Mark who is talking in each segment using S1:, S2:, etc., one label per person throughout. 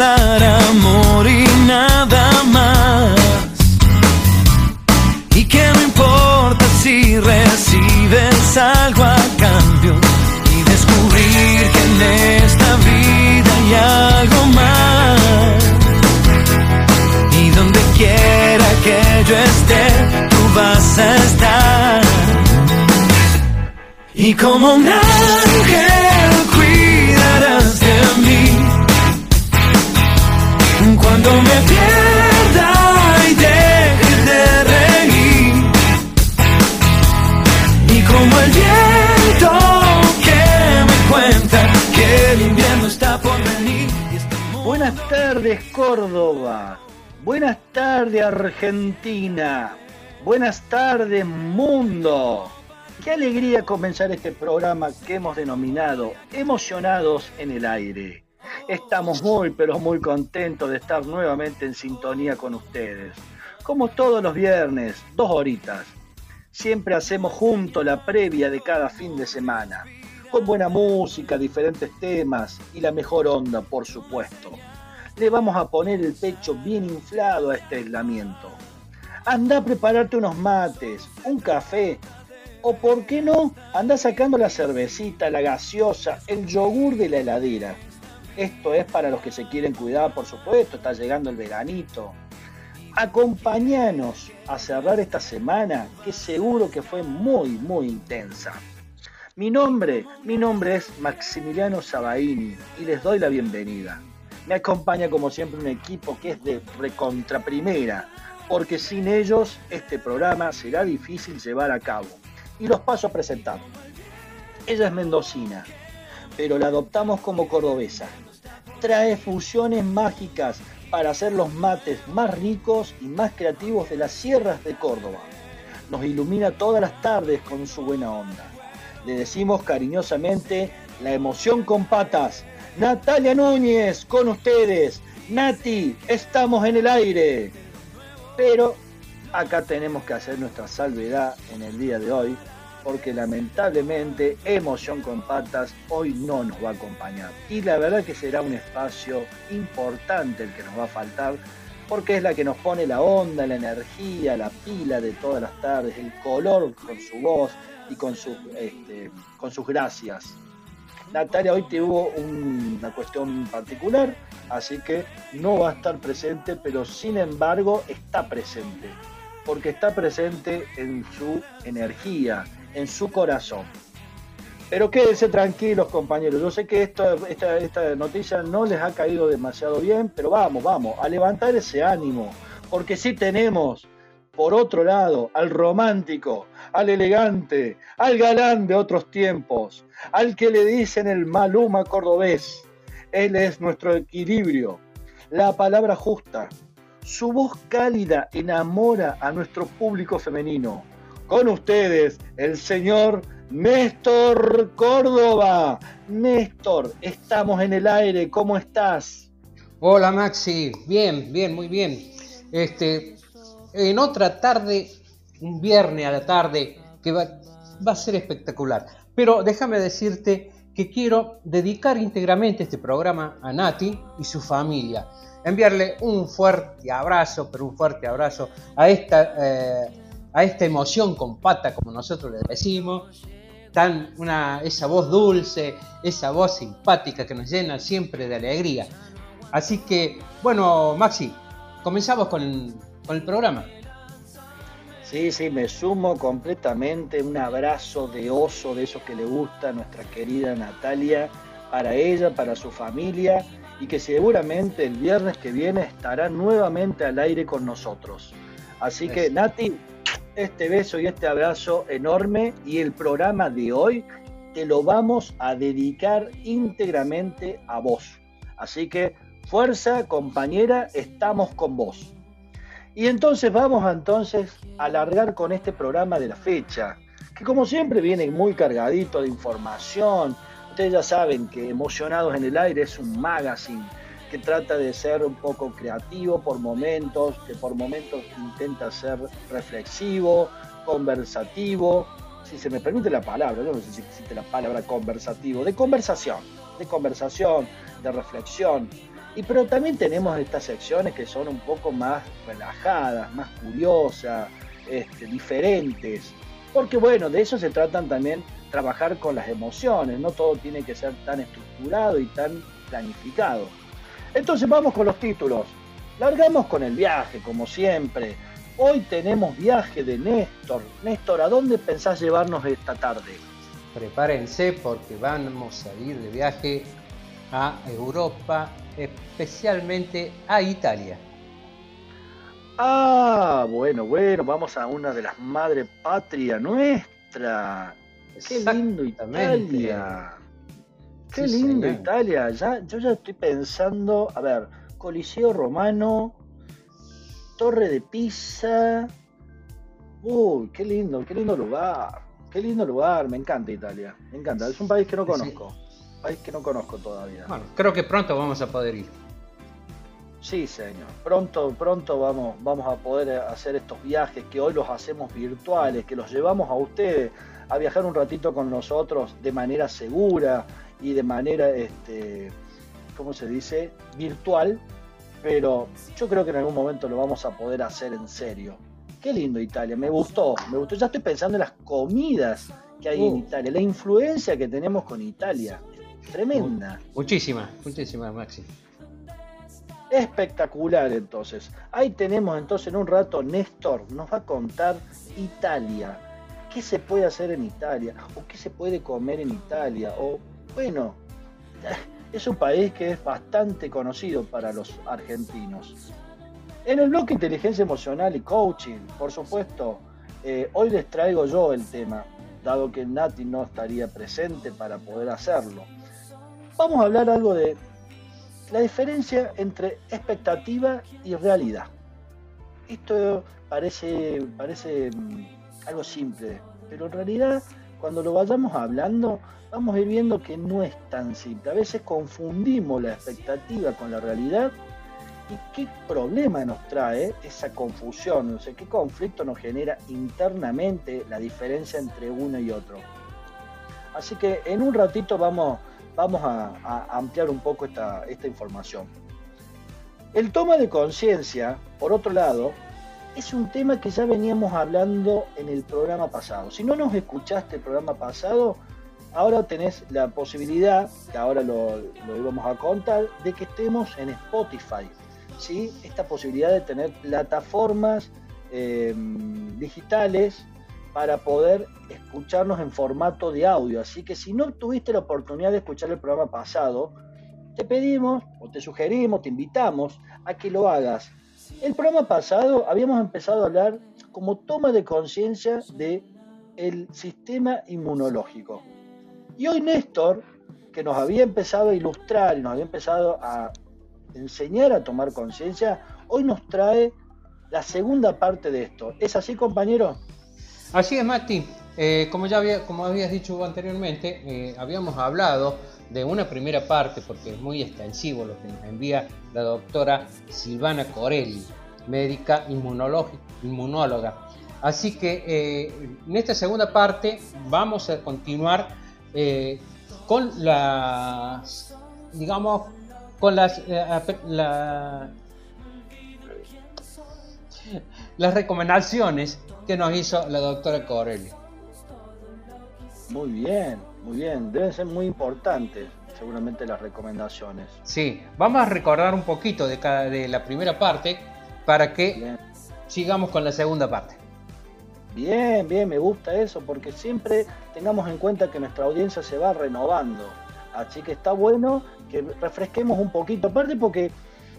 S1: dar amor y nada más. Y que no importa si recibes algo a cambio y descubrir que en esta vida hay algo más. Y donde quiera que yo esté, tú vas a estar. Y como un
S2: tardes Córdoba, buenas tardes Argentina, buenas tardes mundo. Qué alegría comenzar este programa que hemos denominado Emocionados en el aire. Estamos muy pero muy contentos de estar nuevamente en sintonía con ustedes. Como todos los viernes, dos horitas. Siempre hacemos juntos la previa de cada fin de semana, con buena música, diferentes temas y la mejor onda, por supuesto. Le vamos a poner el pecho bien inflado a este aislamiento. Anda a prepararte unos mates, un café, o por qué no, anda sacando la cervecita, la gaseosa, el yogur de la heladera. Esto es para los que se quieren cuidar, por supuesto, está llegando el veranito. Acompáñanos a cerrar esta semana que seguro que fue muy, muy intensa. Mi nombre, mi nombre es Maximiliano Sabaini y les doy la bienvenida. Me acompaña como siempre un equipo que es de recontra primera, porque sin ellos este programa será difícil llevar a cabo. Y los paso a presentar. Ella es mendocina, pero la adoptamos como cordobesa. Trae fusiones mágicas para hacer los mates más ricos y más creativos de las sierras de Córdoba. Nos ilumina todas las tardes con su buena onda. Le decimos cariñosamente la emoción con patas. Natalia Núñez, con ustedes. Nati, estamos en el aire. Pero acá tenemos que hacer nuestra salvedad en el día de hoy, porque lamentablemente Emoción con Patas hoy no nos va a acompañar. Y la verdad que será un espacio importante el que nos va a faltar, porque es la que nos pone la onda, la energía, la pila de todas las tardes, el color con su voz y con, este, con sus gracias. Natalia hoy tuvo un- una cuestión particular, así que no va a estar presente, pero sin embargo está presente, porque está presente en su energía, en su corazón. Pero quédense tranquilos, compañeros. Yo sé que esta, esta noticia no les ha caído demasiado bien, pero vamos, vamos, a levantar ese ánimo, porque sí tenemos, por otro lado, al romántico, al elegante, al galán de otros tiempos, al que le dicen el maluma cordobés. Él es nuestro equilibrio, la palabra justa. Su voz cálida enamora a nuestro público femenino. Con ustedes, el señor Néstor Córdoba. Néstor, estamos en el aire, ¿cómo estás?
S3: Hola Maxi, bien, bien, muy bien. Este, en otra tarde, un viernes a la tarde, que va, a ser espectacular. Pero déjame decirte que quiero dedicar íntegramente este programa a Nati y su familia. Enviarle un fuerte abrazo, pero un fuerte abrazo a esta, eh, a esta emoción con pata, como nosotros le decimos. Tan una, esa voz dulce, esa voz simpática que nos llena siempre de alegría. Así que, bueno, Maxi, comenzamos con, con el programa.
S2: Sí, sí, me sumo completamente. Un abrazo de oso de esos que le gusta a nuestra querida Natalia, para ella, para su familia, y que seguramente el viernes que viene estará nuevamente al aire con nosotros. Así que. Nati, este beso y este abrazo enorme, y el programa de hoy te lo vamos a dedicar íntegramente a vos. Así que, fuerza, compañera, estamos con vos. Y entonces vamos entonces a alargar con este programa de la fecha, que como siempre viene muy cargadito de información. Ustedes ya saben que Emocionados en el Aire es un magazine que trata de ser un poco creativo por momentos, que por momentos intenta ser reflexivo, conversativo, si se me permite la palabra, yo no sé si existe la palabra conversativo, de conversación, de conversación, de reflexión. Y pero también tenemos estas secciones que son un poco más relajadas, más curiosas, este, diferentes. Porque bueno, de eso se tratan también trabajar con las emociones, no todo tiene que ser tan estructurado y tan planificado. Entonces vamos con los títulos. Largamos con el viaje, como siempre. Hoy tenemos viaje de Néstor. Néstor, ¿a dónde pensás llevarnos esta tarde?
S3: Prepárense porque vamos a ir de viaje a Europa, especialmente a Italia.
S2: Ah, bueno, bueno, vamos a una de las madres patria nuestra. Qué lindo Italia. Qué lindo Italia. Ya, yo ya estoy pensando, a ver, Coliseo Romano, Torre de Pisa. Uy, qué lindo, qué lindo lugar. Qué lindo lugar, me encanta Italia. Me encanta. Es un país que no conozco. País que no conozco todavía.
S3: Bueno, creo que pronto vamos a poder ir.
S2: Sí, señor. Pronto, pronto vamos, vamos a poder hacer estos viajes que hoy los hacemos virtuales, que los llevamos a ustedes a viajar un ratito con nosotros de manera segura y de manera, este, ¿cómo se dice? Virtual. Pero yo creo que en algún momento lo vamos a poder hacer en serio. Qué lindo Italia, me gustó, me gustó. Ya estoy pensando en las comidas que hay en uh. Italia, la influencia que tenemos con Italia. Tremenda.
S3: Muchísima, muchísima, Maxi.
S2: Espectacular entonces. Ahí tenemos entonces en un rato Néstor nos va a contar Italia. ¿Qué se puede hacer en Italia? ¿O qué se puede comer en Italia? O bueno, es un país que es bastante conocido para los argentinos. En el bloque Inteligencia Emocional y Coaching, por supuesto, eh, hoy les traigo yo el tema, dado que Nati no estaría presente para poder hacerlo. Vamos a hablar algo de la diferencia entre expectativa y realidad. Esto parece, parece mm, algo simple, pero en realidad cuando lo vayamos hablando vamos a ir viendo que no es tan simple. A veces confundimos la expectativa con la realidad y qué problema nos trae esa confusión, no sé, qué conflicto nos genera internamente la diferencia entre uno y otro. Así que en un ratito vamos vamos a, ampliar un poco esta, información. El toma de conciencia, por otro lado, es un tema que ya veníamos hablando en el programa pasado. Si no nos escuchaste el programa pasado, ahora tenés la posibilidad, que ahora lo, lo íbamos a contar, de que estemos en Spotify. ¿sí? Esta posibilidad de tener plataformas eh, digitales para poder escucharnos en formato de audio. Así que si no tuviste la oportunidad de escuchar el programa pasado, te pedimos o te sugerimos, te invitamos a que lo hagas. El programa pasado habíamos empezado a hablar como toma de conciencia de el sistema inmunológico. Y hoy Néstor, que nos había empezado a ilustrar y nos había empezado a enseñar a tomar conciencia, hoy nos trae la segunda parte de esto. ¿Es así, compañero?
S3: Así es, Mati. Eh, como ya había, como habías dicho anteriormente, eh, habíamos hablado de una primera parte, porque es muy extensivo lo que nos envía la doctora Silvana Corelli, médica inmunóloga. Así que eh, en esta segunda parte vamos a continuar con las, digamos, con las, las recomendaciones que nos hizo la doctora Corelli.
S2: Muy bien, muy bien. Deben ser muy importantes seguramente las recomendaciones.
S3: Sí, vamos a recordar un poquito de, cada, de la primera parte para que sigamos con la segunda parte.
S2: Bien, bien, me gusta eso porque siempre tengamos en cuenta que nuestra audiencia se va renovando. Así que está bueno que refresquemos un poquito, aparte porque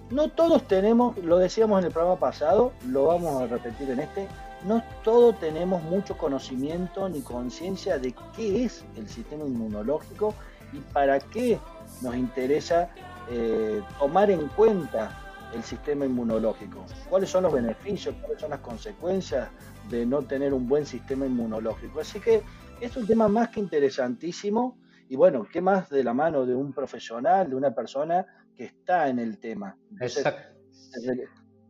S2: no todos tenemos, lo decíamos en el programa pasado, lo vamos a repetir en este, no todos tenemos mucho conocimiento ni conciencia de qué es el sistema inmunológico y para qué nos interesa eh, tomar en cuenta el sistema inmunológico. ¿Cuáles son los beneficios? ¿Cuáles son las consecuencias de no tener un buen sistema inmunológico? Así que es un tema más que interesantísimo y bueno, ¿qué más de la mano de un profesional, de una persona que está en el tema? Exacto.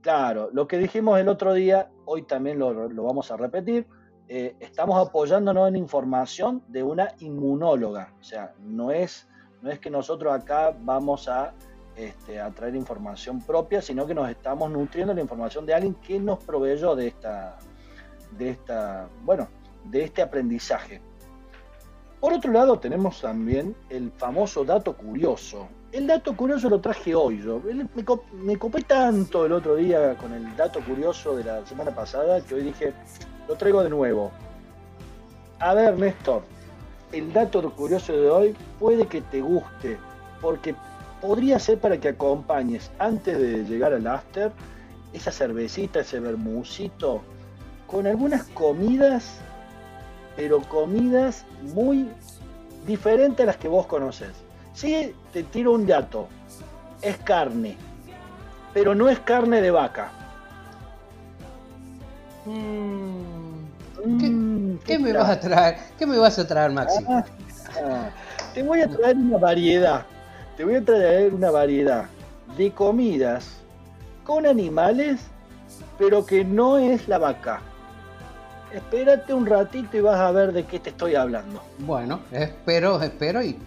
S2: Claro, lo que dijimos el otro día, hoy también lo, vamos a repetir, eh, estamos apoyándonos en información de una inmunóloga, o sea, no es, no es que nosotros acá vamos a este, a traer información propia, sino que nos estamos nutriendo la información de alguien que nos proveyó de esta, de esta, bueno, de este aprendizaje. Por otro lado, tenemos también el famoso dato curioso. El dato curioso lo traje hoy yo. Me, copé tanto el otro día con el dato curioso de la semana pasada que hoy dije, lo traigo de nuevo. A ver, Néstor, el dato curioso de hoy puede que te guste, porque podría ser para que acompañes antes de llegar al after esa cervecita, ese vermucito, con algunas comidas, pero comidas muy diferentes a las que vos conoces. Sí, te tiro un dato, es carne, pero no es carne de vaca.
S3: Mm, ¿Qué, me vas a traer? ¿Qué me vas a traer, Maxi? Ah,
S2: ah, te voy a traer una variedad te voy a traer una variedad de comidas con animales, pero que no es la vaca. Espérate un ratito y vas a ver de qué te estoy hablando.
S3: Bueno, espero, espero y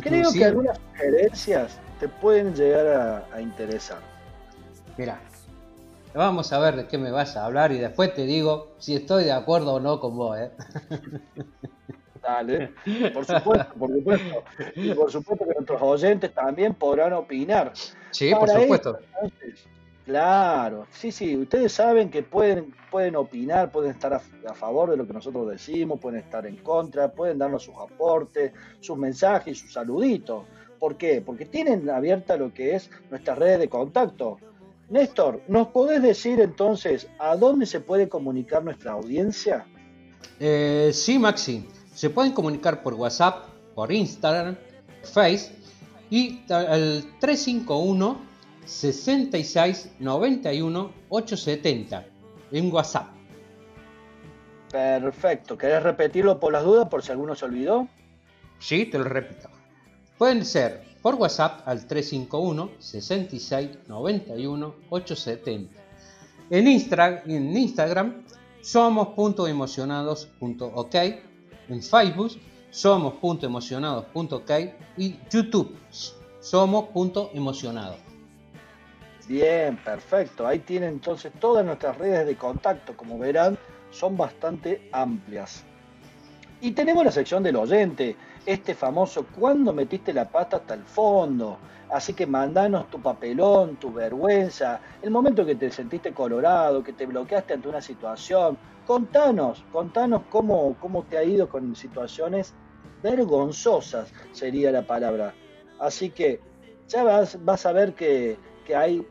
S2: Creo que algunas sugerencias te pueden llegar a, interesar.
S3: Mira, vamos a ver de qué me vas a hablar y después te digo si estoy de acuerdo o no con vos. ¿eh?
S2: Dale, por supuesto, por supuesto. Y por supuesto que nuestros oyentes también podrán opinar.
S3: Sí, por supuesto.
S2: Claro, sí, sí, ustedes saben que pueden, pueden opinar, pueden estar a, favor de lo que nosotros decimos, pueden estar en contra, pueden darnos sus aportes, sus mensajes, sus saluditos. ¿Por qué? Porque tienen abierta lo que es nuestra red de contacto. Néstor, ¿nos podés decir entonces a dónde se puede comunicar nuestra audiencia?
S3: Eh, sí, Maxi. Se pueden comunicar por WhatsApp, por Instagram, Face y al 351 66 91 870 en WhatsApp.
S2: Perfecto. ¿Querés repetirlo por las dudas, por si alguno se olvidó?
S3: Sí, te lo repito. Pueden ser por WhatsApp al 351 66 91 870. En, en Instagram somos.emocionados.ok en Facebook somos.emocionados.ok y YouTube somos.emocionados.
S2: Bien, perfecto. Ahí tienen entonces todas nuestras redes de contacto. Como verán, son bastante amplias. Y tenemos la sección del oyente, este famoso ¿Cuándo metiste la pata hasta el fondo? Así que mandanos tu papelón, tu vergüenza, el momento que te sentiste colorado, que te bloqueaste ante una situación. Contanos, contanos cómo, cómo te ha ido con situaciones vergonzosas, sería la palabra. Así que ya vas, vas a ver que, que hay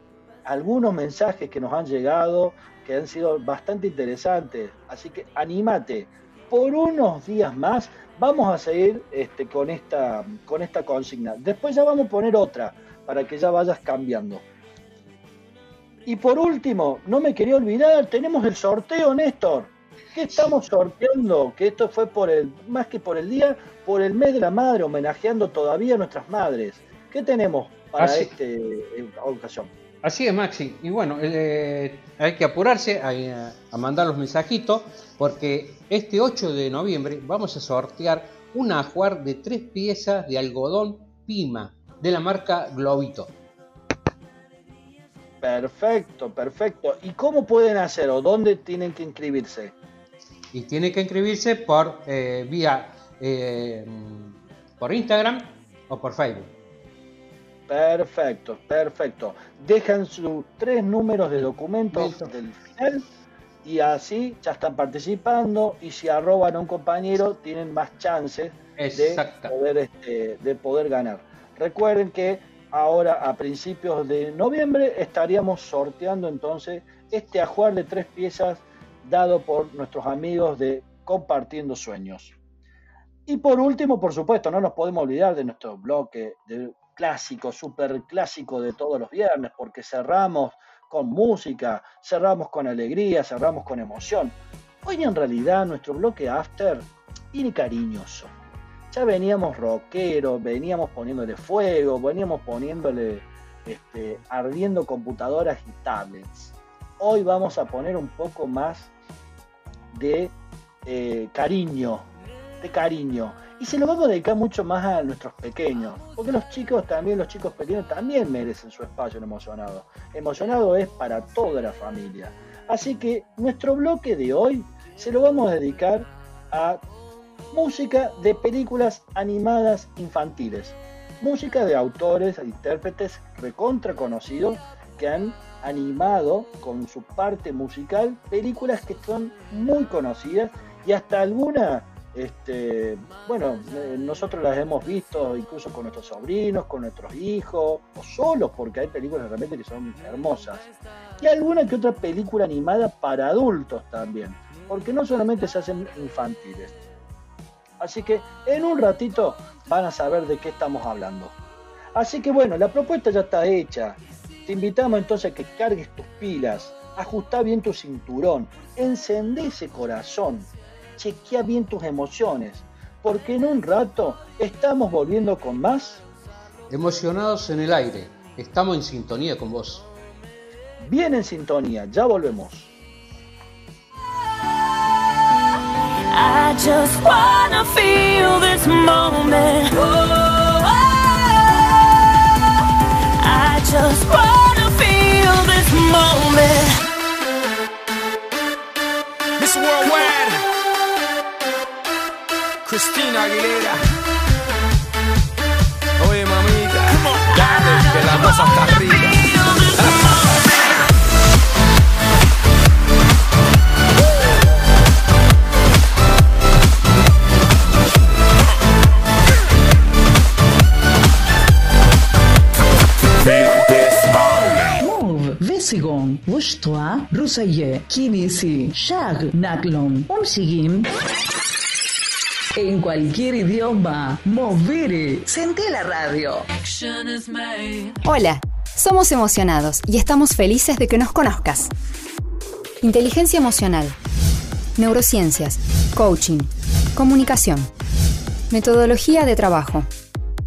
S2: algunos mensajes que nos han llegado que han sido bastante interesantes. Así que anímate. Por unos días más vamos a seguir este, con, esta, con esta consigna. Después ya vamos a poner otra para que ya vayas cambiando. Y por último, no me quería olvidar, tenemos el sorteo, Néstor. ¿Qué estamos sorteando? Que esto fue por el, más que por el día, por el mes de la madre, homenajeando todavía a nuestras madres. ¿Qué tenemos para esta ocasión?
S3: Así es, Maxi. Y bueno, eh, hay que apurarse a, a, mandar los mensajitos porque este 8 de noviembre vamos a sortear un ajuar de tres piezas de algodón Pima de la marca Globito.
S2: Perfecto, perfecto. ¿Y cómo pueden hacer o dónde tienen que inscribirse?
S3: Y tienen que inscribirse por eh, vía eh, por Instagram o por Facebook.
S2: Perfecto, perfecto. Dejan sus tres números de documentos del final y así ya están participando y si arroban a un compañero tienen más chances de poder, este, de poder ganar. Recuerden que ahora a principios de noviembre estaríamos sorteando entonces este ajuar de tres piezas dado por nuestros amigos de Compartiendo Sueños. Y por último, por supuesto, no nos podemos olvidar de nuestro bloque de clásico, súper clásico de todos los viernes, porque cerramos con música, cerramos con alegría, cerramos con emoción. Hoy en realidad nuestro bloque after tiene cariñoso. Ya veníamos rockeros, veníamos poniéndole fuego, veníamos poniéndole este, ardiendo computadoras y tablets. Hoy vamos a poner un poco más de eh, cariño, de cariño. Y se lo vamos a dedicar mucho más a nuestros pequeños, porque los chicos también, los chicos pequeños también merecen su espacio en emocionado. Emocionado es para toda la familia. Así que nuestro bloque de hoy se lo vamos a dedicar a música de películas animadas infantiles. Música de autores e intérpretes recontra conocidos que han animado con su parte musical películas que son muy conocidas y hasta algunas, este, bueno, eh, nosotros las hemos visto incluso con nuestros sobrinos, con nuestros hijos, o solos, porque hay películas realmente que son hermosas. Y alguna que otra película animada para adultos también, porque no solamente se hacen infantiles. Así que en un ratito van a saber de qué estamos hablando. Así que bueno, la propuesta ya está hecha. Te invitamos entonces a que cargues tus pilas, ajusta bien tu cinturón, encende ese corazón, chequea bien tus emociones, porque en un rato estamos volviendo con más.
S3: Emocionados en el aire, estamos en sintonía con vos.
S2: Bien en sintonía, ya volvemos.
S1: I just wanna feel this moment. I just wanna feel this moment.
S4: Worldwide, Cristina Aguilera. Oye, mamita, dale, que la cosa está
S5: rica. Rusaye, Kimisi, Shag, Naklon, Umsigim. En cualquier idioma, Moviri, sentí la radio.
S6: Hola, somos emocionados y estamos felices de que nos conozcas. Inteligencia emocional, neurociencias, coaching, comunicación, metodología de trabajo.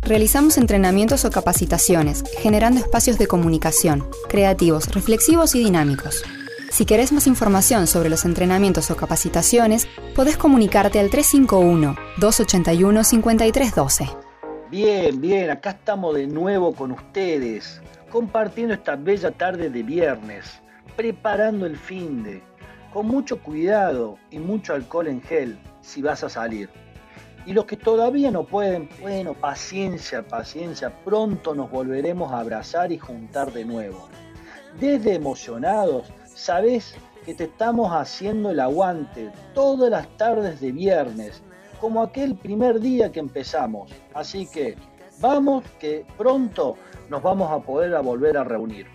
S6: Realizamos entrenamientos o capacitaciones, generando espacios de comunicación, creativos, reflexivos y dinámicos. Si querés más información sobre los entrenamientos o capacitaciones, podés comunicarte al 351-281-5312.
S2: Bien, bien, acá estamos de nuevo con ustedes, compartiendo esta bella tarde de viernes, preparando el fin de, con mucho cuidado y mucho alcohol en gel si vas a salir. Y los que todavía no pueden, bueno, paciencia, paciencia, pronto nos volveremos a abrazar y juntar de nuevo. Desde emocionados, sabes que te estamos haciendo el aguante todas las tardes de viernes, como aquel primer día que empezamos. Así que vamos que pronto nos vamos a poder volver a reunir.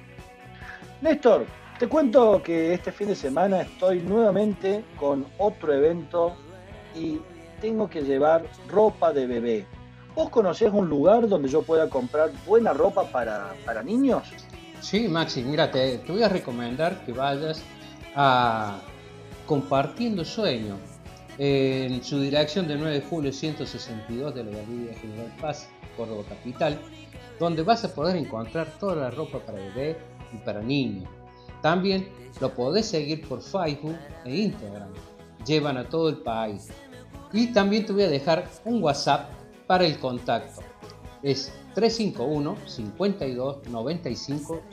S2: Néstor, te cuento que este fin de semana estoy nuevamente con otro evento y tengo que llevar ropa de bebé. ¿Vos conocés un lugar donde yo pueda comprar buena ropa para, para niños?
S3: Sí, Maxi, mira, te, voy a recomendar que vayas a Compartiendo Sueño en su dirección de 9 de julio 162 de la Galería General Paz, Córdoba Capital, donde vas a poder encontrar toda la ropa para bebé y para niños. También lo podés seguir por Facebook e Instagram. Llevan a todo el país. Y también te voy a dejar un WhatsApp para el contacto. Es 351 52 95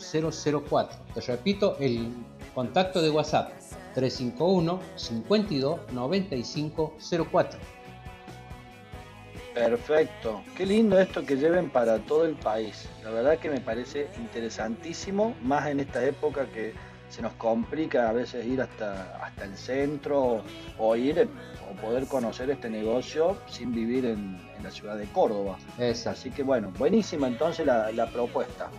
S3: 004. Te repito el contacto de WhatsApp 351 52 95 04.
S2: Perfecto. Qué lindo esto que lleven para todo el país. La verdad que me parece interesantísimo, más en esta época que se nos complica a veces ir hasta, hasta el centro o ir o poder conocer este negocio sin vivir en, en la ciudad de Córdoba.
S3: Exacto.
S2: Así que bueno, buenísima entonces la, la propuesta.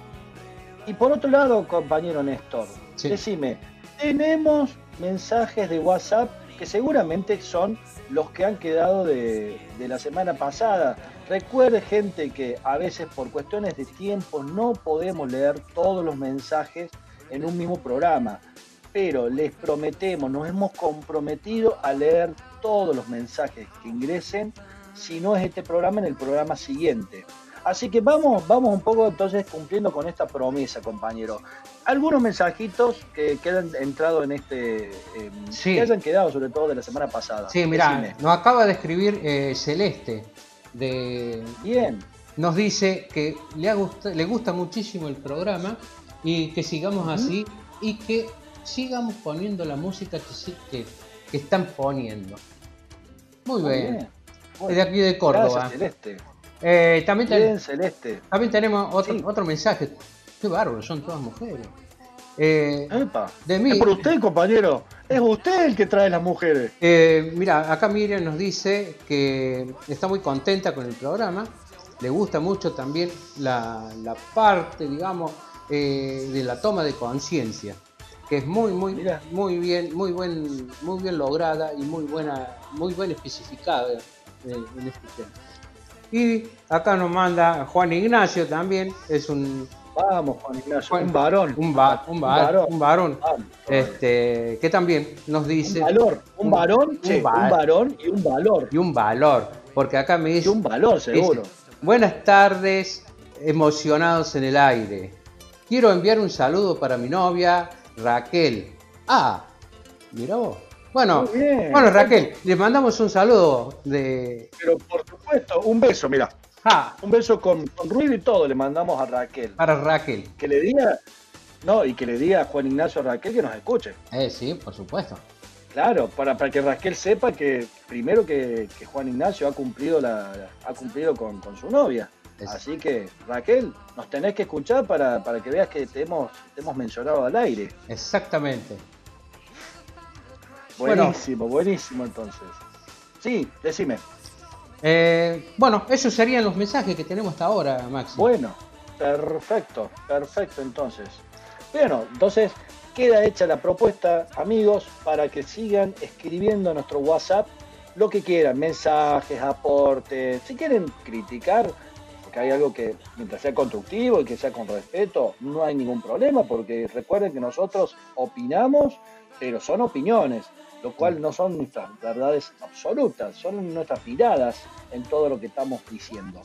S2: Y por otro lado, compañero Néstor,
S3: Sí.
S2: decime, tenemos mensajes de WhatsApp que seguramente son los que han quedado de, de la semana pasada. Recuerde gente que a veces por cuestiones de tiempo no podemos leer todos los mensajes en un mismo programa, pero les prometemos, nos hemos comprometido a leer todos los mensajes que ingresen, si no es este programa, en el programa siguiente. Así que vamos, vamos un poco entonces cumpliendo con esta promesa, compañero. Algunos mensajitos que quedan entrado en este, eh,
S3: Sí.
S2: que hayan quedado sobre todo de la semana pasada.
S3: Sí, mira, nos acaba de escribir eh, Celeste. de,
S2: Bien.
S3: nos dice que le, ha gust- le gusta muchísimo el programa y que sigamos así y que sigamos poniendo la música que, que, que están poniendo. Muy
S2: Muy
S3: bien.
S2: bien.
S3: De aquí de Córdoba.
S2: Celeste.
S3: Eh, también, ten-
S2: Bien, Celeste.
S3: también tenemos otro,
S2: Sí.
S3: otro mensaje. Qué bárbaro, son todas mujeres. Eh,
S2: Epa.
S3: de mí.
S2: Es por usted, compañero. Es usted el que trae las mujeres.
S3: Eh, mira, acá Miriam nos dice que está muy contenta con el programa, le gusta mucho también la, la parte, digamos, eh, de la toma de conciencia, que es muy, muy, muy bien, muy buen, muy bien lograda y muy buena, muy bien especificada eh, en este tema. Y acá nos manda Juan Ignacio también, es un,
S2: Vamos, Juan Ignacio.
S3: Juan-
S2: un varón.
S3: un, va- un, va-
S2: varón.
S3: un varón, este, que también nos dice
S2: un valor. Un varón,
S3: un
S2: che,
S3: va-
S2: un varón y un valor.
S3: y un valor, porque acá me
S2: Y
S3: dice
S2: un valor, seguro.
S3: Dice, Buenas tardes, emocionados en el aire. Quiero enviar un saludo para mi novia Raquel. Ah, mira vos. Bueno, bueno Raquel, le mandamos un saludo de...
S2: Pero por supuesto, un beso, mira.
S3: Ah,
S2: Un beso con, con ruido y todo le mandamos a Raquel.
S3: para Raquel.
S2: Que le diga, no, y que le diga a Juan Ignacio a Raquel que nos escuche.
S3: Eh, sí, por supuesto.
S2: Claro, para, para que Raquel sepa que primero que, que Juan Ignacio ha cumplido la, ha cumplido con, con su novia. Así que, Raquel, nos tenés que escuchar para, para que veas que te hemos, te hemos mencionado al aire.
S3: Exactamente. Bueno.
S2: Buenísimo, buenísimo entonces. Sí, decime.
S3: Eh, bueno, esos serían los mensajes que tenemos hasta ahora, Maxi.
S2: Bueno, perfecto, perfecto entonces. Bueno, entonces queda hecha la propuesta, amigos, para que sigan escribiendo a nuestro WhatsApp lo que quieran, mensajes, aportes, si quieren criticar, porque hay algo que mientras sea constructivo y que sea con respeto, no hay ningún problema, porque recuerden que nosotros opinamos, pero son opiniones, lo cual no son nuestras verdades absolutas, son nuestras miradas en todo lo que estamos diciendo.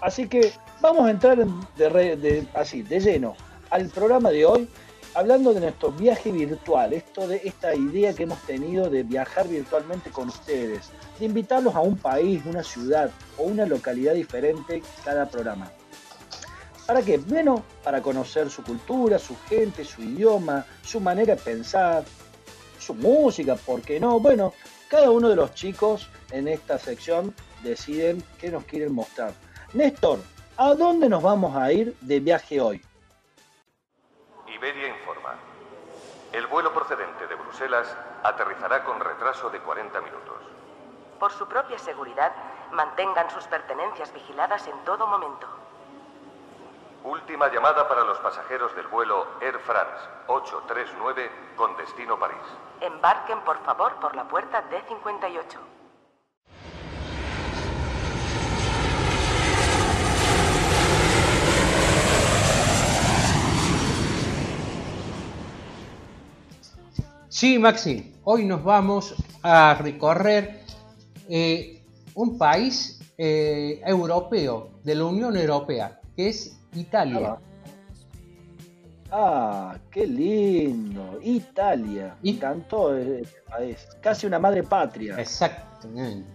S2: Así que vamos a entrar de- así, de lleno al programa de hoy, hablando de nuestro viaje virtual, esto de esta idea que hemos tenido de viajar virtualmente con ustedes, de invitarlos a un país, una ciudad o una localidad diferente cada programa. ¿Para qué? Bueno, para conocer su cultura, su gente, su idioma, su manera de pensar, su música, ¿por qué no? Bueno, cada uno de los chicos en esta sección deciden qué nos quieren mostrar. Néstor, ¿a dónde nos vamos a ir de viaje hoy?
S7: Iberia informa. El vuelo procedente de Bruselas aterrizará con retraso de 40 minutos.
S8: Por su propia seguridad, mantengan sus pertenencias vigiladas en todo momento.
S7: Última llamada para los pasajeros del vuelo Air France 839 con destino París.
S8: Embarquen, por favor, por la puerta D58.
S3: Sí, Maxi, hoy nos vamos a recorrer eh, un país eh, europeo, de la Unión Europea, que es Italia.
S2: Ah, qué lindo. Italia.
S3: Y-
S2: Me encantó eh, país. Casi una madre patria.
S3: Exactamente.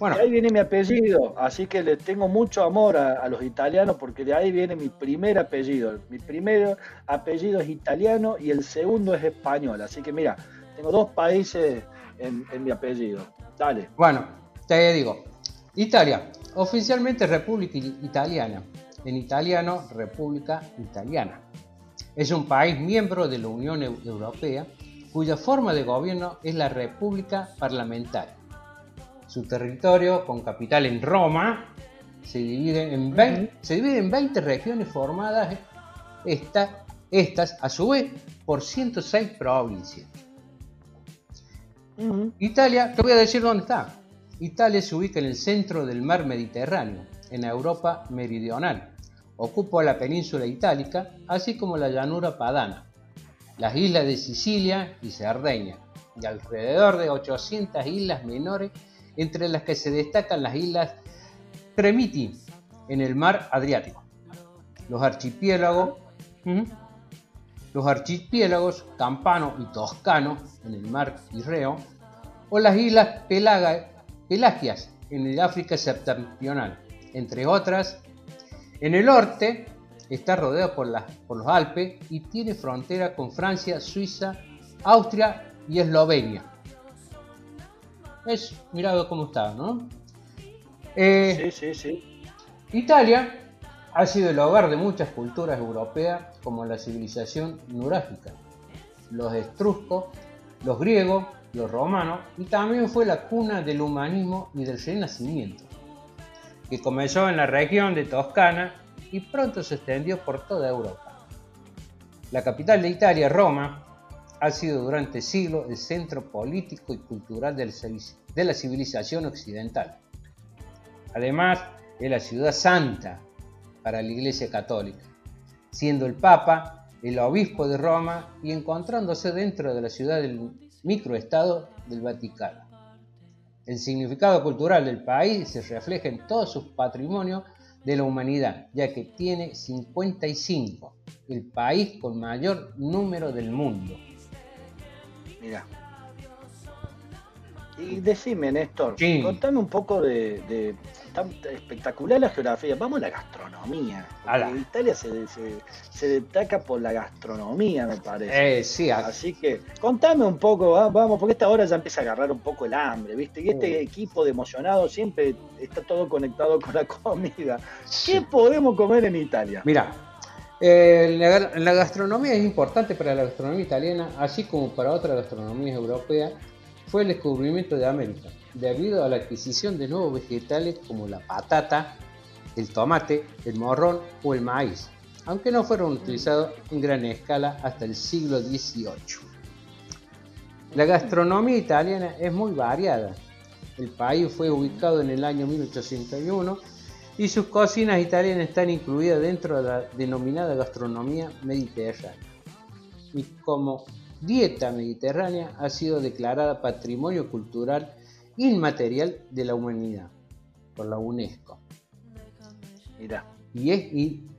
S3: Bueno,
S2: De ahí viene mi apellido, así que le tengo mucho amor a, a los italianos porque de ahí viene mi primer apellido. Mi primer apellido es italiano y el segundo es español. Así que mira, tengo dos países en, en mi apellido. Dale.
S3: bueno, te digo, Italia, oficialmente República Italiana, en italiano República Italiana. Es un país miembro de la Unión Eu- Europea cuya forma de gobierno es la República Parlamentaria. Su territorio, con capital en Roma, se divide en 20, se divide en 20 regiones formadas esta- estas, a su vez, por 106 provincias. Italia, te voy a decir dónde está. Italia se ubica en el centro del mar Mediterráneo, en Europa meridional. Ocupa la península itálica, así como la llanura padana, las islas de Sicilia y Cerdeña, y alrededor de 800 islas menores, entre las que se destacan las islas Tremiti, en el mar Adriático. Los archipiélagos, los archipiélagos Campano y Toscano, en el mar Tirreo, o las islas Pelagias, en el África septentrional, entre otras. En el norte está rodeado por los Alpes y tiene frontera con Francia, Suiza, Austria y Eslovenia. Es, mirado cómo está, ¿no?
S2: Eh, sí, sí, sí.
S3: Italia ha sido el hogar de muchas culturas europeas como la civilización nurágica, los estruscos, los griegos, los romanos y también fue la cuna del humanismo y del renacimiento, que comenzó en la región de Toscana y pronto se extendió por toda Europa. La capital de Italia, Roma, ha sido durante siglos el centro político y cultural de la civilización occidental. Además, es la ciudad santa para la Iglesia Católica, siendo el Papa el obispo de Roma y encontrándose dentro de la ciudad del microestado del Vaticano. El significado cultural del país se refleja en todos sus patrimonios de la humanidad, ya que tiene 55, el país con mayor número del mundo.
S2: Mira. Y decime, Néstor, contame un poco de, tan espectacular la geografía. Vamos a la gastronomía. Italia se, se, destaca por la gastronomía, me parece.
S3: Eh, sí,
S2: Así que contame un poco, vamos, porque esta hora ya empieza a agarrar un poco el hambre, ¿viste? Y este equipo de emocionados siempre está todo conectado con la comida. ¿Qué podemos comer en Italia?
S3: Mira, eh, la, gastronomía es importante para la gastronomía italiana, así como para otras gastronomías europeas, fue el descubrimiento de América, debido a la adquisición de nuevos vegetales como la patata, el tomate, el morrón o el maíz, aunque no fueron utilizados en gran escala hasta el siglo XVIII. La gastronomía italiana es muy variada. El país fue ubicado en el año 1801 y sus cocinas italianas están incluidas dentro de la denominada gastronomía mediterránea. Y como dieta mediterránea ha sido declarada Patrimonio Cultural Inmaterial de la Humanidad por la UNESCO. Y es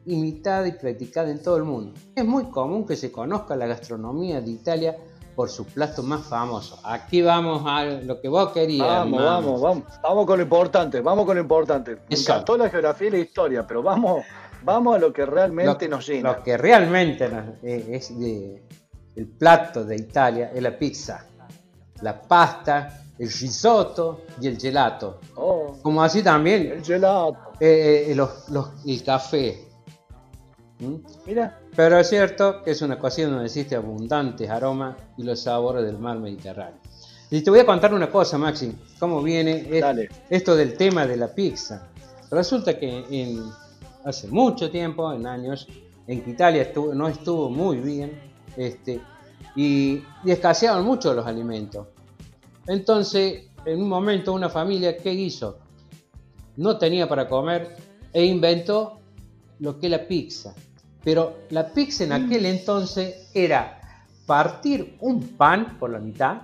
S3: imitada y practicada en todo el mundo. Es muy común que se conozca la gastronomía de Italia por su plato más famoso. Aquí vamos a lo que vos querías.
S2: Vamos, vamos, vamos. Vamos con lo importante, vamos con lo importante. Me encantó la geografía y la historia, pero vamos, vamos a lo que realmente nos llena.
S3: Lo que realmente eh, es el plato de Italia es la pizza, la pasta, el risotto y el gelato. Oh, Como así también
S2: el gelato.
S3: Eh, eh, los, el café.
S2: ¿Mm? Mira,
S3: pero es cierto que es una cocina donde existe abundantes aromas y los sabores del mar Mediterráneo. Y te voy a contar una cosa, Maxi, cómo viene esto del tema de la pizza. Resulta que hace mucho tiempo, en años, en Italia no estuvo muy bien este, y, y escaseaban mucho los alimentos. Entonces, en un momento, una familia, ¿qué hizo? No tenía para comer e inventó lo que es la pizza. Pero la pizza en aquel entonces era partir un pan por la mitad,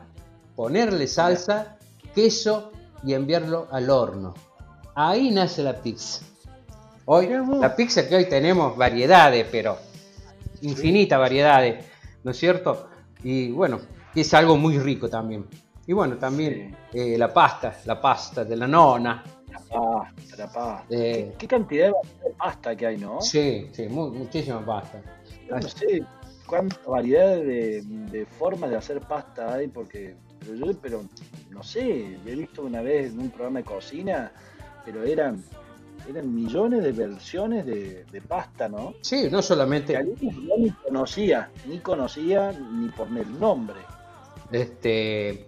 S3: ponerle salsa, queso y enviarlo al horno. Ahí nace la pizza. Hoy, la pizza que hoy tenemos variedades, pero infinitas variedades, ¿no es cierto? Y bueno, es algo muy rico también. Y bueno, también eh, la pasta, la pasta de la nona,
S2: la pasta, ¿Qué, cantidad de pasta que hay, ¿no?
S3: Sí, sí, muchísima pasta.
S2: No sé cuánta variedad de, formas de hacer pasta hay, porque pero yo, pero no sé, he visto una vez en un programa de cocina, pero eran eran millones de versiones de, pasta, ¿no?
S3: Sí, no solamente.
S2: Que ni conocía, ni conocía ni por el nombre.
S3: Este,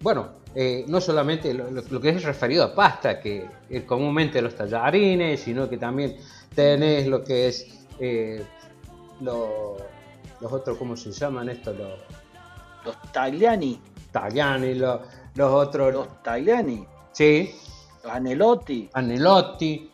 S3: bueno, eh, no solamente lo, que es referido a pasta, que es comúnmente los tallarines, sino que también tenés lo que es eh, los otros, ¿cómo se llaman estos? Los,
S2: los tagliani.
S3: Tagliani, los, los otros.
S2: Los tagliani.
S3: Sí.
S2: Los anelotti.
S3: Anelotti.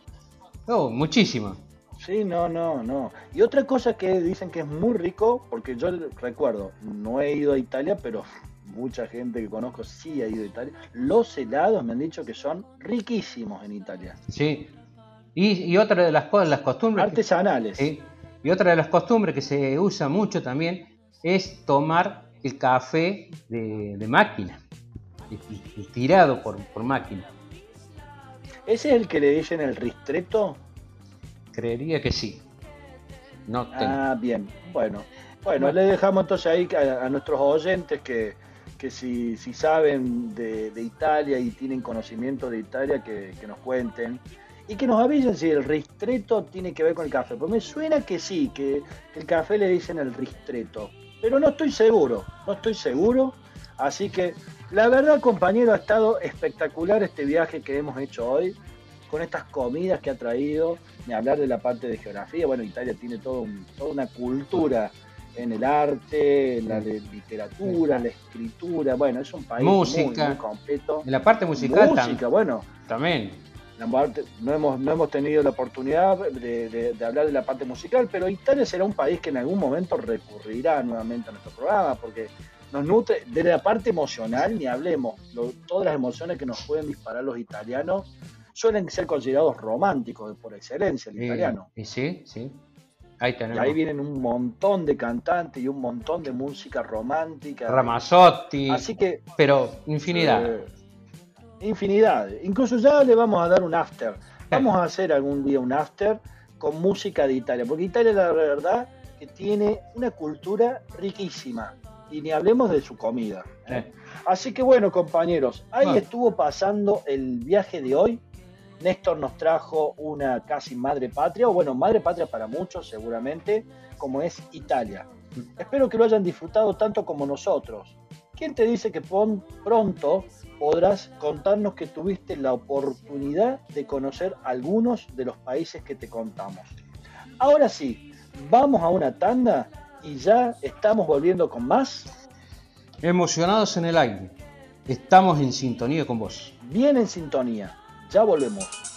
S3: Oh, muchísimo.
S2: Sí, no, no, no. Y otra cosa que dicen que es muy rico, porque yo recuerdo, no he ido a Italia, pero mucha gente que conozco sí ha ido a Italia. Los helados me han dicho que son riquísimos en Italia.
S3: Sí. Y, otra de las cosas, las costumbres.
S2: Artesanales.
S3: Y otra de las costumbres que se usa mucho también es tomar el café de, máquina, tirado por, máquina.
S2: ¿Ese es el que le dicen el ristretto?
S3: Creería que sí. No tengo.
S2: Ah, bien. Bueno, bueno, le dejamos entonces ahí a, a nuestros oyentes que, que si, si saben de, Italia y tienen conocimiento de Italia, que, nos cuenten. Y que nos avisen si el ristretto tiene que ver con el café. Pues me suena que sí, que, el café le dicen el ristretto. Pero no estoy seguro, no estoy seguro. Así que la verdad, compañero, ha estado espectacular este viaje que hemos hecho hoy, con estas comidas que ha traído, ni hablar de la parte de geografía. Bueno, Italia tiene todo toda una cultura en el arte, en la de literatura, la escritura. Bueno, es un país muy,
S3: Música.
S2: muy completo.
S3: En la parte musical
S2: Música, bueno,
S3: también.
S2: la parte- no hemos, no hemos tenido la oportunidad de, de- de hablar de la parte musical, pero Italia será un país que en algún momento recurrirá nuevamente a nuestro programa, porque nos nutre de la parte emocional, ni hablemos, Lo- todas las emociones que nos pueden disparar los italianos suelen ser considerados románticos por excelencia, el
S3: Y,
S2: italiano.
S3: y sí, sí. Ahí
S2: Y ahí vienen un montón de cantantes y un montón de música romántica.
S3: Ramazzotti.
S2: Así que
S3: Pero infinidad.
S2: eh, infinidad. Incluso ya le vamos a dar un after. Vamos a hacer algún día un after con música de Italia, porque Italia la verdad que tiene una cultura riquísima. Y ni hablemos de su comida. ¿eh?
S3: Sí.
S2: Así que bueno, compañeros, ahí
S3: Bueno.
S2: estuvo pasando el viaje de hoy. Néstor nos trajo una casi madre patria, o bueno, madre patria para muchos seguramente, como es Italia. Espero que lo hayan disfrutado tanto como nosotros. ¿Quién te dice que pon- pronto podrás contarnos que tuviste la oportunidad de conocer algunos de los países que te contamos? Ahora sí, vamos a una tanda y ya estamos volviendo con más.
S3: Emocionados en el aire. Estamos en sintonía con vos.
S2: Bien en sintonía. Ya volvemos.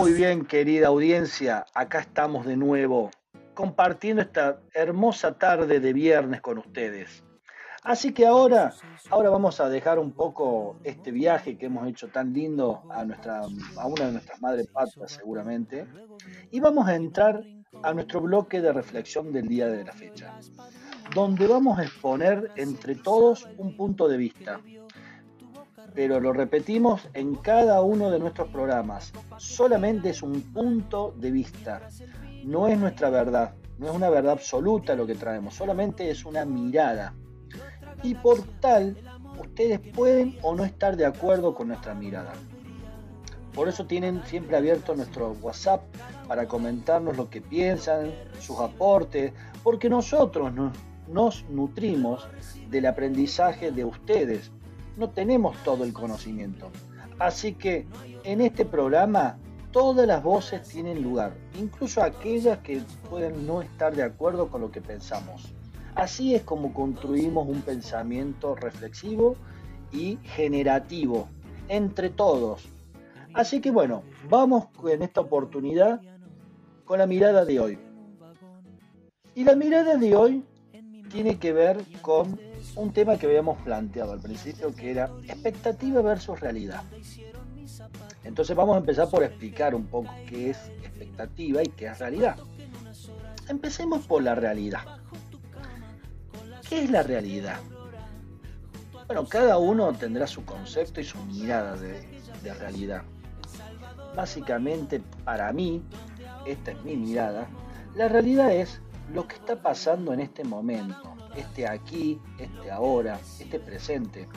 S2: Muy bien, querida audiencia, acá estamos de nuevo compartiendo esta hermosa tarde de viernes con ustedes. Así que ahora, ahora vamos a dejar un poco este viaje que hemos hecho tan lindo a, nuestra, a una de nuestras madres patrias seguramente y vamos a entrar a nuestro bloque de reflexión del día de la fecha, donde vamos a exponer entre todos un punto de vista, pero lo repetimos en cada uno de nuestros programas. Solamente es un punto de vista, no es nuestra verdad, no es una verdad absoluta lo que traemos, solamente es una mirada. Y por tal, ustedes pueden o no estar de acuerdo con nuestra mirada. Por eso tienen siempre abierto nuestro WhatsApp para comentarnos lo que piensan, sus aportes, porque nosotros nos, nutrimos del aprendizaje de ustedes. No tenemos todo el conocimiento. Así que en este programa todas las voces tienen lugar, incluso aquellas que pueden no estar de acuerdo con lo que pensamos. Así es como construimos un pensamiento reflexivo y generativo entre todos. Así que bueno, vamos en esta oportunidad con la mirada de hoy. Y la mirada de hoy tiene que ver con un tema que habíamos planteado al principio, que era expectativa versus realidad. Entonces vamos a empezar por explicar un poco qué es expectativa y qué es realidad. Empecemos por la realidad. ¿Qué es la realidad? Bueno, cada uno tendrá su concepto y su mirada de, de realidad. Básicamente, para mí, esta es mi mirada, la realidad es lo que está pasando en este momento, este aquí, este ahora, este presente.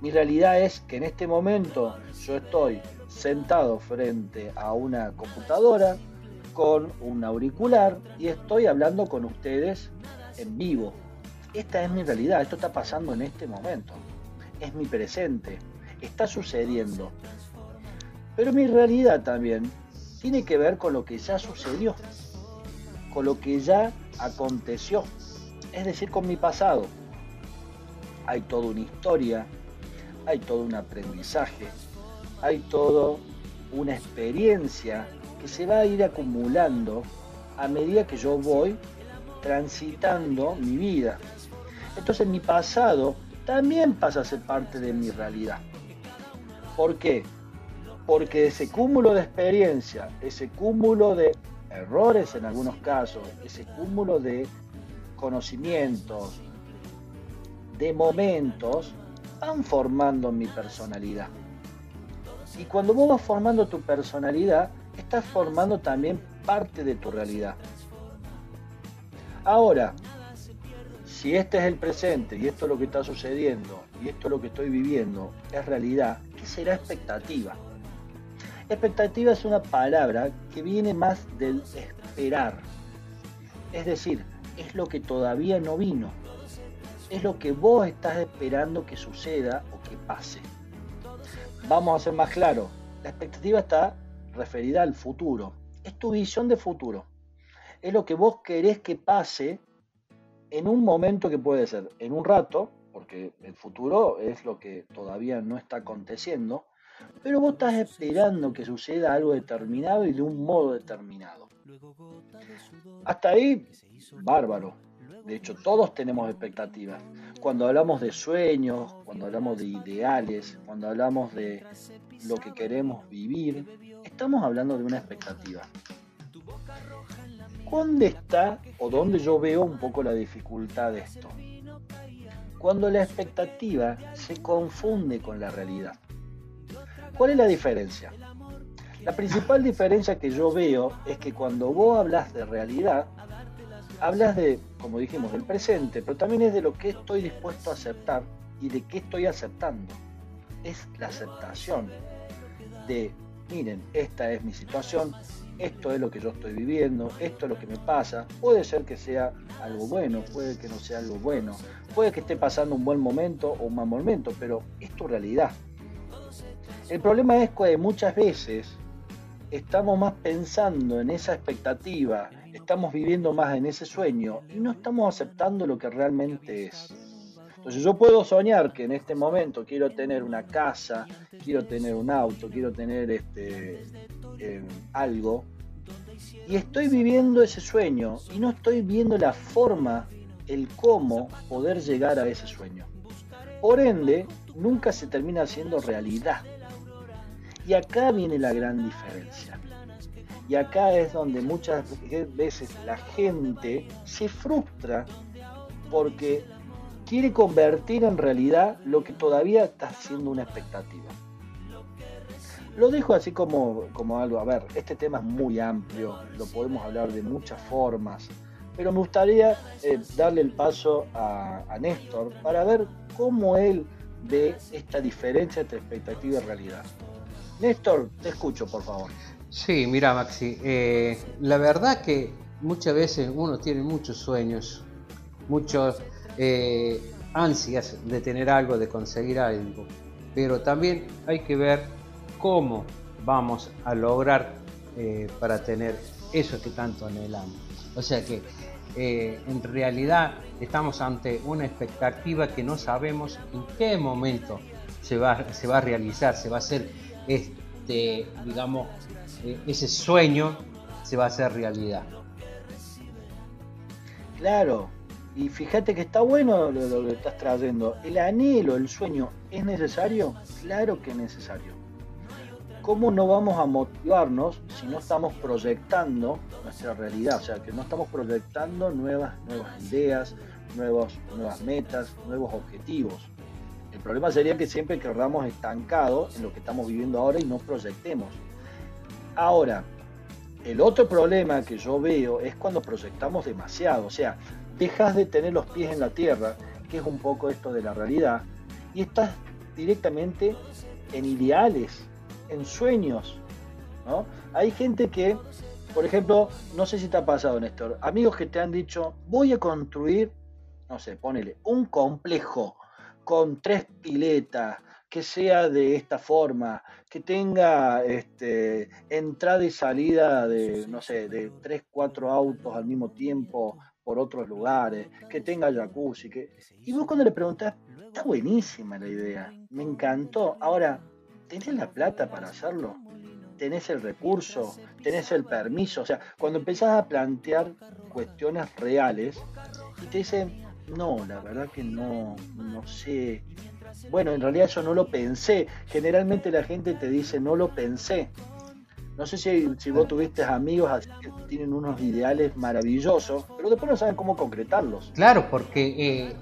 S2: Mi realidad es que en este momento yo estoy sentado frente a una computadora con un auricular y estoy hablando con ustedes en vivo. Esta es mi realidad, esto está pasando en este momento. Es mi presente, está sucediendo. Pero mi realidad también tiene que ver con lo que ya sucedió, con lo que ya aconteció, es decir, con mi pasado. Hay toda una historia, hay todo un aprendizaje, hay toda una experiencia que se va a ir acumulando a medida que yo voy transitando mi vida. Entonces mi pasado también pasa a ser parte de mi realidad. ¿Por qué? Porque ese cúmulo de experiencia, ese cúmulo de errores en algunos casos, ese cúmulo de conocimientos, de momentos, van formando mi personalidad. Y cuando vos vas formando tu personalidad, estás formando también parte de tu realidad. Ahora, si este es el presente y esto es lo que está sucediendo y esto es lo que estoy viviendo es realidad, ¿qué será expectativa? Expectativa es una palabra que viene más del esperar. Es decir, es lo que todavía no vino. Es lo que vos estás esperando que suceda o que pase. Vamos a ser más claros. La expectativa está referida al futuro. Es tu visión de futuro. Es lo que vos querés que pase en un momento que puede ser en un rato, porque el futuro es lo que todavía no está aconteciendo, pero vos estás esperando que suceda algo determinado y de un modo determinado. Hasta ahí, bárbaro. De hecho, todos tenemos expectativas. Cuando hablamos de sueños, cuando hablamos de ideales, cuando hablamos de lo que queremos vivir, estamos hablando de una expectativa. ¿Dónde está o dónde yo veo un poco la dificultad de esto? Cuando la expectativa se confunde con la realidad. ¿Cuál es la diferencia? La principal diferencia que yo veo es que cuando vos hablas de realidad, hablas de, como dijimos, del presente, pero también es de lo que estoy dispuesto a aceptar y de qué estoy aceptando. Es la aceptación de, miren, esta es mi situación, esto es lo que yo estoy viviendo, esto es lo que me pasa. Puede ser que sea algo bueno, puede que no sea algo bueno, puede que esté pasando un buen momento o un mal momento, pero es tu realidad. El problema es que muchas veces estamos más pensando en esa expectativa, estamos viviendo más en ese sueño y no estamos aceptando lo que realmente es. Entonces yo puedo soñar que en este momento quiero tener una casa, quiero tener un auto, quiero tener este, eh, algo, y estoy viviendo ese sueño y no estoy viendo la forma, el cómo poder llegar a ese sueño. Por ende, nunca se termina haciendo realidad. Y acá viene la gran diferencia. Y acá es donde muchas veces la gente se frustra porque quiere convertir en realidad lo que todavía está siendo una expectativa. Lo dejo así como, como algo, a ver, este tema es muy amplio, lo podemos hablar de muchas formas, pero me gustaría eh, darle el paso a, Néstor para ver cómo él ve esta diferencia entre expectativa y realidad. Néstor, te escucho, por favor.
S3: Sí, mira, Maxi, eh, la verdad que muchas veces uno tiene muchos sueños, muchas eh, ansias de tener algo, de conseguir algo, pero también hay que ver cómo vamos a lograr eh, para tener eso que tanto anhelamos. O sea que en realidad estamos ante una expectativa que no sabemos en qué momento se va, se va a realizar, se va a hacer este, digamos, eh, ese sueño se va a hacer realidad.
S2: Claro, y fíjate que está bueno lo, que estás trayendo. El anhelo, el sueño, ¿es necesario? Claro que es necesario. ¿cómo no vamos a motivarnos si no estamos proyectando nuestra realidad? O sea, que no estamos proyectando nuevas, nuevas ideas, nuevos, nuevas metas, nuevos objetivos. El problema sería que siempre quedamos estancados en lo que estamos viviendo ahora y no proyectemos. Ahora, el otro problema que yo veo es cuando proyectamos demasiado, o sea, dejas de tener los pies en la tierra, que es un poco esto de la realidad, y estás directamente en ideales, en sueños. ¿no? Hay gente que Por ejemplo, no sé si te ha pasado, Néstor, amigos que te han dicho, voy a construir, no sé, ponele, un complejo con tres piletas, que sea de esta forma, que tenga este, entrada y salida de, no sé, de tres, cuatro autos al mismo tiempo por otros lugares, que tenga jacuzzi, que... Y vos cuando le preguntás, está buenísima la idea, me encantó. Ahora, ¿tenés la plata para hacerlo? ¿Tenés el recurso? ¿Tenés el permiso? O sea, cuando empezás a plantear cuestiones reales y te dicen, no, la verdad que no, no sé, bueno, en realidad yo no lo pensé. Generalmente la gente te dice, no lo pensé. No sé si, vos tuviste amigos así que tienen unos ideales maravillosos, pero después no saben cómo concretarlos.
S3: Claro, porque eh,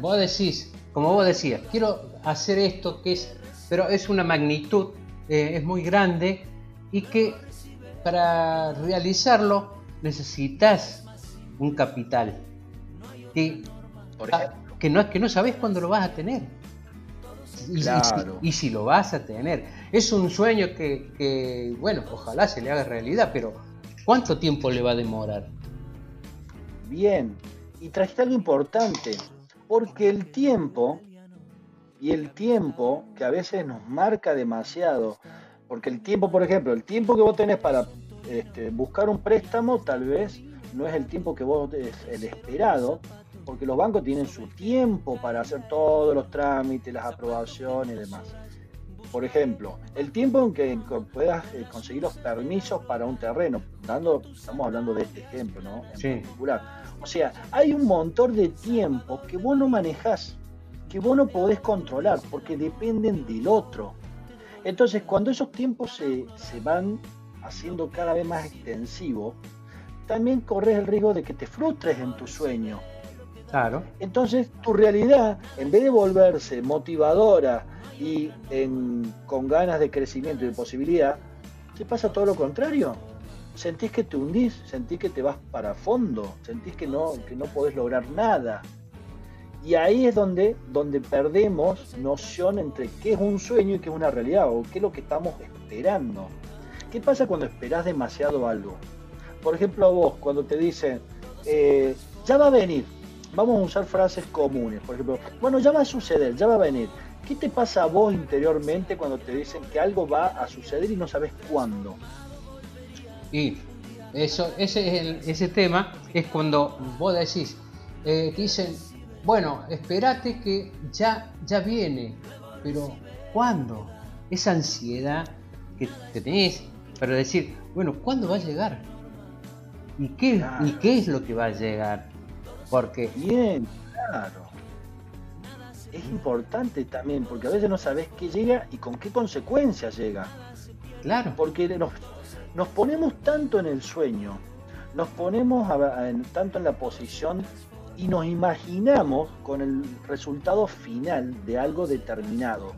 S3: vos decís, como vos decías, quiero hacer esto que es, pero es una magnitud, eh, es muy grande y que para realizarlo necesitas un capital que, que no es que no sabes cuándo lo vas a tener. Y, si, lo vas a tener. Es un sueño que, bueno, ojalá se le haga realidad, pero ¿cuánto tiempo le va a demorar?
S2: Bien, y trajiste algo importante, porque el tiempo, y el tiempo que a veces nos marca demasiado, porque el tiempo, por ejemplo, el tiempo que vos tenés para este, buscar un préstamo tal vez no es el tiempo que vos, es el esperado, porque los bancos tienen su tiempo para hacer todos los trámites, las aprobaciones y demás. Por ejemplo, el tiempo en que puedas eh, conseguir los permisos para un terreno, dando, estamos hablando de este ejemplo, ¿no? En particular. O sea, hay un montón de tiempos que vos no manejás, que vos no podés controlar, porque dependen del otro. Entonces, cuando esos tiempos se, se van haciendo cada vez más extensivos, también corres el riesgo de que te frustres en tu sueño Entonces, tu realidad, en vez de volverse motivadora y con ganas de crecimiento y de posibilidad, te pasa todo lo contrario. Sentís que te hundís, sentís que te vas para fondo, sentís que no, que no podés lograr nada. Y ahí es donde, donde perdemos noción entre qué es un sueño y qué es una realidad, o qué es lo que estamos esperando. ¿Qué pasa cuando esperás demasiado algo? Por ejemplo, a vos, cuando te dicen, eh, ya va a venir, vamos a usar frases comunes. Por ejemplo, bueno, ya va a suceder, ya va a venir. ¿Qué te pasa a vos interiormente cuando te dicen que algo va a suceder y no sabes cuándo?
S3: Y eso, ese, ese tema es cuando vos decís, eh, te dicen, bueno, espérate que ya, ya viene, pero ¿cuándo? Esa ansiedad que, tenés para decir, bueno, ¿cuándo va a llegar? ¿Y qué, ¿Y qué es lo que va a llegar? Porque.
S2: Bien, claro. Es importante también, porque a veces no sabes qué llega y con qué consecuencias llega.
S3: Claro.
S2: Porque nos, nos ponemos tanto en el sueño, nos ponemos tanto en la posición y nos imaginamos con el resultado final de algo determinado.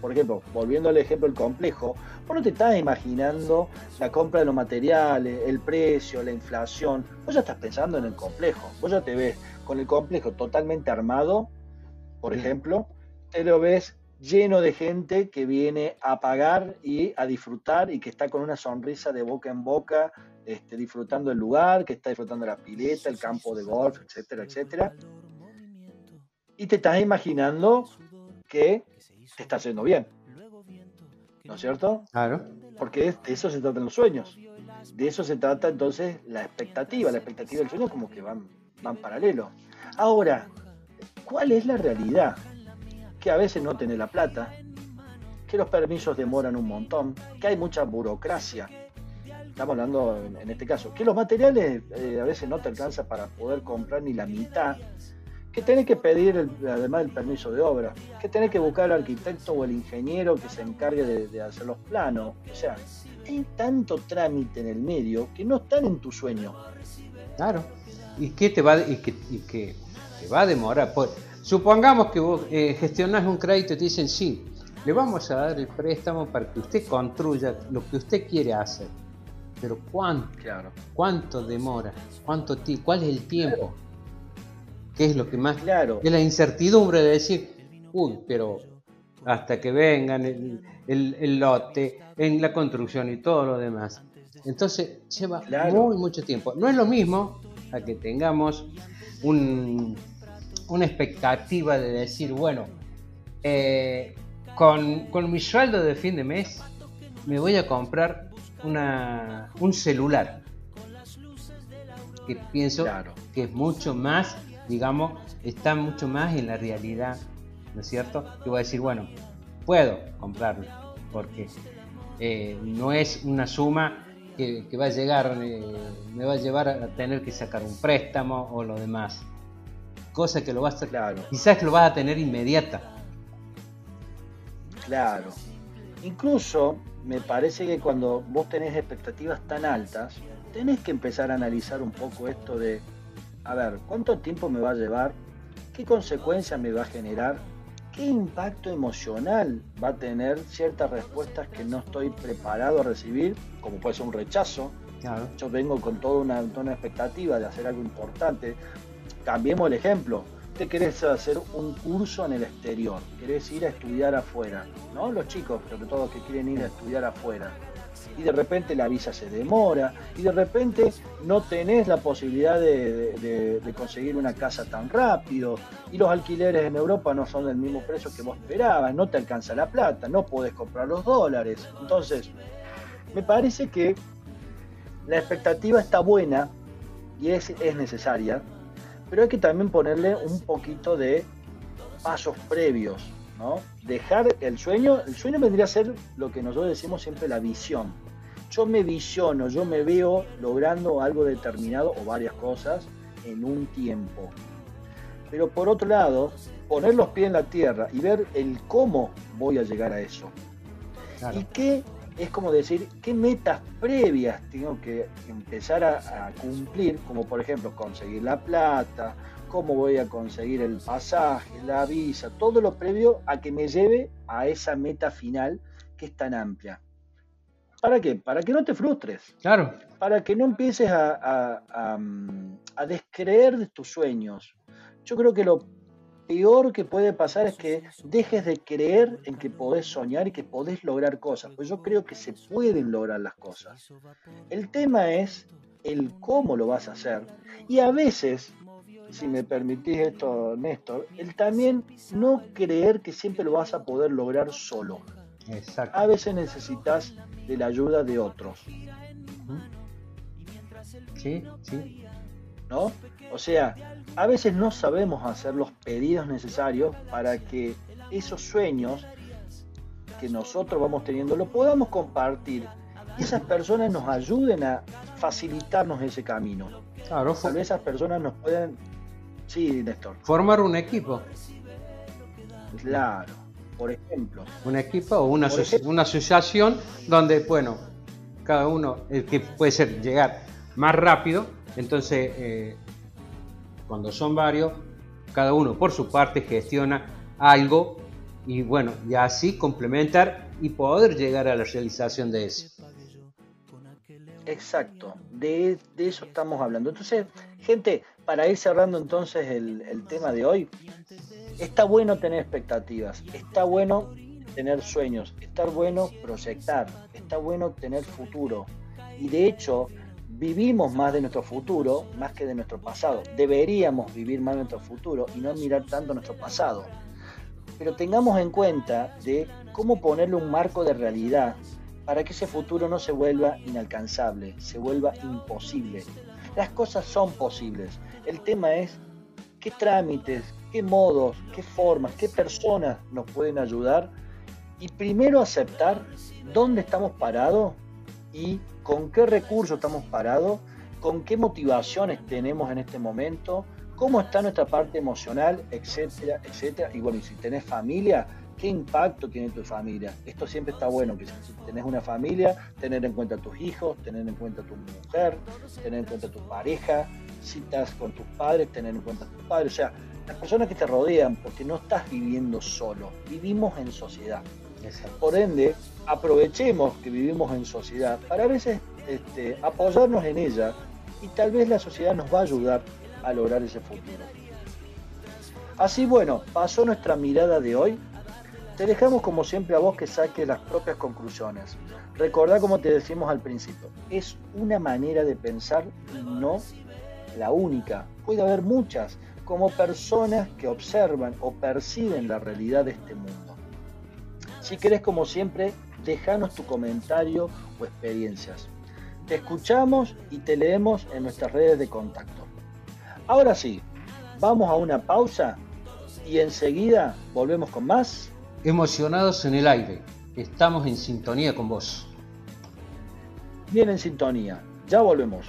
S2: Por ejemplo, volviendo al ejemplo del complejo, vos no te estás imaginando la compra de los materiales, el precio, la inflación. Vos ya estás pensando en el complejo. Vos ya te ves con el complejo totalmente armado, por ejemplo, te lo ves lleno de gente que viene a pagar y a disfrutar y que está con una sonrisa de boca en boca, este, disfrutando el lugar, que está disfrutando la pileta, el campo de golf, etcétera, etcétera. Y te estás imaginando que te está haciendo bien. ¿No es cierto?
S3: Claro.
S2: Porque de eso se tratan los sueños. De eso se trata entonces la expectativa. La expectativa del sueño como que van, van paralelo. Ahora, ¿cuál es la realidad? Que a veces no tenés la plata, que los permisos demoran un montón, que hay mucha burocracia. Estamos hablando en, este caso, que los materiales eh, a veces no te alcanza para poder comprar ni la mitad que tenés que pedir además el permiso de obra, que tenés que buscar al arquitecto o el ingeniero que se encargue de, hacer los planos. O sea, hay tanto trámite en el medio que no están en tu sueño.
S3: Claro. ¿Y qué te va, y que, y que te va a demorar? Pues, supongamos que vos eh, gestionás un crédito y te dicen, sí, le vamos a dar el préstamo para que usted construya lo que usted quiere hacer. Pero ¿cuánto?
S2: Claro.
S3: ¿Cuánto demora? ¿Cuánto ¿Cuál es el tiempo? ¿Qué es lo que más?
S2: Claro.
S3: Es la incertidumbre de decir, uy, pero hasta que vengan el, lote, en la construcción y todo lo demás. Entonces lleva
S2: Claro.
S3: muy mucho tiempo. No es lo mismo a que tengamos un- una expectativa de decir, bueno, eh, con, con mi sueldo de fin de mes me voy a comprar una, un celular. Que pienso
S2: Claro.
S3: que es mucho más, digamos, está mucho más en la realidad, ¿no es cierto? Que voy a decir, bueno, puedo comprarlo, porque eh, no es una suma que, que va a llegar, eh, me va a llevar a tener que sacar un préstamo o lo demás. Cosa que lo vas a,
S2: Claro.
S3: quizás que lo vas a tener inmediata.
S2: Claro. Incluso me parece que cuando vos tenés expectativas tan altas, tenés que empezar a analizar un poco esto de, a ver, ¿cuánto tiempo me va a llevar? ¿Qué consecuencias me va a generar? ¿Qué impacto emocional va a tener ciertas respuestas que no estoy preparado a recibir? Como puede ser un rechazo.
S3: Claro.
S2: Yo vengo con toda una, toda una expectativa de hacer algo importante. Cambiemos el ejemplo. Te querés hacer un curso en el exterior, querés ir a estudiar afuera, ¿no? Los chicos, sobre todo que quieren ir a estudiar afuera. Y de repente la visa se demora, y de repente no tenés la posibilidad de, conseguir una casa tan rápido, y los alquileres en Europa no son del mismo precio que vos esperabas, no te alcanza la plata, no podés comprar los dólares. Entonces, me parece que la expectativa está buena y es, es necesaria, pero hay que también ponerle un poquito de pasos previos, ¿no? Dejar el sueño, el sueño vendría a ser lo que nosotros decimos siempre la visión. Yo me visiono, yo me veo logrando algo determinado o varias cosas en un tiempo. Pero por otro lado, poner los pies en la tierra y ver el cómo voy a llegar a eso.
S3: Claro.
S2: ¿Y qué es como decir qué metas previas tengo que empezar a, a cumplir? Como por ejemplo conseguir la plata, cómo voy a conseguir el pasaje, la visa, todo lo previo a que me lleve a esa meta final que es tan amplia. ¿Para qué? Para que no te frustres
S3: Claro.
S2: para que no empieces a, a- a, a descreer de tus sueños. Yo creo que lo peor que puede pasar es que dejes de creer en que podés soñar y que podés lograr cosas, pues yo creo que se pueden lograr las cosas. El tema es el cómo lo vas a hacer. Y a veces, si me permitís esto, Néstor, el también no creer que siempre lo vas a poder lograr solo.
S3: Exacto.
S2: A veces necesitas de la ayuda de otros.
S3: Sí, sí.
S2: ¿no? O sea, a veces no sabemos hacer los pedidos necesarios para que esos sueños que nosotros vamos teniendo lo podamos compartir y esas personas nos ayuden a facilitarnos ese camino.
S3: Claro,
S2: Tal vez esas personas nos pueden... Sí, Néstor,
S3: formar un equipo.
S2: claro. Por ejemplo,
S3: un equipo o una,
S2: Por
S3: aso-
S2: ejemplo.
S3: una asociación donde, bueno, cada uno, el que puede ser llegar más rápido, entonces eh, cuando son varios, cada uno por su parte gestiona algo y bueno, y así complementar y poder llegar a la realización de eso.
S2: Exacto, de, de eso estamos hablando. Entonces, gente, para ir cerrando entonces el, tema de hoy, está bueno tener expectativas, está bueno tener sueños, está bueno proyectar, está bueno tener futuro. Y de hecho, vivimos más de nuestro futuro más que de nuestro pasado. Deberíamos vivir más de nuestro futuro y no mirar tanto nuestro pasado. Pero tengamos en cuenta de cómo ponerle un marco de realidad para que ese futuro no se vuelva inalcanzable, se vuelva imposible. Las cosas son posibles. El tema es qué trámites, qué modos, qué formas, qué personas nos pueden ayudar y primero aceptar dónde estamos parados y con qué recursos estamos parados, con qué motivaciones tenemos en este momento, cómo está nuestra parte emocional, etcétera, etcétera. Y bueno, y si tenés familia, ¿qué impacto tiene tu familia? Esto siempre está bueno, que si tenés una familia, tener en cuenta a tus hijos, tener en cuenta a tu mujer, tener en cuenta a tu pareja, estás con tus padres, tener en cuenta a tus padres, o sea, las personas que te rodean, porque no estás viviendo solo, vivimos en sociedad. Por ende, aprovechemos que vivimos en sociedad para a veces este, apoyarnos en ella y tal vez la sociedad nos va a ayudar a lograr ese futuro. Así bueno, pasó nuestra mirada de hoy. Te dejamos como siempre a vos que saques las propias conclusiones. Recordá como te decimos al principio, es una manera de pensar y no la única. Puede haber muchas, como personas que observan o perciben la realidad de este mundo. Si querés, como siempre, déjanos tu comentario o experiencias. Te escuchamos y te leemos en nuestras redes de contacto. Ahora sí, vamos a una pausa y enseguida volvemos con más.
S3: Emocionados en el aire, estamos en sintonía con vos.
S2: Bien en sintonía, ya volvemos.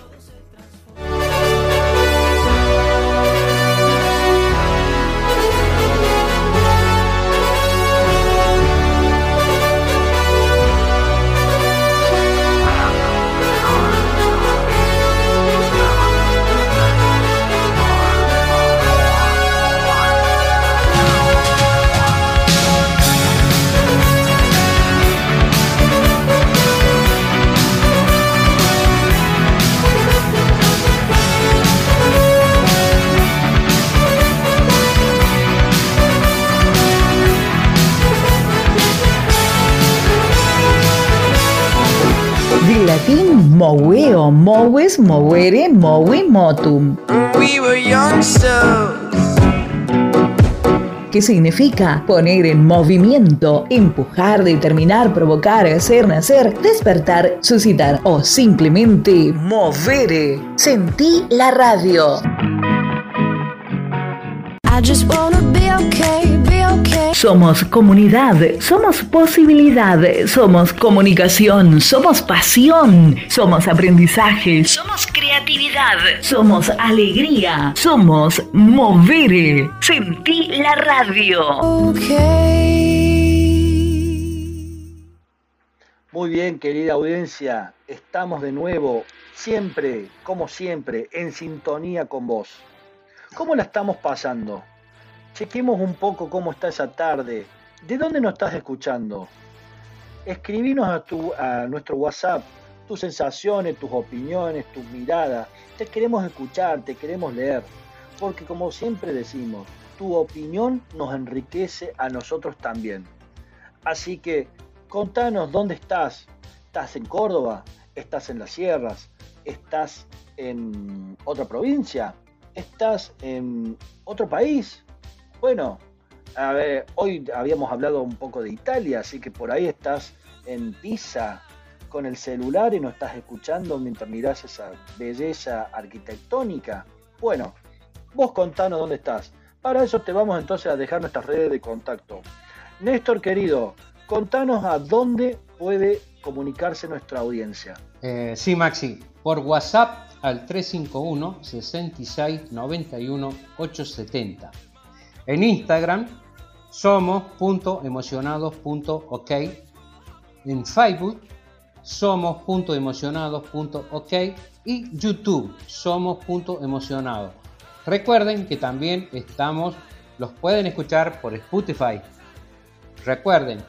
S5: Latín moveo, moves, movere, movi, motum. que significa poner en movimiento, empujar, determinar, provocar, hacer, nacer, despertar, suscitar o simplemente mover. Sentí la radio. Somos comunidad, somos posibilidad, somos comunicación, somos pasión, somos aprendizaje, somos creatividad, somos alegría, somos mover. Sentí la radio.
S2: Muy bien, querida audiencia, estamos de nuevo, siempre, como siempre, en sintonía con vos. ¿Cómo la estamos pasando? Chequemos un poco cómo está esa tarde. ¿De dónde nos estás escuchando? Escribinos a, tu, a nuestro WhatsApp tus sensaciones, tus opiniones, tus miradas. Te queremos escuchar, te queremos leer. Porque como siempre decimos, tu opinión nos enriquece a nosotros también. Así que contanos dónde estás. ¿Estás en Córdoba? ¿Estás en las sierras? ¿Estás en otra provincia? ¿Estás en otro país? Bueno, hoy habíamos hablado un poco de Italia, así que por ahí estás en Pisa con el celular y nos estás escuchando mientras mirás esa belleza arquitectónica. Bueno, vos contanos dónde estás. Para eso te vamos entonces a dejar nuestras redes de contacto. Néstor querido, contanos a dónde puede comunicarse nuestra audiencia.
S3: Eh, sí, Maxi, por WhatsApp al 351 66 91 870. En Instagram somos.emocionados.ok. En Facebook somos.emocionados.ok. Y YouTube somos.emocionados. Recuerden que también estamos, los pueden escuchar por Spotify. Recuerden.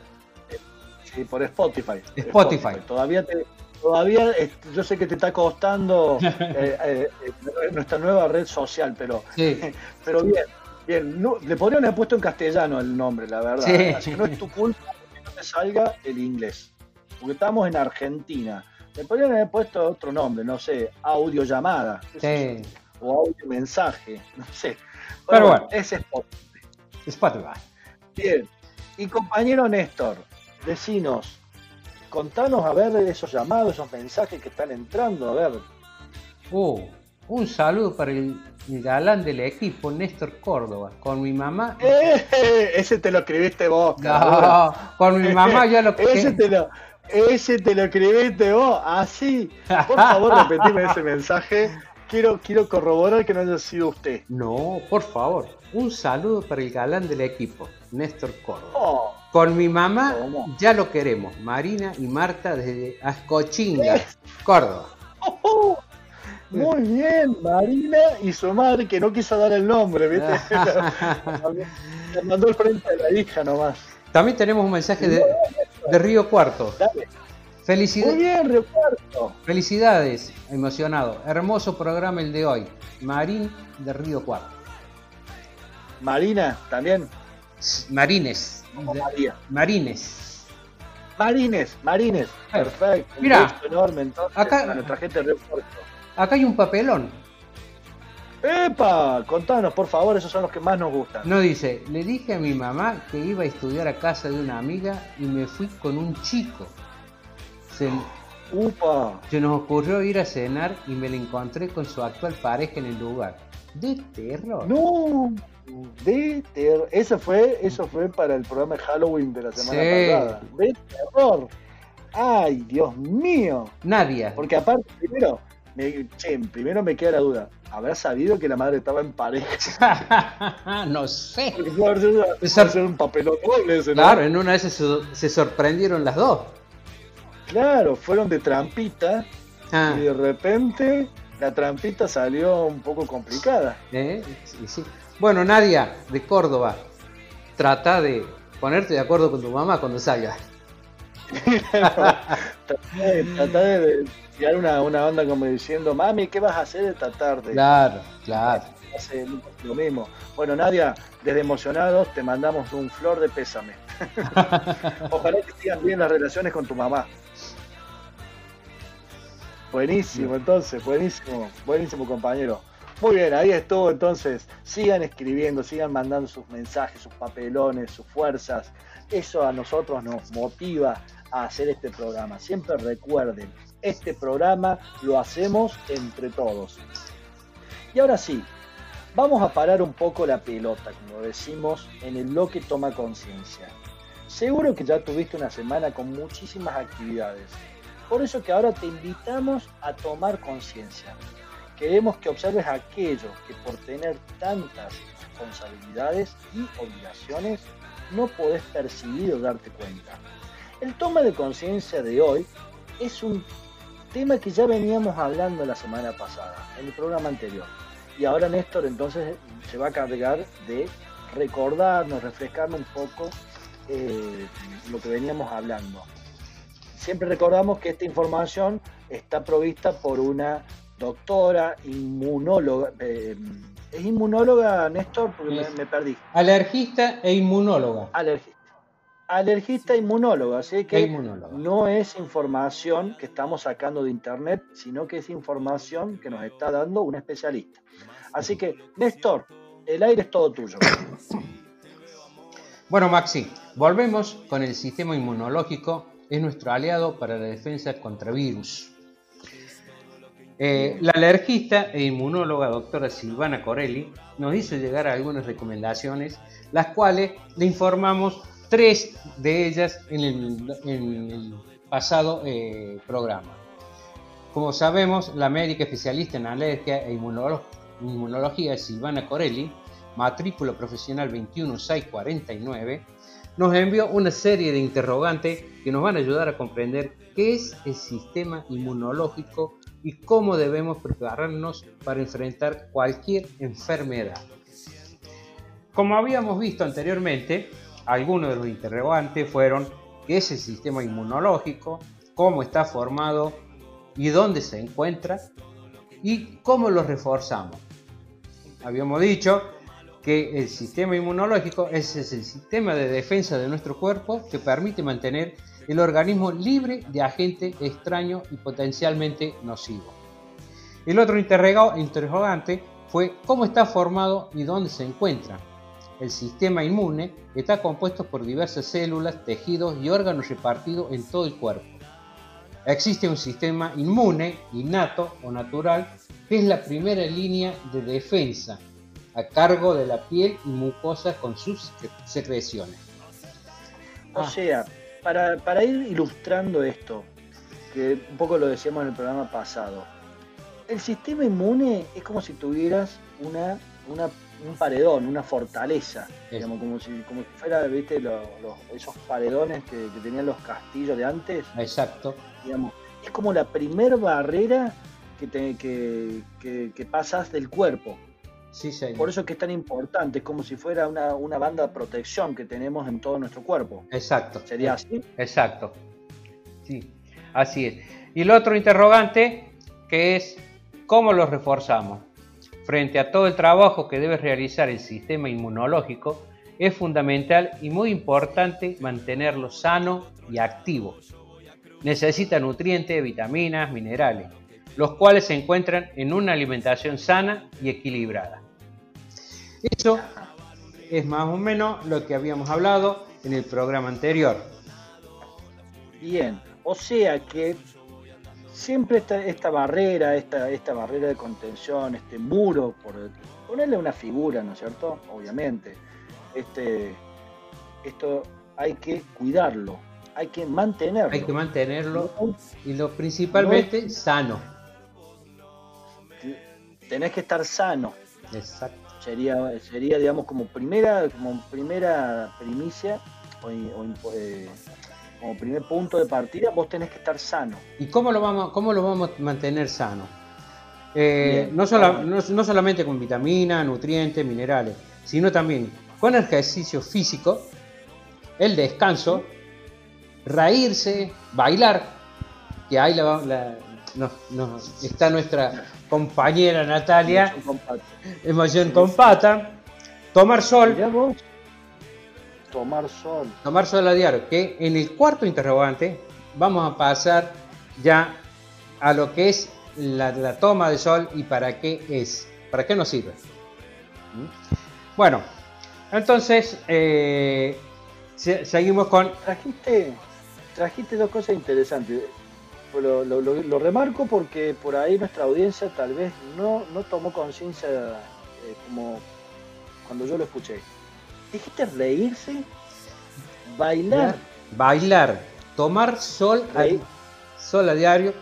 S2: Sí, por Spotify.
S3: Spotify.
S2: Todavía te, todavía yo sé que te está costando eh, eh, eh, nuestra nueva red social, pero,
S3: Sí.
S2: pero bien, bien. No- le podrían haber puesto en castellano el nombre, la verdad.
S3: Sí.
S2: Así que no es tu culpa que no te salga el inglés. Porque estamos en Argentina. Le podrían haber puesto otro nombre, no sé, audio llamada. qué sé
S3: Sí.
S2: O audio mensaje, no sé.
S3: Pero bueno.
S2: es Spotify.
S3: Spotify.
S2: Bien. Y compañero Néstor, decinos, contanos a ver esos llamados, esos mensajes que están entrando, a ver.
S3: Uh, un saludo para el, el galán del equipo, Néstor Córdoba. Con mi mamá.
S2: ¡Eh! Ese te lo escribiste vos, cabrón.
S3: No, con mi mamá ya lo
S2: Ese te lo, ese te lo escribiste vos, así. Por favor, repetime ese mensaje. Quiero, quiero corroborar que no haya sido usted.
S3: No, por favor. Un saludo para el galán del equipo, Néstor Córdoba.
S2: Oh,
S3: Con mi mamá
S2: ¿Cómo?
S3: ya lo queremos, Marina y Marta desde Ascochinga, Córdoba.
S2: oh, muy bien, Marina y su madre que no quiso dar el nombre, ¿viste? Le mandó el frente a la hija nomás.
S3: También tenemos un mensaje de, de Río Cuarto.
S2: Dale.
S3: Felicidad-
S2: Muy bien, Ricardo.
S3: felicidades, emocionado. Hermoso programa el de hoy. Marín de Río Cuarto.
S2: Marina, también.
S3: Marines. De-
S2: María.
S3: Marines.
S2: Marines, Marines. Perfecto.
S3: Mira,
S2: enorme entonces
S3: acá-
S2: a nuestra gente de refuerzo.
S3: Acá hay un papelón.
S2: ¡Epa! Contanos, por favor, esos son los que más nos gustan.
S3: No dice, le dije a mi mamá que iba a estudiar a casa de una amiga y me fui con un chico. Se,
S2: ¡Upa!
S3: se nos ocurrió ir a cenar y me la encontré con su actual pareja en el lugar. De terror.
S2: ¡No! De terror. Eso fue, eso fue para el programa de Halloween de la semana
S3: Sí.
S2: pasada. De terror. ¡Ay, Dios mío!
S3: Nadia.
S2: Porque aparte, primero, me, che, primero me queda la duda. ¿Habrá sabido que la madre estaba en pareja?
S3: no sé.
S2: Porque puede haber sido- puede
S3: Esa-
S2: ser un papelón doble ese, ¿no?
S3: Claro, en una vez se, se sorprendieron las dos.
S2: Claro, fueron de trampita
S3: Ah,
S2: y de repente la trampita salió un poco complicada.
S3: ¿eh? Sí, sí. Bueno, Nadia, de Córdoba, trata de ponerte de acuerdo con tu mamá cuando salgas.
S2: Tratá de, de- de tirar una, una onda como diciendo, mami, ¿qué vas a hacer esta tarde?
S3: Claro, claro.
S2: Hace lo mismo. Bueno, Nadia, desde emocionados te mandamos un flor de pésame. Ojalá que sigan bien las relaciones con tu mamá. Buenísimo, entonces, buenísimo, buenísimo compañero. Muy bien, ahí estuvo entonces. Sigan escribiendo, sigan mandando sus mensajes, sus papelones, sus fuerzas. Eso a nosotros nos motiva a hacer este programa. Siempre recuerden, este programa lo hacemos entre todos. Y ahora sí, vamos a parar un poco la pelota, como decimos, en el bloque toma conciencia. Seguro que ya tuviste una semana con muchísimas actividades. Por eso que ahora te invitamos a tomar conciencia. Queremos que observes aquello que por tener tantas responsabilidades y obligaciones no podés percibir o darte cuenta. El toma de conciencia de hoy es un tema que ya veníamos hablando la semana pasada, en el programa anterior. Y ahora Néstor entonces se va a cargar de recordarnos, refrescarnos un poco eh, lo que veníamos hablando. Siempre recordamos que esta información está provista por una doctora inmunóloga. eh, ¿Es inmunóloga, Néstor? Porque me, me perdí.
S3: Alergista e inmunóloga.
S2: Alergista. Alergista inmunóloga, así que no es información que estamos sacando de internet, sino que es información que nos está dando un especialista. Así que, Néstor, el aire es todo tuyo.
S3: Bueno, Maxi, volvemos con el sistema inmunológico. Es nuestro aliado para la defensa contra virus. Eh, la alergista e inmunóloga doctora Silvana Corelli nos hizo llegar algunas recomendaciones, las cuales le informamos tres de ellas en el, pasado eh, programa. Como sabemos, la médica especialista en alergia e inmunolo- inmunología Silvana Corelli, matrícula profesional 21649, nos envió una serie de interrogantes que nos van a ayudar a comprender qué es el sistema inmunológico y cómo debemos prepararnos para enfrentar cualquier enfermedad. Como habíamos visto anteriormente, algunos de los interrogantes fueron qué es el sistema inmunológico, cómo está formado y dónde se encuentra y cómo lo reforzamos. Habíamos dicho que el sistema inmunológico es, el sistema de defensa de nuestro cuerpo que permite mantener el organismo libre de agentes extraños y potencialmente nocivos. El otro interroga- interrogante fue cómo está formado y dónde se encuentra. El sistema inmune está compuesto por diversas células, tejidos y órganos repartidos en todo el cuerpo. Existe un sistema inmune, innato o natural, que es la primera línea de defensa, a cargo de la piel y mucosa con sus secre- secreciones.
S2: O
S3: Ah.
S2: sea, para, para ir ilustrando esto, que un poco lo decíamos en el programa pasado, el sistema inmune es como si tuvieras una, una- un paredón, una fortaleza, digamos, como si, como si fuera, viste, lo- los- esos paredones que, que tenían los castillos de antes,
S3: Exacto.
S2: digamos, es como la primer barrera que, te- que, que- que pasas del cuerpo.
S3: Sí, señor.
S2: Por eso es que es tan importante, es como si fuera una, una banda de protección que tenemos en todo nuestro cuerpo.
S3: Exacto.
S2: ¿Sería así?
S3: Exacto. Sí, así es. Y el otro interrogante, que es cómo lo reforzamos. Frente a todo el trabajo que debe realizar el sistema inmunológico, es fundamental y muy importante mantenerlo sano y activo. Necesita nutrientes, vitaminas, minerales, los cuales se encuentran en una alimentación sana y equilibrada. Eso es más o menos lo que habíamos hablado en el programa anterior.
S2: Bien, o sea que siempre esta, esta barrera, esta, esta barrera de contención, este muro, por ponerle una figura, ¿no es cierto? Obviamente este, esto hay que cuidarlo, hay que mantenerlo.
S3: Hay que mantenerlo y lo principalmente sano.
S2: Tenés que estar sano.
S3: Exacto.
S2: Sería, sería digamos, como primera, como primera primicia o, eh, como primer punto de partida, vos tenés que estar sano.
S3: ¿Y cómo lo vamos, cómo lo vamos a mantener sano? Eh, no, no solamente con vitaminas, nutrientes, minerales, sino también con ejercicio físico, el descanso, reírse, bailar, que ahí la, está nuestra compañera Natalia, emoción con pata, tomar sol.
S2: Tomar sol.
S3: Tomar sol a diario, que en el cuarto interrogante vamos a pasar ya a lo que es la, la toma de sol y para qué es, para qué nos sirve. ¿Mm? Bueno, entonces, eh, seguimos con...
S2: Trajiste, trajiste dos cosas interesantes. Lo, remarco porque por ahí nuestra audiencia tal vez no, no tomó conciencia eh, como cuando yo lo escuché. Dijiste reírse, bailar.
S3: Bailar, tomar sol a, sol a diario,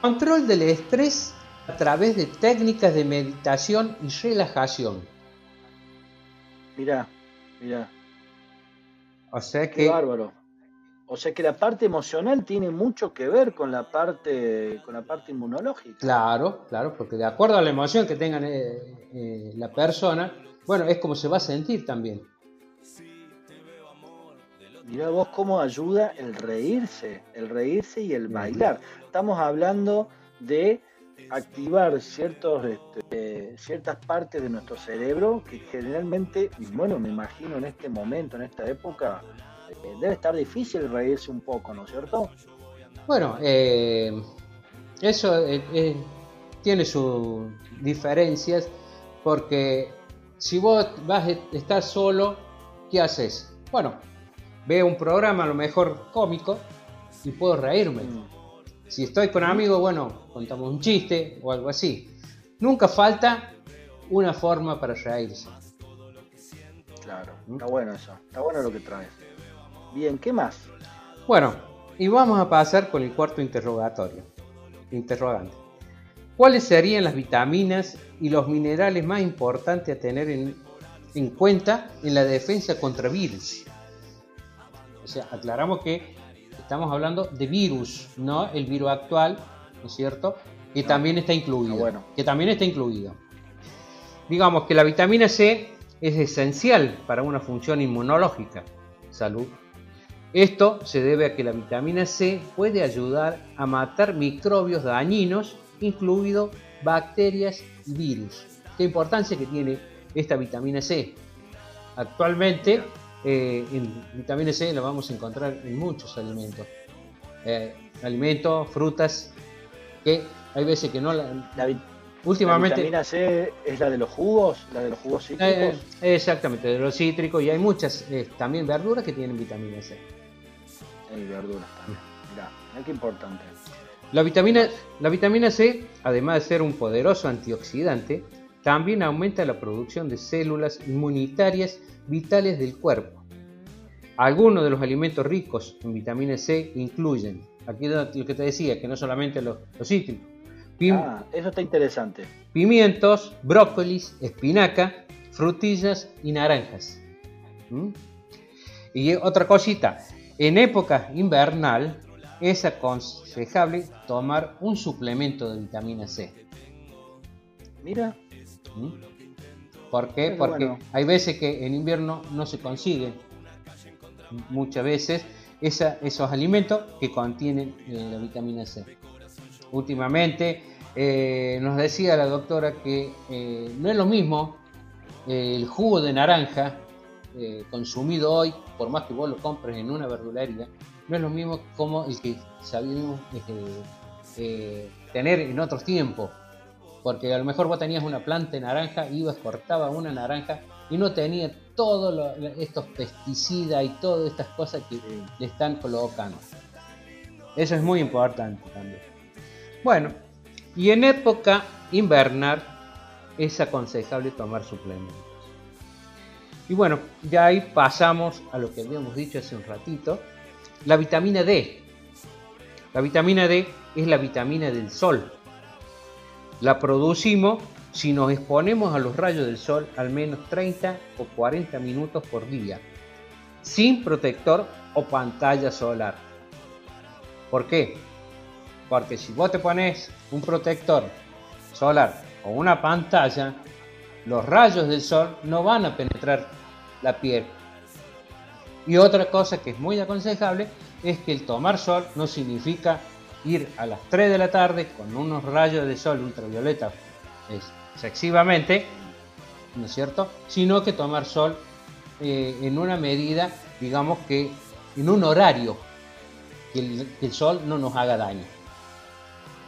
S3: control del estrés a través de técnicas de meditación y relajación.
S2: Mirá, mirá.
S3: O sea que.
S2: bárbaro. O sea que la parte emocional tiene mucho que ver con la parte, con la parte inmunológica.
S3: Claro, claro, porque de acuerdo a la emoción que tenga eh, eh, la persona, bueno, es como se va a sentir también.
S2: Mirá vos cómo ayuda el reírse, el reírse y el bailar. Estamos hablando de activar ciertos, este, ciertas partes de nuestro cerebro que generalmente, bueno, me imagino en este momento, en esta época, eh, debe estar difícil reírse un poco, ¿no es cierto?
S3: Bueno, eh, eso eh, tiene sus diferencias porque si vos vas a estar solo, ¿qué haces? Bueno, veo un programa a lo mejor cómico y puedo reírme. Mm. Si estoy con amigos, bueno, contamos un chiste o algo así. Nunca falta una forma para reírse.
S2: Claro, ¿Mm? está bueno eso, está bueno lo que traes. Bien, ¿qué más?
S3: Bueno, y vamos a pasar con el cuarto interrogatorio. Interrogante. ¿Cuáles serían las vitaminas y los minerales más importantes a tener en, en cuenta en la defensa contra virus? O sea, aclaramos que Estamos hablando de virus, no el virus actual, ¿no es cierto? Que también está incluido. bueno. Que también está incluido. Digamos que la vitamina C es esencial para una función inmunológica. Salud. Esto se debe a que la vitamina C puede ayudar a matar microbios dañinos, incluidos bacterias y virus. ¿Qué importancia que tiene esta vitamina C? Actualmente eh, en vitamina C la vamos a encontrar en muchos alimentos. Eh, alimentos, frutas, que hay veces que no la,
S2: últimamente la vitamina C es la de los jugos, la de los jugos cítricos. Eh,
S3: exactamente, de los cítricos y hay muchas también verduras que tienen vitamina C.
S2: Hay verduras también. Mirá, qué importante.
S3: La vitamina, la vitamina C, además de ser un poderoso antioxidante, también aumenta la producción de células inmunitarias vitales del cuerpo. Algunos de los alimentos ricos en vitamina C incluyen, aquí lo que te decía, que no solamente los, cítricos.
S2: ah, eso está interesante.
S3: Pimientos, brócolis, espinaca, frutillas y naranjas. ¿Mm? Y otra cosita, en época invernal es aconsejable tomar un suplemento de vitamina C.
S2: Mira.
S3: ¿Mm? ¿Por qué? Porque hay veces que en invierno no se consiguen muchas veces esos alimentos que contienen eh, la vitamina C. Últimamente eh, nos decía la doctora que eh, no es lo mismo el jugo de naranja eh, consumido hoy, por más que vos lo compres en una verdulería, no es lo mismo como el que sabíamos eh, eh, tener en otros tiempos. Porque a lo mejor vos tenías una planta de naranja, ibas, cortaba una naranja y no tenía todos estos pesticidas y todas estas cosas que le están colocando. Eso es muy importante también. Bueno, y en época invernal es aconsejable tomar suplementos. Y bueno, ya ahí pasamos a lo que habíamos dicho hace un ratito, la vitamina D. La vitamina D es la vitamina del sol. La producimos si nos exponemos a los rayos del sol al menos 30 o 40 minutos por día, sin protector o pantalla solar. ¿Por qué? Porque si vos te pones un protector solar o una pantalla, los rayos del sol no van a penetrar la piel. Y otra cosa que es muy aconsejable es que el tomar sol no significa ir a las 3 de la tarde con unos rayos de sol ultravioleta excesivamente, ¿no es cierto? Sino que tomar sol eh, en una medida, digamos que en un horario, que el, sol no nos haga daño.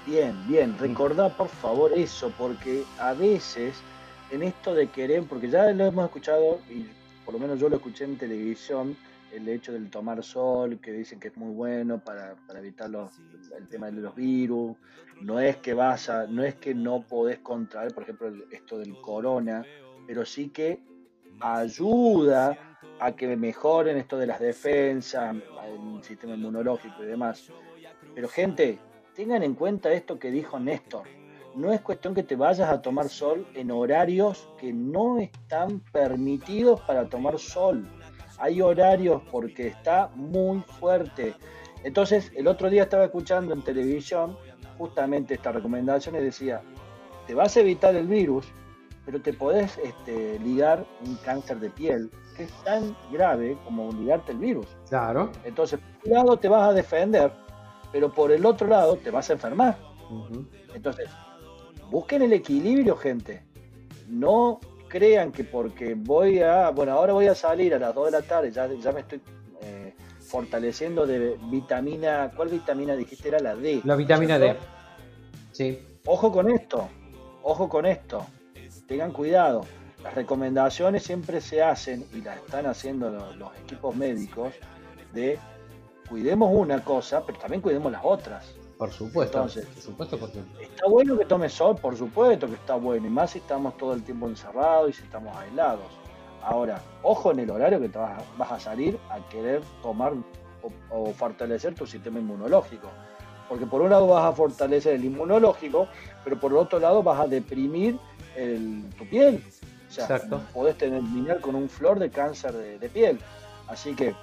S2: Bien, bien, recordá por favor eso, porque a veces en esto de querer, porque ya lo hemos escuchado, y por lo menos yo lo escuché en televisión, el hecho del tomar sol, que dicen que es muy bueno para, evitar el tema de los virus, no es que vaya, no es que no podés contraer, por ejemplo, esto del corona, pero sí que ayuda a que mejoren esto de las defensas, el sistema inmunológico y demás. Pero gente, tengan en cuenta esto que dijo Néstor. No es cuestión que te vayas a tomar sol en horarios que no están permitidos para tomar sol hay horarios porque está muy fuerte. Entonces, el otro día estaba escuchando en televisión justamente esta recomendación y decía, te vas a evitar el virus, pero te podés este, ligar un cáncer de piel que es tan grave como ligarte el virus.
S3: Claro.
S2: Entonces, por un lado te vas a defender, pero por el otro lado te vas a enfermar. Entonces, busquen el equilibrio, gente. No crean que porque voy a, bueno, ahora voy a salir a las 2 de la tarde, ya, ya me estoy eh, fortaleciendo de vitamina, ¿cuál vitamina dijiste? Era la D.
S3: La vitamina D. Sí.
S2: Ojo con esto, ojo con esto, tengan cuidado. Las recomendaciones siempre se hacen y las están haciendo los equipos médicos de cuidemos una cosa, pero también cuidemos las otras.
S3: Por supuesto. Entonces, por supuesto porque...
S2: Está bueno que tome sol, por supuesto que está bueno, y más si estamos todo el tiempo encerrados y si estamos aislados. Ahora, ojo en el horario que te vas, a salir a querer tomar o, fortalecer tu sistema inmunológico. Porque por un lado vas a fortalecer el inmunológico, pero por otro lado vas a deprimir tu piel. O sea, Exacto. podés terminar con un flor de cáncer de piel. Así que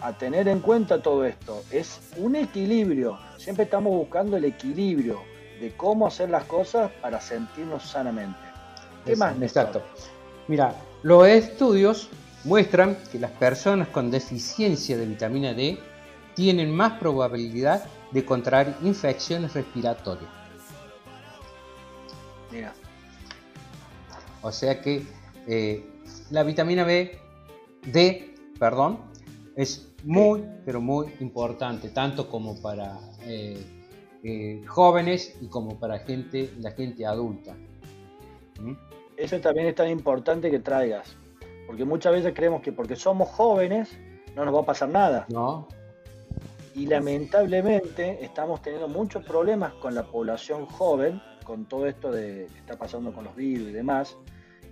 S2: a tener en cuenta todo esto. Es un equilibrio. Siempre estamos buscando el equilibrio de cómo hacer las cosas para sentirnos sanamente.
S3: ¿Qué más? Exacto. Mira, los estudios muestran que las personas con deficiencia de vitamina D tienen más probabilidad de contraer infecciones respiratorias. Mira. O sea que eh, la vitamina B, D, perdón, es muy, pero muy importante, tanto como para eh, eh, jóvenes y como para gente, la gente adulta.
S2: ¿Mm? Eso también es tan importante que traigas, porque muchas veces creemos que porque somos jóvenes no nos va a pasar nada.
S3: No.
S2: Y lamentablemente estamos teniendo muchos problemas con la población joven, con todo esto de que está pasando con los virus y demás,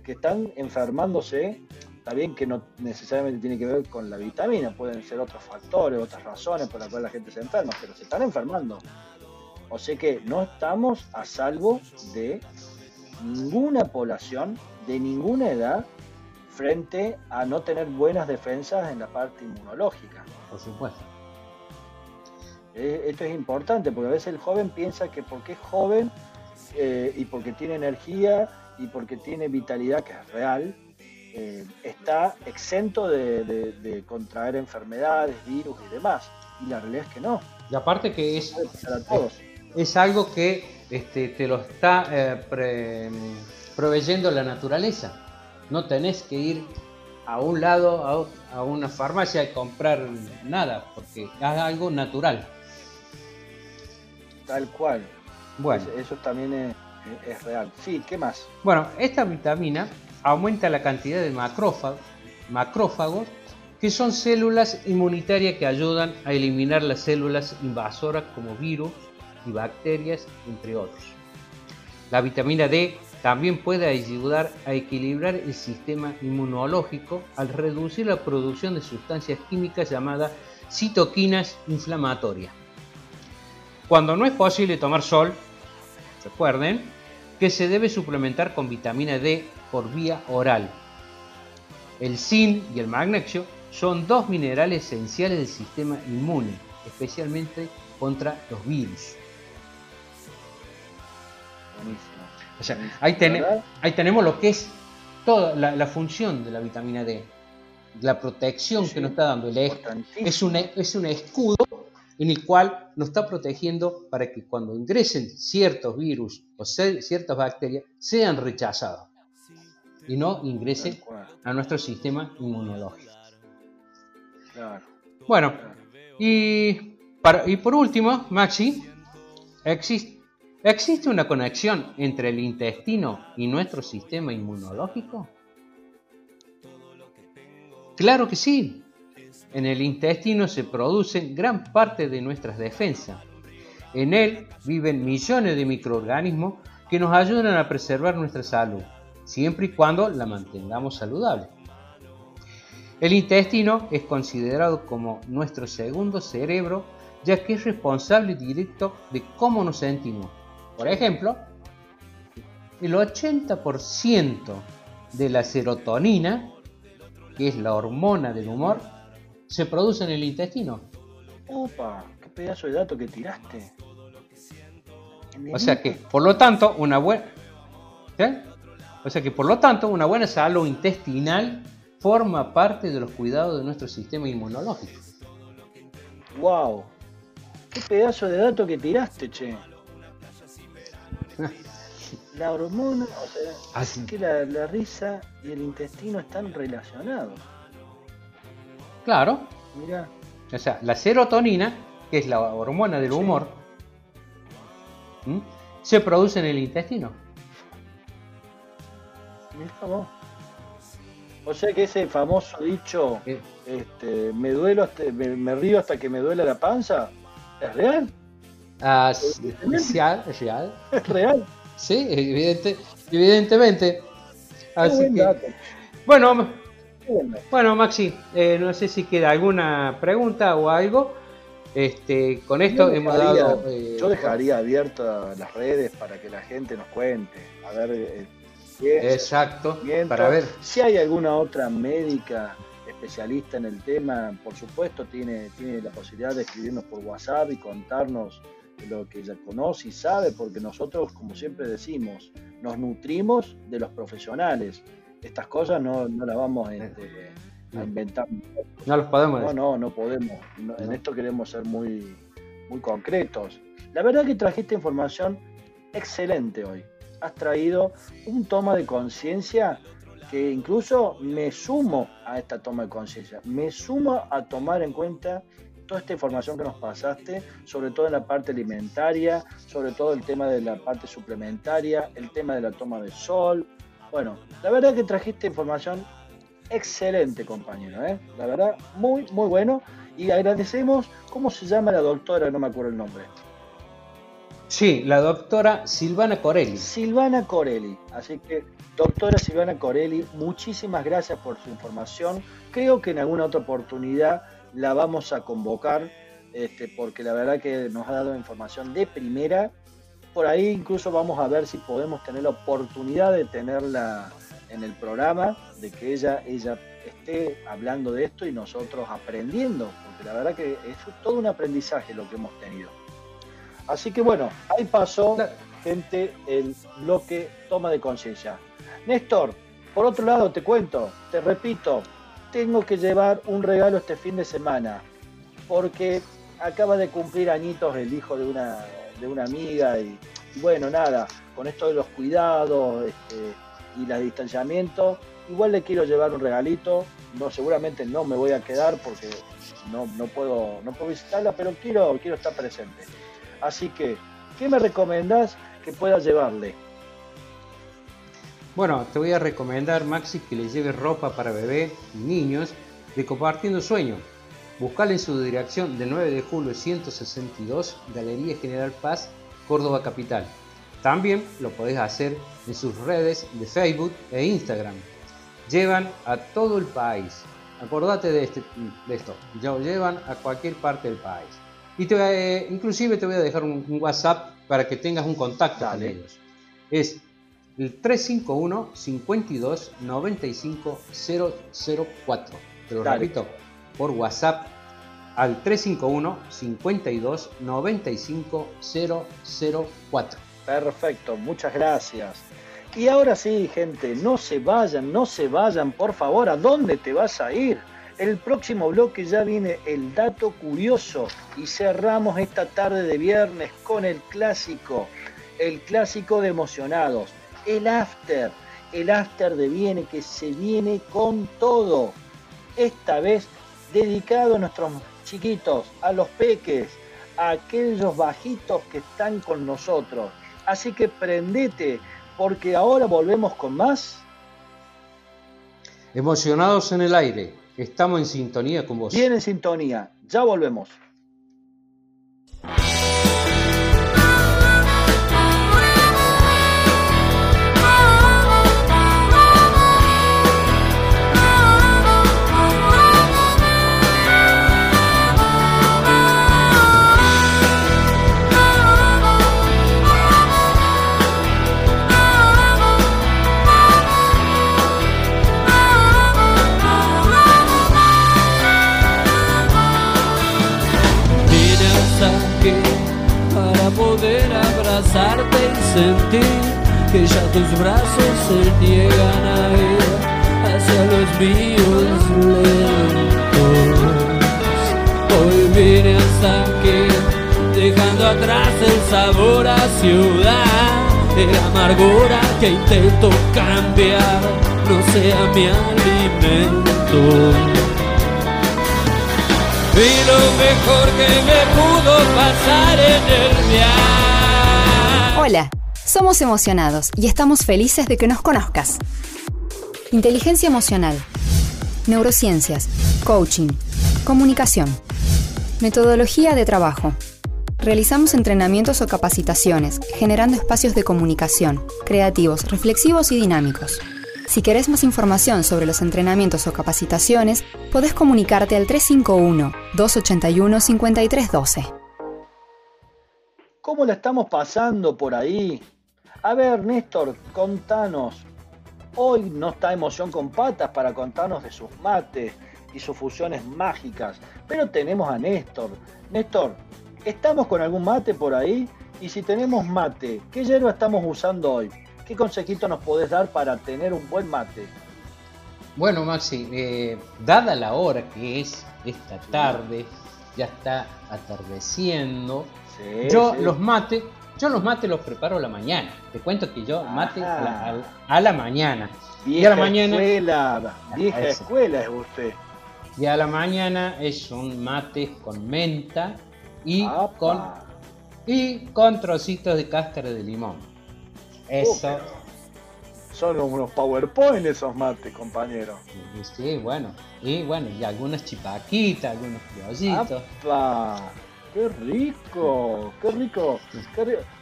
S2: que están enfermándose Está bien que no necesariamente tiene que ver con la vitamina, pueden ser otros factores, otras razones por las cuales la gente se enferma, pero se están enfermando. O sea que no estamos a salvo de ninguna población, de ninguna edad, frente a no tener buenas defensas en la parte inmunológica.
S3: Por supuesto.
S2: Eh, esto es importante porque a veces el joven piensa que porque es joven eh, y porque tiene energía y porque tiene vitalidad, que es real, eh, está exento de, contraer enfermedades, virus y demás. Y la realidad es que no.
S3: Y aparte que es, es algo que este, te lo está eh, proveyendo la naturaleza. No tenés que ir a un lado, a, a una farmacia y comprar nada, porque es algo natural.
S2: Tal cual.
S3: Bueno,
S2: Eso, eso también es, es real. Sí, ¿qué más?
S3: bueno, esta vitamina aumenta la cantidad de macrófagos, que son células inmunitarias que ayudan a eliminar las células invasoras como virus y bacterias, entre otros. La vitamina D también puede ayudar a equilibrar el sistema inmunológico al reducir la producción de sustancias químicas llamadas citoquinas inflamatorias. Cuando no es posible tomar sol, recuerden que se debe suplementar con vitamina D por vía oral. El zinc y el magnesio son dos minerales esenciales del sistema inmune, especialmente contra los virus.
S2: Buenísimo.
S3: O sea, ahí, tenemos lo que es toda la, la función de la vitamina D, la protección
S2: Sí,
S3: que nos está dando. El es,
S2: Importantísimo.
S3: es, un, es un escudo en el cual nos está protegiendo para que cuando ingresen ciertos virus o ciertas bacterias sean rechazados y no
S2: cual,
S3: a nuestro sistema inmunológico. Bueno, y, para- y por último, Maxi, existe, ¿existe una conexión entre el intestino y nuestro sistema inmunológico? Claro que sí. En el intestino se producen gran parte de nuestras defensas. En él viven millones de microorganismos que nos ayudan a preservar nuestra salud, siempre y cuando la mantengamos saludable. El intestino es considerado como nuestro segundo cerebro, ya que es responsable directo de cómo nos sentimos. Por ejemplo, el 80% de la serotonina, que es la hormona del humor, se produce en el intestino.
S2: Opa, qué pedazo de dato que tiraste.
S3: O sea que, por lo tanto, una buena O sea que, por lo tanto, una buena salud intestinal forma parte de los cuidados de nuestro sistema inmunológico.
S2: Wow. Qué pedazo de dato que tiraste, che. La hormona, o sea,
S3: Así.
S2: es que la, la risa y el intestino están relacionados.
S3: Claro,
S2: Mirá,
S3: O sea, la serotonina, que es la hormona del humor, se produce en el intestino.
S2: Mirá vos. O sea que ese famoso dicho,
S3: Eh,
S2: este, me duelo hasta, me, me río hasta que me duela la panza, ¿es real?
S3: ah, s- es real, es real.
S2: ¿Es real?
S3: Sí, evidente- evidentemente. Así que, bueno, bueno, Maxi, eh, no sé si queda alguna pregunta o algo. Este, con esto
S2: Yo
S3: hemos
S2: dejaría-
S3: dado. eh,
S2: Yo dejaría abiertas las redes para que la gente nos cuente. A ver, eh,
S3: Exacto,
S2: mientras.
S3: para ver.
S2: Si hay alguna otra médica especialista en el tema, por supuesto, tiene, tiene la posibilidad de escribirnos por WhatsApp y contarnos lo que ella conoce y sabe, porque nosotros, como siempre decimos, nos nutrimos de los profesionales. Estas cosas no, no las vamos este, a inventar.
S3: No los podemos
S2: No, no, no podemos. No, En esto queremos ser muy, muy concretos. La verdad que trajiste información excelente hoy. Has traído un toma de conciencia que incluso me sumo a esta toma de conciencia. Me sumo a tomar en cuenta toda esta información que nos pasaste, sobre todo en la parte alimentaria, sobre todo el tema de la parte suplementaria, el tema de la toma de sol. Bueno, la verdad que trajiste información excelente, compañero. ¿eh? La verdad, muy, muy bueno. Y agradecemos, ¿cómo se llama la doctora? No me acuerdo el nombre.
S3: Sí, la doctora Silvana Corelli.
S2: Silvana Corelli. Así que, doctora Silvana Corelli, muchísimas gracias por su información. Creo que en alguna otra oportunidad la vamos a convocar, este, porque la verdad que nos ha dado información de primera. Por ahí incluso vamos a ver si podemos tener la oportunidad de tenerla en el programa, de que ella, ella esté hablando de esto y nosotros aprendiendo, porque la verdad que es todo un aprendizaje lo que hemos tenido. Así que bueno, ahí pasó gente el bloque toma de conciencia. Néstor, por otro lado te cuento, te repito, tengo que llevar un regalo este fin de semana, porque acaba de cumplir añitos el hijo de una, de una amiga y, y bueno, nada, con esto de los cuidados este, y el distanciamiento, igual le quiero llevar un regalito no, seguramente no me voy a quedar porque no, no, puedo, no puedo visitarla, pero quiero, quiero estar presente. Así que, ¿qué me recomendás que pueda llevarle?
S3: Bueno, te voy a recomendar, Maxi, que le lleves ropa para bebé y niños de Compartiendo Sueño. Buscale en su dirección de 9 de julio 162, Galería General Paz, Córdoba Capital. También lo podés hacer en sus redes de Facebook e Instagram. Llevan a todo el país. Acordate de, este, de esto. Llevan a cualquier parte del país. Y te, inclusive te voy a dejar un, WhatsApp para que tengas un contacto con ellos. Es el 351 52 95 004. Te lo repito, por WhatsApp al 351 52 95 004.
S2: Perfecto, muchas gracias. Y ahora sí, gente, no se vayan, no se vayan, por favor, ¿a dónde te vas a ir? El próximo bloque ya viene el dato curioso y cerramos esta tarde de viernes con el clásico, el clásico de emocionados, el after, el after de viene que se viene con todo. Esta vez dedicado a nuestros chiquitos, a los peques, a aquellos bajitos que están con nosotros. Así que prendete, porque ahora volvemos con más.
S3: Emocionados en el aire, estamos en sintonía con vos.
S2: Bien en sintonía, ya volvemos.
S9: Ya tus brazos se niegan a ir hacia los míos lentos. Hoy vine hasta aquí, dejando atrás el sabor a ciudad, la amargura que intento cambiar, no sea mi alimento. Y lo mejor que me pudo pasar en el viaje
S6: Hola, somos emocionados y estamos felices de que nos conozcas. Inteligencia emocional, neurociencias, coaching, comunicación, metodología de trabajo. Realizamos entrenamientos o capacitaciones, generando espacios de comunicación, creativos, reflexivos y dinámicos. Si querés más información sobre los entrenamientos o capacitaciones, podés comunicarte al 351-281-5312.
S2: ¿Cómo la estamos pasando por ahí? A ver, Néstor, contanos. Hoy no está Emoción con Patas para contarnos de sus mates y sus fusiones mágicas, pero tenemos a Néstor. Néstor, ¿estamos con algún mate por ahí? Y si tenemos mate, ¿qué hierba estamos usando hoy? ¿Qué consejito nos podés dar para tener un buen mate?
S3: Bueno, Maxi, eh, dada la hora que es esta tarde, ya está atardeciendo, yo los mates, yo los mates los preparo a la mañana. Te cuento que yo mate a la, mañana.
S2: y a la mañana, escuela, vieja escuela es usted.
S3: Y a la mañana es un mate con menta y con y con trocitos de cáscara de limón. Eso.
S2: son unos PowerPoint esos mates, compañero.
S3: Sí, bueno. Y bueno, y algunas chipaquitas, algunos criollitos.
S2: ¡Qué rico! ¡Qué rico!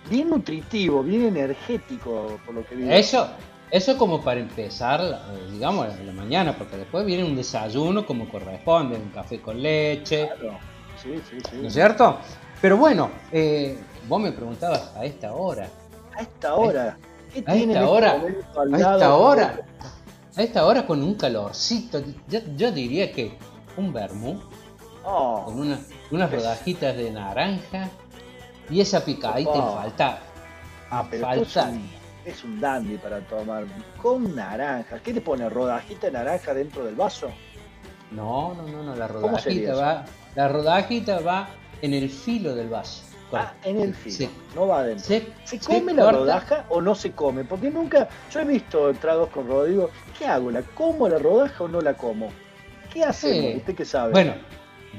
S2: Bien nutritivo, bien energético, por lo que digo.
S3: Eso, eso como para empezar, eh, digamos, la mañana, porque después viene un desayuno como corresponde, un café con leche. Claro. Sí, sí, sí. ¿No es cierto? Pero bueno, eh, vos me preguntabas a esta hora.
S2: A esta hora.
S3: ¿Qué a esta hora. A esta hora. A esta hora con un calorcito. Yo, yo diría que un vermú Oh. con una, unas rodajitas de naranja y esa picadita y falta.
S2: Ah, pero Es, un, dandy para tomar con naranja. ¿Qué te pone? ¿Rodajita de naranja dentro del vaso?
S3: No, no, no, no. La rodajita va. La rodajita va en el filo del vaso.
S2: Ah, en el filo, no va adentro. Se, come la rodaja o no se come? Porque nunca, yo he visto entrados con Rodrigo, ¿qué hago? ¿La como la rodaja o no la como? ¿Qué hacemos?
S3: Sí.
S2: ¿Usted qué sabe?
S3: Bueno,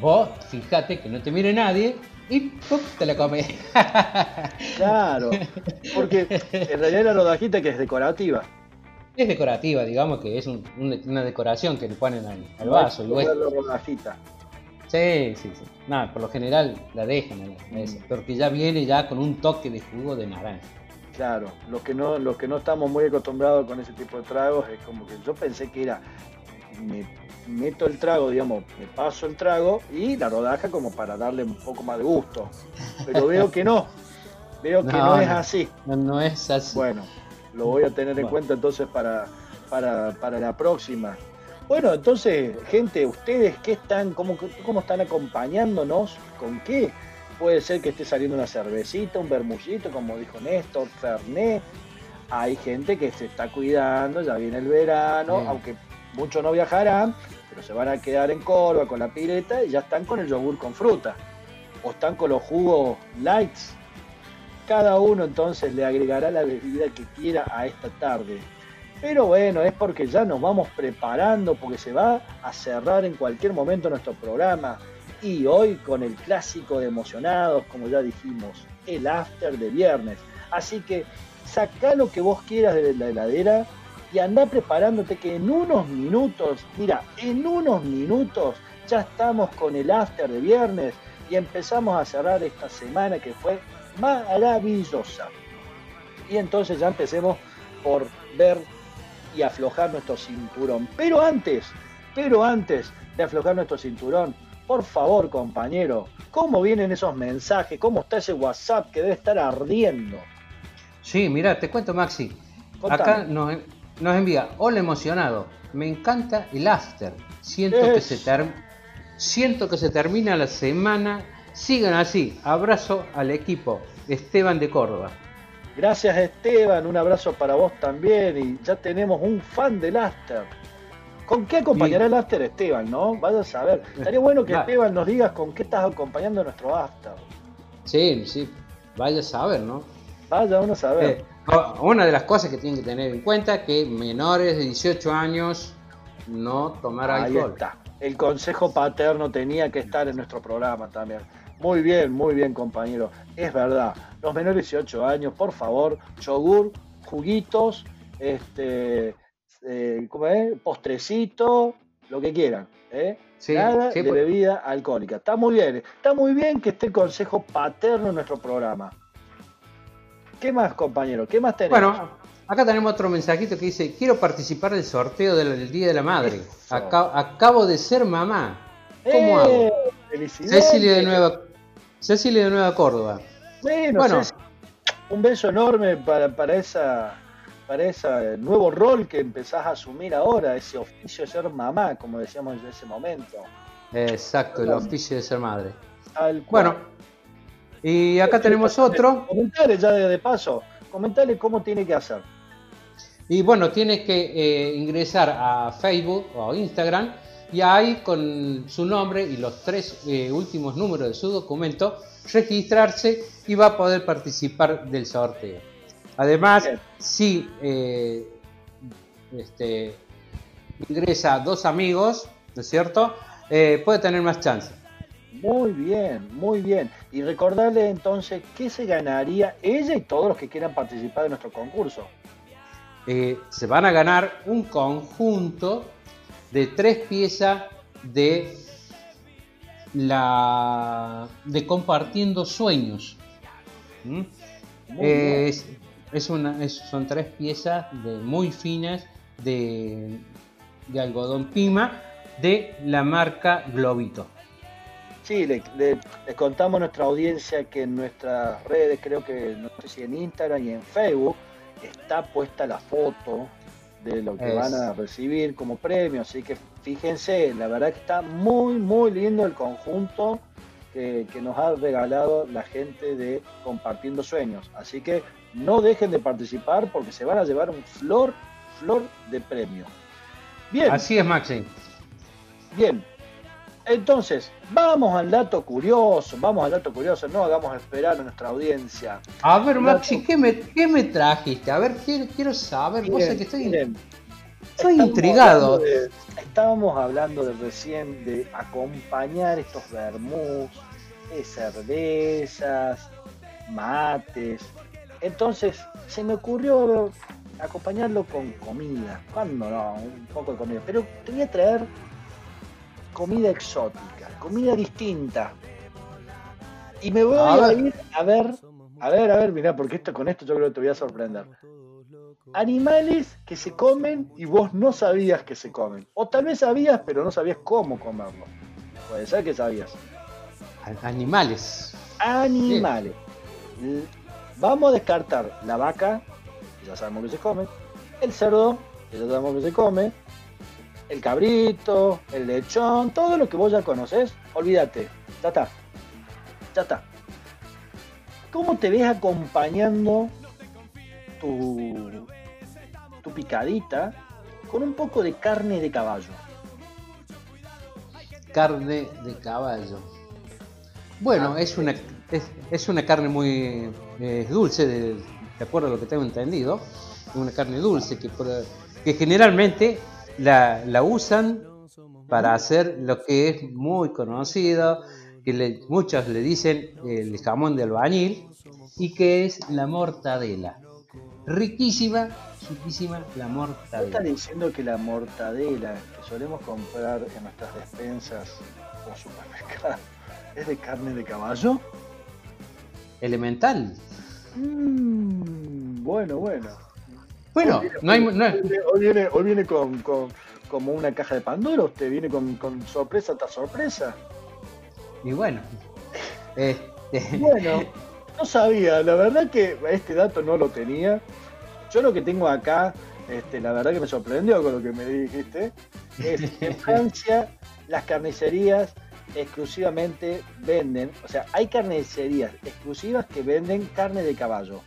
S3: vos fíjate que no te mire nadie y ¡pum! te la comes.
S2: Claro, porque en realidad la rodajita que es decorativa.
S3: es decorativa, digamos que es un- un- una decoración que le ponen al, al vaso. y
S2: comerlo rodajita.
S3: Sí, sí, sí. No, por lo general la dejan a la- a
S2: Mm.
S3: esa, porque ya viene ya con un toque de jugo de naranja.
S2: Claro, los que no, los que no estamos muy acostumbrados con ese tipo de tragos es como que yo pensé que era me meto el trago, digamos, me paso el trago y la rodaja como para darle un poco más de gusto. Pero veo que no, veo que no,
S3: No,
S2: es así.
S3: No, no es así.
S2: Bueno, lo voy a tener en
S3: Bueno.
S2: cuenta entonces para, para, para la próxima. Bueno, entonces, gente, ¿ustedes qué están, cómo, cómo están acompañándonos? ¿Con qué? Puede ser que esté saliendo una cervecita, un bermullito, como dijo Néstor, Fernet. Hay gente que se está cuidando, ya viene el verano,
S3: Sí.
S2: aunque muchos no viajarán, pero se van a quedar en Córdoba con la pileta y ya están con el yogur con fruta. O están con los jugos lights. Cada uno entonces le agregará la bebida que quiera a esta tarde. Pero bueno, es porque ya nos vamos preparando, porque se va a cerrar en cualquier momento nuestro programa. Y hoy con el clásico de emocionados, como ya dijimos, el after de viernes. Así que saca lo que vos quieras de la heladera y anda preparándote que en unos minutos, mira, en unos minutos ya estamos con el after de viernes y empezamos a cerrar esta semana que fue maravillosa. Y entonces ya empecemos por ver y aflojar nuestro cinturón. Pero antes, pero antes de aflojar nuestro cinturón, por favor, compañero, ¿cómo vienen esos mensajes? ¿Cómo está ese WhatsApp que debe estar ardiendo?
S3: Sí, mira, te cuento, Maxi.
S2: Contame.
S3: Acá nos, nos envía, hola emocionado, me encanta el after. Siento que, se ter- siento que se termina la semana. Sigan así. Abrazo al equipo. Esteban de Córdoba.
S2: Gracias Esteban, un abrazo para vos también y ya tenemos un fan del After. ¿Con qué acompañará el After Esteban, no? Vaya a saber. Estaría bueno que. Esteban nos digas con qué estás acompañando nuestro After.
S3: Sí, sí. Vaya a saber, ¿no?
S2: Vaya uno a saber.
S3: Eh, una de las cosas que tienen que tener en cuenta es que menores de 18 años no tomar
S2: Ahí
S3: alcohol.
S2: está. El consejo paterno tenía que estar en nuestro programa también. Muy bien, muy bien, compañero. Es verdad. Los menores de 18 años, por favor, yogur, juguitos, este, eh, ¿cómo es? Postrecito, lo que quieran. ¿eh?
S3: Sí,
S2: Nada
S3: sí,
S2: de
S3: pues-
S2: bebida alcohólica. Está muy bien. Está muy bien que esté el consejo paterno en nuestro programa. ¿Qué más, compañero? ¿Qué más tenemos?
S3: Bueno, acá tenemos otro mensajito que dice, quiero participar del sorteo del, Día de la Madre. Acabo de ser mamá. ¿Cómo
S2: ¡Eh!
S3: hago? Cecilia de Nueva, Cecilia de Nueva Córdoba.
S2: Bueno,
S3: Bueno.
S2: Ceci, un beso enorme para, para esa para ese nuevo rol que empezás a asumir ahora, ese oficio de ser mamá, como decíamos en ese momento.
S3: Exacto, el oficio de ser madre. Bueno, y acá tenemos otro.
S2: Comentale ya de, paso, comentale cómo tiene que hacer.
S3: Y bueno, tienes que eh, ingresar a Facebook o Instagram y ahí con su nombre y los tres eh, últimos números de su documento registrarse y va a poder participar del sorteo. Además,
S2: Bien.
S3: si eh, este, ingresa dos amigos, ¿no es cierto? Puede tener más chance.
S2: Muy bien, muy bien. Y recordarle entonces qué se ganaría ella y todos los que quieran participar de nuestro concurso.
S3: Eh, se van a ganar un conjunto de tres piezas de la de compartiendo sueños. ¿Mm? Eh, es, es una, es- son tres piezas de, muy finas de, de algodón pima de la marca Globito.
S2: Sí, le, le- les contamos a nuestra audiencia que en nuestras redes, creo que no sé si en Instagram y en Facebook, está puesta la foto de lo que
S3: Es.
S2: van a recibir como premio. Así que fíjense, la verdad que está muy, muy lindo el conjunto que, que nos ha regalado la gente de Compartiendo Sueños. Así que no dejen de participar porque se van a llevar un flor, flor de premio. Bien.
S3: Así es, Maxi.
S2: Bien. Entonces, vamos al dato curioso, vamos al dato curioso, no hagamos esperar a nuestra audiencia.
S3: A ver, Maxi, ¿qué me, qué me trajiste? A ver, quiero, quiero saber. Vos sabés que estoy... Estoy intrigado.
S2: hablando de- estábamos hablando de recién de acompañar estos vermús, eh, cervezas, mates. Entonces se me ocurrió acompañarlo con comida. ¿Cuándo no? Un poco de comida. Pero te voy a traer comida exótica, comida distinta. Y me voy
S3: A
S2: a, ir a ver, a ver, a ver, mirá, porque esto con esto yo creo que te voy a sorprender. Animales que se comen y vos no sabías que se comen. O tal vez sabías, pero no sabías cómo comerlo. Puede ser que sabías.
S3: Animales.
S2: Animales. Vamos a descartar la vaca, que ya sabemos que se come, el cerdo, que ya sabemos que se come, el cabrito, el lechón, todo lo que vos ya conocés, olvídate. Ya está. Ya está. ¿Cómo te ves acompañando tu, tu picadita con un poco de carne de caballo?
S3: Carne de caballo. Bueno, es una, es, es una carne muy eh, dulce, de, de acuerdo a lo que tengo entendido. Una carne dulce que, que generalmente la, la usan para hacer lo que es muy conocido, que le- muchos le dicen el jamón de albañil, y que es la mortadela. Riquísima, riquísima la
S2: ¿No
S3: mortadela.
S2: estás diciendo que la mortadela que solemos comprar en nuestras despensas o supermercados es de carne de caballo?
S3: Elemental.
S2: Mm, bueno, bueno.
S3: Bueno,
S2: Hoy viene-
S3: no hay, no hay-
S2: hoy viene, hoy viene, hoy viene con, con- como una caja de Pandora, usted viene con, con sorpresa tras sorpresa.
S3: Y bueno, este,
S2: Bueno, no sabía, la verdad que este dato no lo tenía. Yo lo que tengo acá, este, la verdad que me sorprendió con lo que me dijiste, es que en Francia las carnicerías exclusivamente venden, o sea, hay carnicerías exclusivas que venden carne de caballo.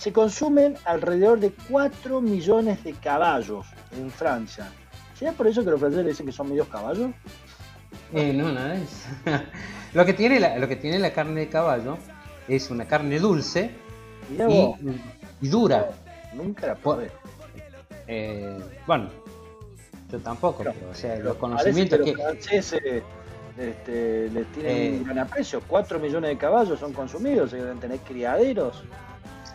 S2: Se consumen alrededor de 4 millones de caballos en Francia. ¿Será por eso que los franceses dicen que son medios caballos?
S3: eh, no, nada eso. lo, que tiene la, lo que tiene la carne de caballo es una carne dulce y, dura.
S2: nunca la probé.
S3: Eh, bueno, yo tampoco,
S2: Pero-
S3: pero, o sea, los conocimientos
S2: que
S3: que...
S2: los franceses este, les tienen
S3: Eh.
S2: un gran aprecio. 4 millones de caballos son consumidos, se deben tener criaderos.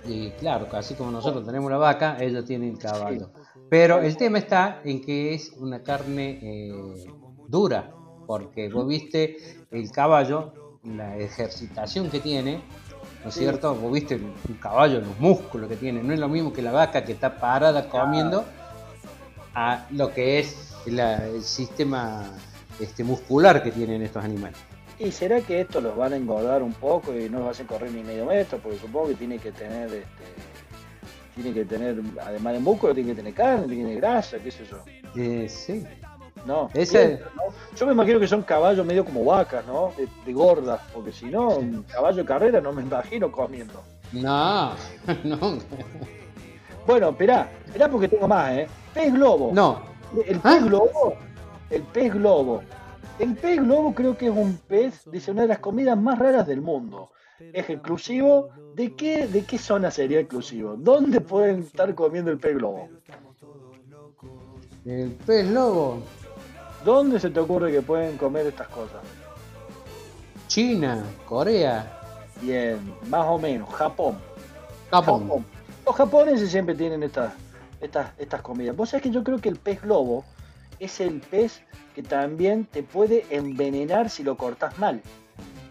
S3: Y claro, así como nosotros tenemos la vaca, ellos tienen caballo. Pero el tema está en que es una carne eh, dura, porque vos viste el caballo, la ejercitación que tiene, ¿no es cierto? Vos viste un caballo, los músculos que tiene, no es lo mismo que la vaca que está parada comiendo, a lo que es la- el sistema este, muscular que tienen estos animales.
S2: ¿Y será que esto los van a engordar un poco y no los hacen correr ni medio metro? Porque supongo que tiene que tener, este, tiene que tener, además de músculo, tiene que tener carne, tiene que tener grasa, qué sé yo.
S3: Eh, sí,
S2: No,
S3: Ese-
S2: ¿no? Yo me imagino que son caballos medio como vacas, ¿no? De, de gordas, porque si no, un caballo de carrera no me imagino comiendo.
S3: no, no,
S2: Bueno, esperá, esperá porque tengo más, ¿eh? Pez globo.
S3: no,
S2: El pez
S3: ¿Ah?
S2: globo, el pez globo. El pez globo creo que es un pez, dice, una de las comidas más raras del mundo. Es exclusivo. ¿De qué, ¿De qué zona sería exclusivo? ¿Dónde pueden estar comiendo el pez globo?
S3: el pez lobo.
S2: ¿Dónde se te ocurre que pueden comer estas cosas?
S3: China, Corea,
S2: Bien, más o menos, Japón.
S3: Japón.
S2: Los japoneses siempre tienen estas, estas, estas comidas. Vos sabés que yo creo que el pez globo es el pez que también te puede envenenar si lo cortás mal.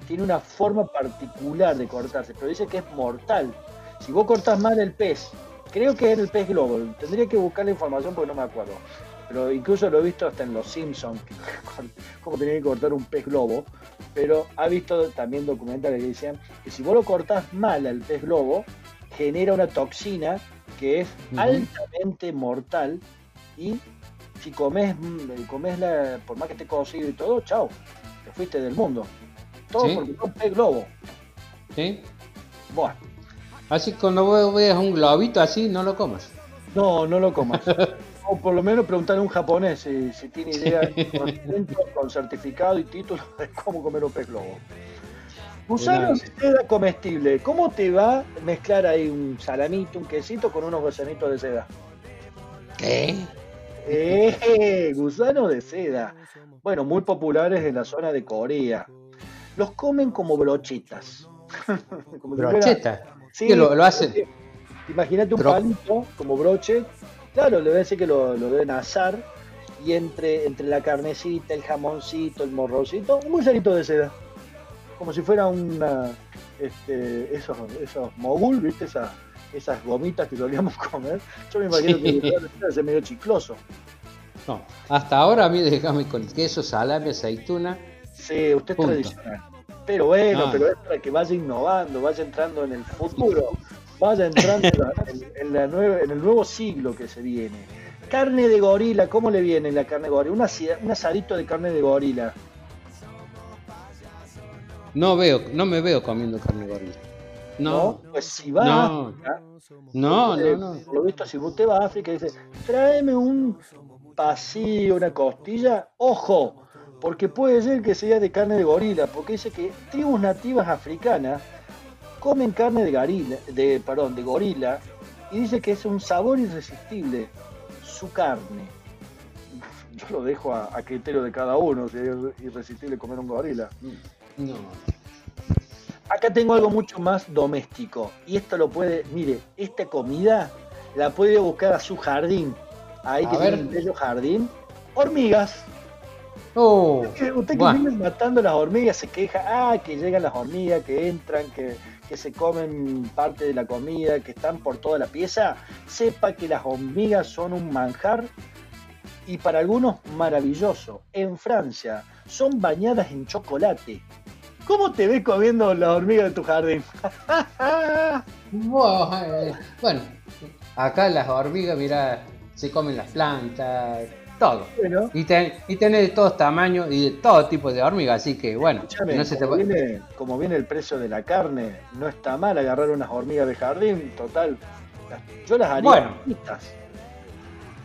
S2: Tiene una forma particular de cortarse, pero dice que es mortal. Si vos cortás mal el pez, creo que era el pez globo, tendría que buscar la información porque no me acuerdo. Pero incluso lo he visto hasta en Los Simpsons, cómo tenía que cortar un pez globo. Pero ha visto también documentales que decían que si vos lo cortás mal al pez globo, genera una toxina que es altamente mortal y si comes, mm, comes la, por más que esté cocido y todo, chao, te fuiste del mundo. Todo
S3: Sí.
S2: porque pez globo.
S3: ¿sí?
S2: Bueno,
S3: Así que cuando vos veas un globito así, no lo comas.
S2: no, no lo comas. o por lo menos preguntarle a un japonés si, si tiene idea con certificado y título de cómo comer un pez globo. Gusano
S3: Una-
S2: seda comestible. ¿Cómo te va a mezclar ahí un salamito, un quesito con unos gusanitos de seda?
S3: ¿Qué?
S2: ¡Eh! Gusano de seda. Bueno, muy populares en la zona de Corea. Los comen como brochetas.
S3: como ¿Brocheta? Sí, ¿Qué lo, lo hacen?
S2: Imagínate un palito como broche. Claro, le voy a decir que lo, lo deben asar. Y entre, entre la carnecita, el jamoncito, el morrocito, un gusanito de seda. Como si fuera una. Este, esos, esos mogul, ¿viste? Esas, esas gomitas que solíamos comer. Yo me imagino que que ser medio chicloso.
S3: No, hasta ahora a mí déjame con queso, salame, aceituna.
S2: Sí, usted es tradicional. Pero bueno, ah. pero es para que vaya innovando, vaya entrando en el futuro, vaya entrando en, la en el nuevo siglo que se viene. Carne de gorila, ¿cómo le viene la carne de gorila? un asadito de carne de gorila.
S3: No veo, no me veo comiendo carne de gorila. No,
S2: pues si va
S3: no. a África,
S2: no, no, no. Por lo visto, si usted va a África y dice, tráeme un pasillo, una costilla, ojo, porque puede ser que sea de carne de gorila, porque dice que tribus nativas africanas comen carne de gorila, de, perdón, de gorila, y dice que es un sabor irresistible, su carne. Yo lo dejo a, a criterio de cada uno, si es irresistible comer un gorila. No. Acá tengo algo mucho más doméstico. Y esto lo puede, mire, esta comida la puede buscar a su jardín. Ahí que tiene un bello jardín. Hormigas. Oh, usted que, viene matando las hormigas se queja, ah, que llegan las hormigas, que entran, que, que se comen parte de la comida, que están por toda la pieza. Sepa que las hormigas son un manjar y para algunos maravilloso. En Francia son bañadas en chocolate ¿Cómo te ves comiendo la hormiga de tu jardín?
S3: bueno, acá las hormigas, mira, se comen las plantas, todo. Y, y tenés de todos tamaños y de todo tipo de hormigas, así que bueno,
S2: no se como, viene, como viene el precio de la carne, no está mal agarrar unas hormigas de jardín, total. Yo las haría
S3: bueno.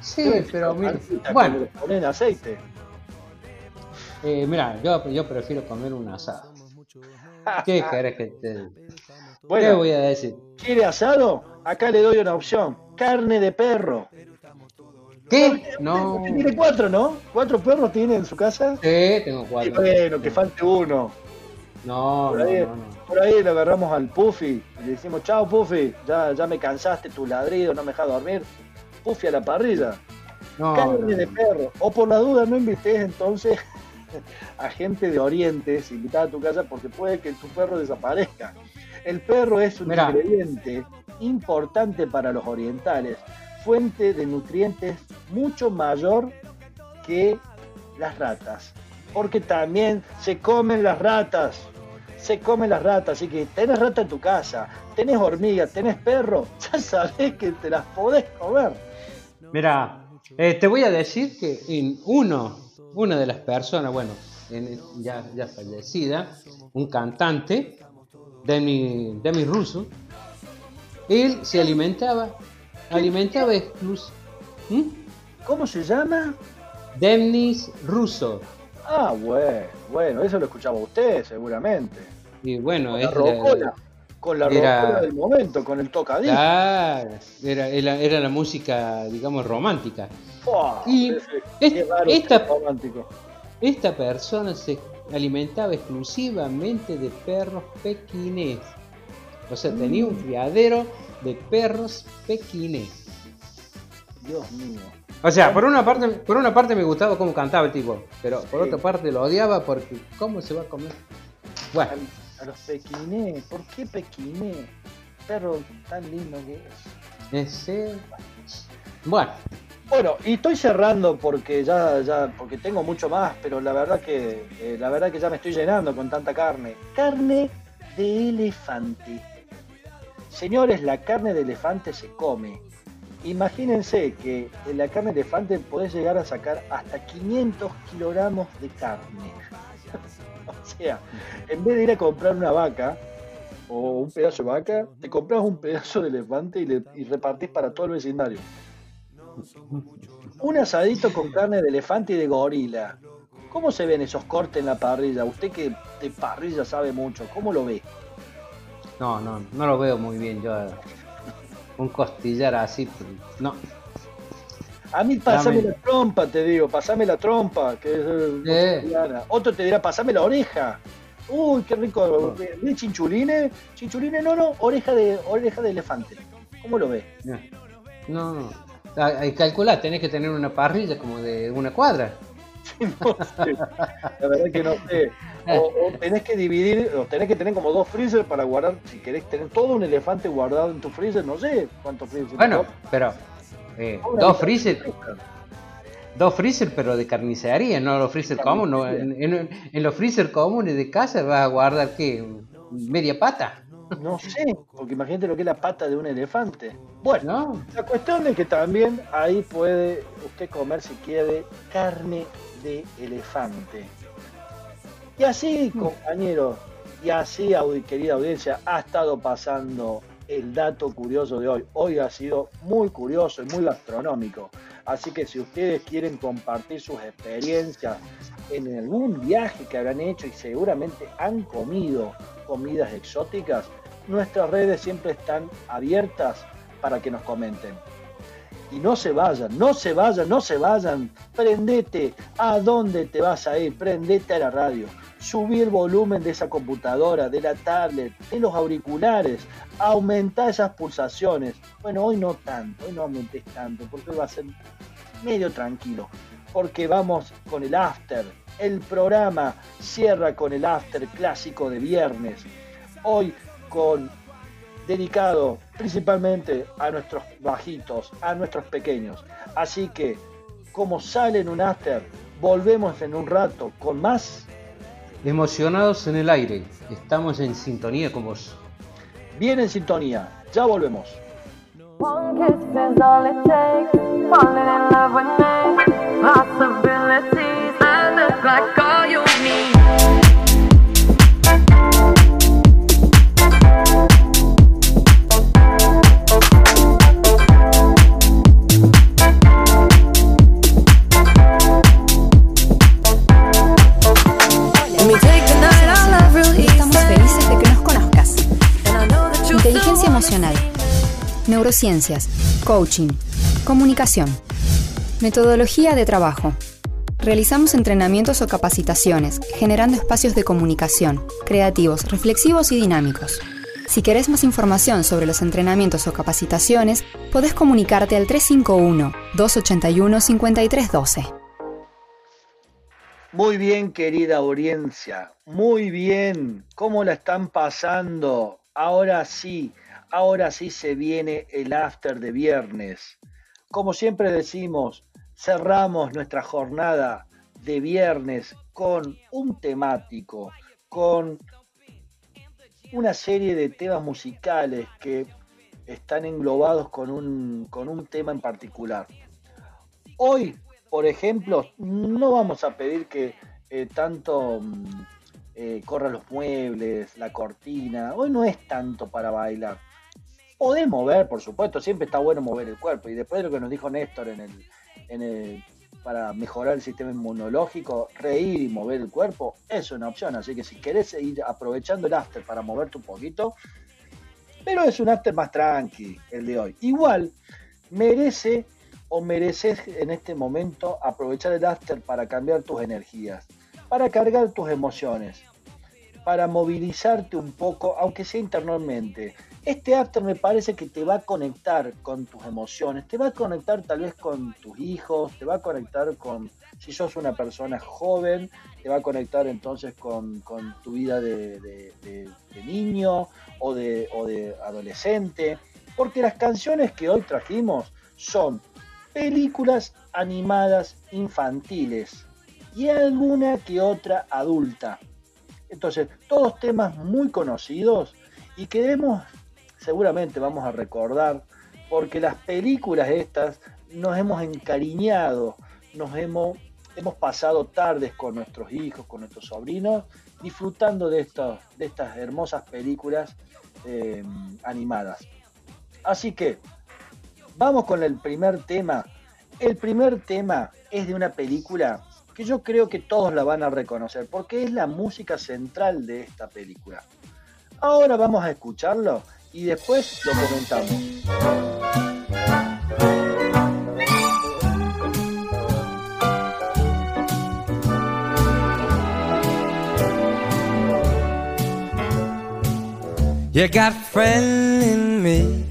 S3: Sí, pero mira, bueno.
S2: Ponen aceite.
S3: Eh, mira, yo, yo prefiero comer un asado. ¿Qué querés que te.?
S2: Bueno, ¿Qué voy a decir? ¿Quiere asado? Acá le doy una opción: carne de perro.
S3: ¿Qué? No.
S2: Tiene cuatro, ¿no? ¿Cuatro perros tiene en su casa?
S3: Sí, tengo cuatro.
S2: bueno, que falte uno.
S3: No,
S2: por ahí,
S3: no, no,
S2: Por ahí le agarramos al Puffy y le decimos, chao Puffy, ya, ya me cansaste tu ladrido, no me dejas dormir. Puffy a la parrilla. Carne de perro. O por la duda no invites entonces a gente de Oriente, invitada a tu casa, porque puede que tu perro desaparezca. El perro es un ingrediente importante para los orientales, fuente de nutrientes mucho mayor que las ratas, porque también se comen las ratas, se comen las ratas, así que tenés rata en tu casa, tenés hormigas, tenés perro, ya sabés que te las podés comer.
S3: Mira, eh, te voy a decir que en uno una de las personas, bueno, ya, ya fallecida, un cantante, Demi, Demi Russo, él se alimentaba, alimentaba exclusivo.
S2: ¿Mm? ¿Cómo se llama?
S3: Denis Russo.
S2: Ah, bueno, bueno, eso lo escuchaba usted seguramente.
S3: Y bueno,
S2: con la con la era, del momento, con el tocadito.
S3: Claro, era, era, la música, digamos, romántica y esta, esta persona se alimentaba exclusivamente de perros pequinés. O sea, tenía un mm. criadero de perros pequinés.
S2: Dios mío.
S3: O sea, por una parte, por una parte me gustaba cómo cantaba el tipo, pero por otra parte lo odiaba porque ¿cómo se va a comer?
S2: Bueno. A, los pequinés, ¿por qué pequinés? Perro tan lindo que es.
S3: Ese. Bueno,
S2: bueno, y estoy cerrando porque ya, ya, porque tengo mucho más, pero la verdad que, eh, la verdad que ya me estoy llenando con tanta carne. Carne de elefante. Señores, la carne de elefante se come. Imagínense que en la carne de elefante podés llegar a sacar hasta 500 kilogramos de carne. o sea, en vez de ir a comprar una vaca o un pedazo de vaca, te compras un pedazo de elefante y, le, y repartís para todo el vecindario. Un asadito con carne de elefante y de gorila. ¿Cómo se ven esos cortes en la parrilla? Usted que de parrilla sabe mucho, ¿cómo lo ve?
S3: No, no, no lo veo muy bien yo. Un costillar así, no.
S2: A mí pasame
S3: Dame.
S2: la trompa, te digo, pasame la trompa, que es eh. Otro te dirá, pasame la oreja. Uy, qué rico. ¿Ves chinchulines? Chinchulines, no, no, oreja de, oreja de elefante. ¿Cómo lo ves?
S3: No, no, Ah, ah, calculá, tenés que tener una parrilla como de una cuadra.
S2: No sé. La verdad que no sé. O, o tenés que dividir, o tenés que tener como dos freezer para guardar, si querés tener todo un elefante guardado en tu freezer, no sé cuántos freezer.
S3: Bueno, pero eh, dos freezer, dos freezer, pero de carnicería, no los freezer comunes. no, en, en- en los freezer comunes de casa vas a guardar qué, media pata.
S2: No sé, porque imagínate lo que es la pata de un elefante. Bueno,
S3: ¿No?
S2: la cuestión es que también ahí puede usted comer si quiere carne de elefante. Y así, compañeros, y así, querida audiencia, ha estado pasando el dato curioso de hoy. Hoy ha sido muy curioso y muy gastronómico. Así que si ustedes quieren compartir sus experiencias en algún viaje que habrán hecho y seguramente han comido comidas exóticas, nuestras redes siempre están abiertas para que nos comenten. Y no se vayan, no se vayan, no se vayan. Prendete. ¿A dónde te vas a ir? Prendete a la radio. Subí el volumen de esa computadora, de la tablet, de los auriculares. Aumenta esas pulsaciones. Bueno, hoy no tanto, hoy no aumentes tanto, porque hoy va a ser medio tranquilo. Porque vamos con el after. El programa cierra con el after clásico de viernes. Hoy con dedicado principalmente a nuestros bajitos, a nuestros pequeños. Así que, como sale en un after, volvemos en un rato con más.
S3: Emocionados en el aire, estamos en sintonía con vos.
S2: Bien en sintonía, ya volvemos.
S6: Neurociencias, coaching, comunicación, metodología de trabajo. Realizamos entrenamientos o capacitaciones, generando espacios de comunicación, creativos, reflexivos y dinámicos. Si querés más información sobre los entrenamientos o capacitaciones, podés comunicarte al 351-281-5312.
S2: Muy bien, querida audiencia, muy bien. ¿Cómo la están pasando? Ahora sí, ahora sí se viene el after de viernes. Como siempre decimos, cerramos nuestra jornada de viernes con un temático, con una serie de temas musicales que están englobados con un, con un tema en particular. Hoy, por ejemplo, no vamos a pedir que eh, tanto mm, eh, corran los muebles, la cortina. Hoy no es tanto para bailar. Podés mover, por supuesto, siempre está bueno mover el cuerpo. Y después de lo que nos dijo Néstor en el- para mejorar el sistema inmunológico, reír y mover el cuerpo es una opción. Así que si querés ir aprovechando el after para moverte un poquito, pero es un after más tranqui el de hoy. Igual merece o mereces en este momento aprovechar el after para cambiar tus energías, para cargar tus emociones, para movilizarte un poco, aunque sea internamente. Este after me parece que te va a conectar con tus emociones, te va a conectar tal vez con tus hijos, te va a conectar con, si sos una persona joven, te va a conectar entonces con, tu vida de, niño o de, adolescente, porque las canciones que hoy trajimos son películas animadas infantiles y alguna que otra adulta. Entonces, todos temas muy conocidos y que debemos, seguramente vamos a recordar, porque las películas estas nos hemos encariñado, nos hemos, hemos pasado tardes con nuestros hijos, con nuestros sobrinos, disfrutando de, de estas hermosas películas eh, animadas. Así que, vamos con el primer tema. El primer tema es de una película que yo creo que todos la van a reconocer, porque es la música central de esta película. Ahora vamos a escucharlo y después lo comentamos.
S9: You got a friend in me.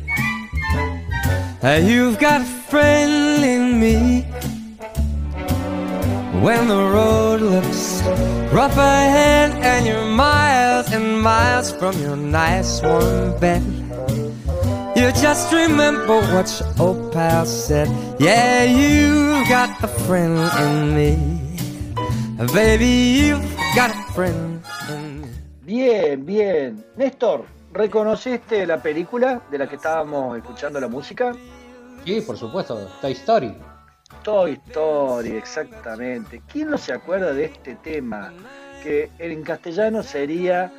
S9: You've got a friend in me. When the road looks rough ahead and you're miles and miles from your nice warm bed, you just remember what your old pal said. Yeah, you got a friend in me. Baby, you've got a friend in me.
S2: Bien, bien. Néstor, ¿reconociste la película de la que estábamos escuchando la música?
S3: Sí, por supuesto, Toy Story.
S2: Toy Story, exactamente. ¿Quién no se acuerda de este tema? Que en castellano sería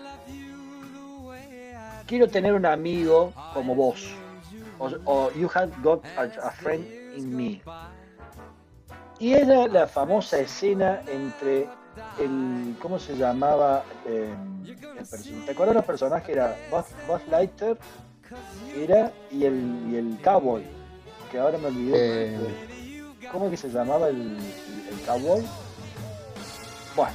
S2: Quiero tener un amigo como vos. O, o You have got a, a friend in me. Y era la famosa escena entre el. ¿Cómo se llamaba? Eh, el ¿Te acuerdas los personajes? Era Buzz, Buzz Lightyear era, y, el, y el cowboy. Que ahora me olvidé.
S3: Eh.
S2: ¿Cómo es que se llamaba el, el cowboy? Bueno,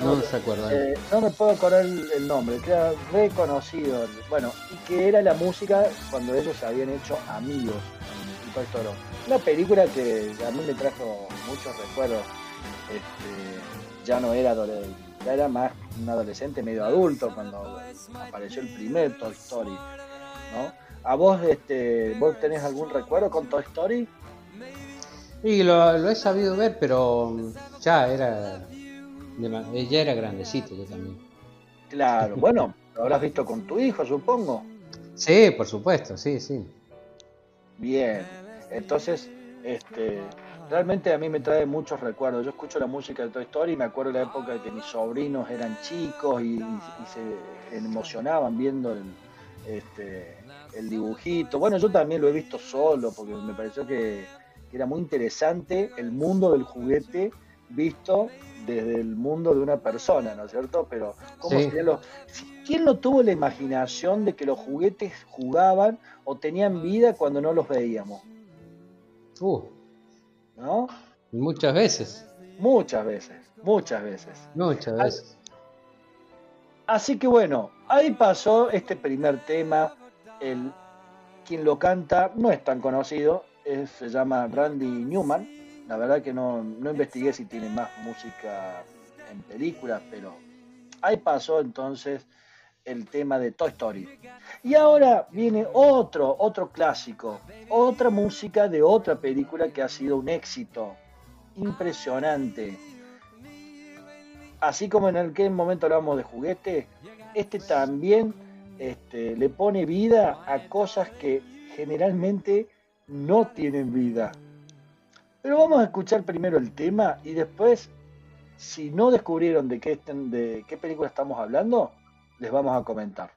S3: No, no se acuerdan.
S2: eh, no me puedo acordar el, el nombre, que era reconocido. Bueno, y que era la música cuando ellos se habían hecho amigos en Toy Story. Una película que a mí me trajo muchos recuerdos. Este, ya no era adolescente, ya era más un adolescente medio adulto cuando apareció el primer Toy Story. ¿no? ¿A vos, este, vos tenés algún recuerdo con Toy Story?
S3: Y lo, lo he sabido ver, pero mm, ya era. Ya era grandecito yo también.
S2: Claro, bueno, lo habrás visto con tu hijo, supongo.
S3: Sí, por supuesto, sí, sí.
S2: Bien, entonces, este, realmente a mí me trae muchos recuerdos. Yo escucho la música de Toy Story y me acuerdo de la época de que mis sobrinos eran chicos y, y- y se emocionaban viendo el, este, el dibujito. Bueno, yo también lo he visto solo porque me pareció que era muy interesante el mundo del juguete visto desde el mundo de una persona, ¿no es cierto? Pero cómo
S3: Sí.
S2: serían los... ¿Quién no tuvo la imaginación de que los juguetes jugaban o tenían vida cuando no los veíamos?
S3: Uh,
S2: ¿No?
S3: muchas veces.
S2: Muchas veces, muchas veces.
S3: Muchas veces.
S2: Así que bueno, ahí pasó este primer tema. El, quien lo canta no es tan conocido, se llama Randy Newman. La verdad que no, no investigué si tiene más música en películas, pero ahí pasó entonces el tema de Toy Story. Y ahora viene otro, otro clásico, otra música de otra película que ha sido un éxito impresionante. Así como en aquel momento hablábamos de juguete, este también este, le pone vida a cosas que generalmente no tienen vida. Pero vamos a escuchar primero el tema y después, si no descubrieron de qué, de qué película estamos hablando, les vamos a comentar.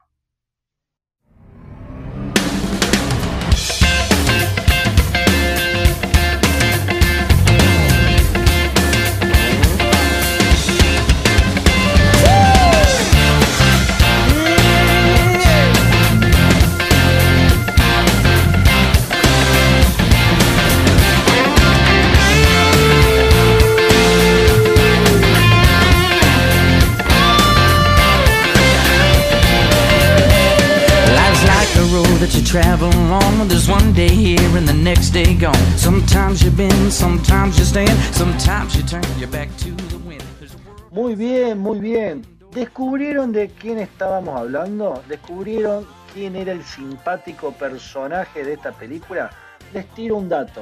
S1: That you travel on. There's one day here and the next day gone. Sometimes you bend, sometimes you stand, sometimes you turn your back to the wind. There's a world-
S2: Muy bien, muy bien. ¿Descubrieron de quién estábamos hablando? ¿Descubrieron quién era el simpático personaje de esta película? Les tiro un dato.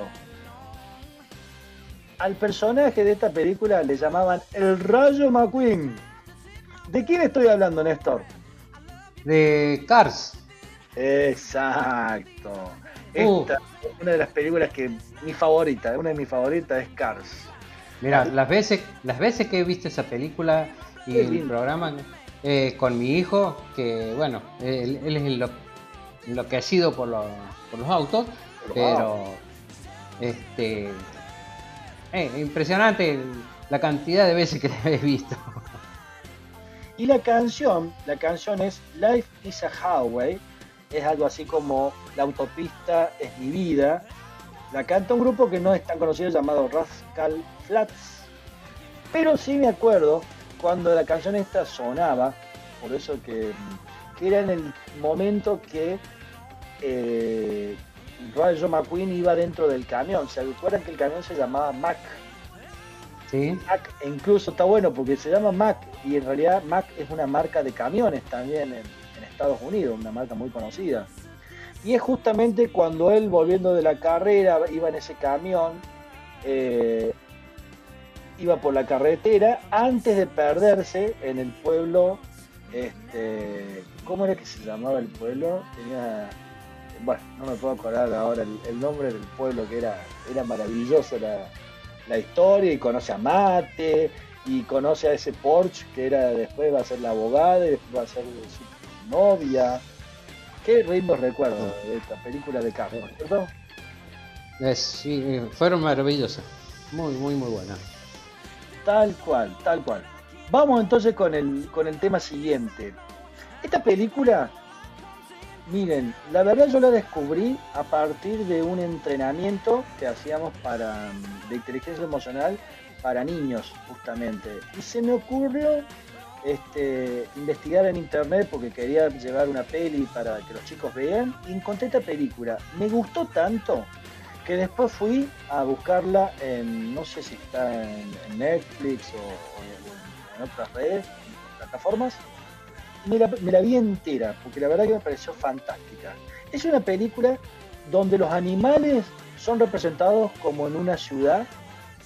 S2: Al personaje de esta película le llamaban el Rayo McQueen. ¿De quién estoy hablando, Néstor?
S3: De Cars.
S2: Exacto.
S3: Uh.
S2: Esta es una de las películas que mi favorita, una de mis favoritas es Cars.
S3: Mira, las veces, las veces que he visto esa película y el programa eh, con mi hijo, que bueno, él, él es enlo- enloquecido por, los- por los autos, pero este eh, impresionante la cantidad de veces que la he visto.
S2: Y la canción, la canción es Life is a Highway, es algo así como La autopista es mi vida. La canta un grupo que no es tan conocido llamado Rascal Flats. Pero sí me acuerdo cuando la canción esta sonaba por eso que, que era en el momento que eh, Rayo McQueen iba dentro del camión. ¿Se acuerdan que el camión se llamaba Mac?
S3: Sí.
S2: Mac, e incluso está bueno porque se llama Mac y en realidad Mac es una marca de camiones también en Estados Unidos, una marca muy conocida. Y es justamente cuando él, volviendo de la carrera, iba en ese camión, eh, iba por la carretera, antes de perderse en el pueblo, este, ¿cómo era que se llamaba el pueblo? Tenía, bueno, no me puedo acordar ahora el, nombre del pueblo, que era, era maravilloso la, la historia, y conoce a Mate, y conoce a ese Porsche, que era después va a ser la abogada, y después va a ser su novia. Qué lindos recuerdos de esta película de Carlos, ¿cierto?
S3: Es- sí, eh, fueron maravillosas. Muy, muy, muy buenas.
S2: Tal cual, tal cual. Vamos entonces con el, con el tema siguiente. Esta película, miren, la verdad yo la descubrí a partir de un entrenamiento que hacíamos para, mm, de inteligencia emocional para niños, justamente. Y se me ocurrió este, investigar en internet porque quería llevar una peli para que los chicos vean y encontré esta película. Me gustó tanto que después fui a buscarla en, no sé si está en, Netflix o, en, otras redes, en plataformas. Me la, me la vi entera, porque la verdad que me pareció fantástica. Es una película donde los animales son representados como en una ciudad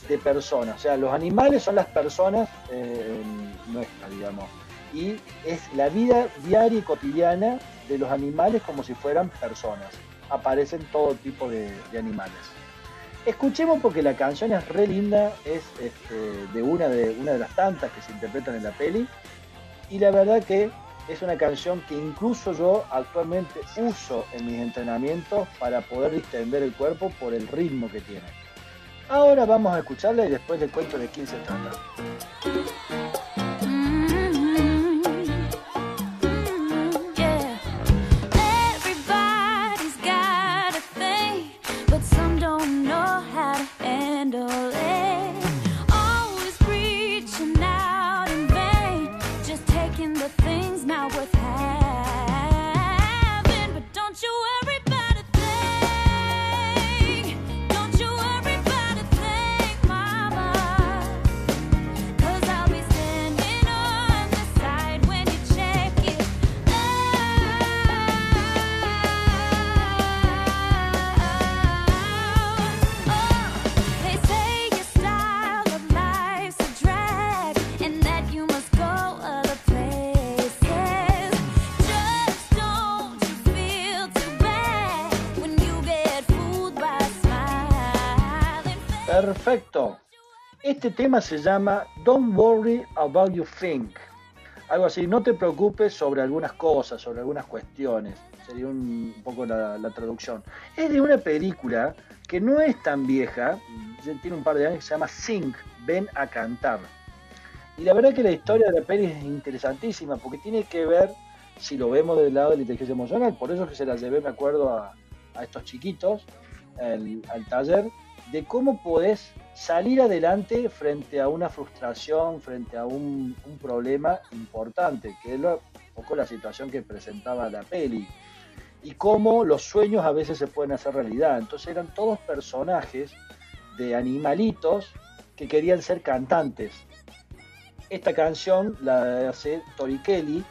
S2: de personas. O sea, los animales son las personas eh, nuestras, digamos. Y es la vida diaria y cotidiana de los animales como si fueran personas. Aparecen todo tipo de, de animales. Escuchemos porque la canción es re linda, es este, de, una de una de las tantas que se interpretan en la peli. Y la verdad que es una canción que incluso yo actualmente uso en mis entrenamientos para poder distender el cuerpo por el ritmo que tiene. Ahora vamos a escucharla y después les cuento de quién se trata. Perfecto. Este tema se llama Don't Worry About You Think. Algo así, no te preocupes sobre algunas cosas, sobre algunas cuestiones. Sería un, poco la, la traducción. Es de una película que no es tan vieja, tiene un par de años, que se llama Sing, Ven a Cantar. Y la verdad que la historia de la peli es interesantísima porque tiene que ver, si lo vemos del lado de la inteligencia emocional, por eso es que se la llevé, me acuerdo, a, estos chiquitos al taller, de cómo podés salir adelante frente a una frustración, frente a un, un problema importante, que es lo- un poco la situación que presentaba la peli. Y cómo los sueños a veces se pueden hacer realidad. Entonces eran todos personajes de animalitos que querían ser cantantes. Esta canción la hace Tori Kelly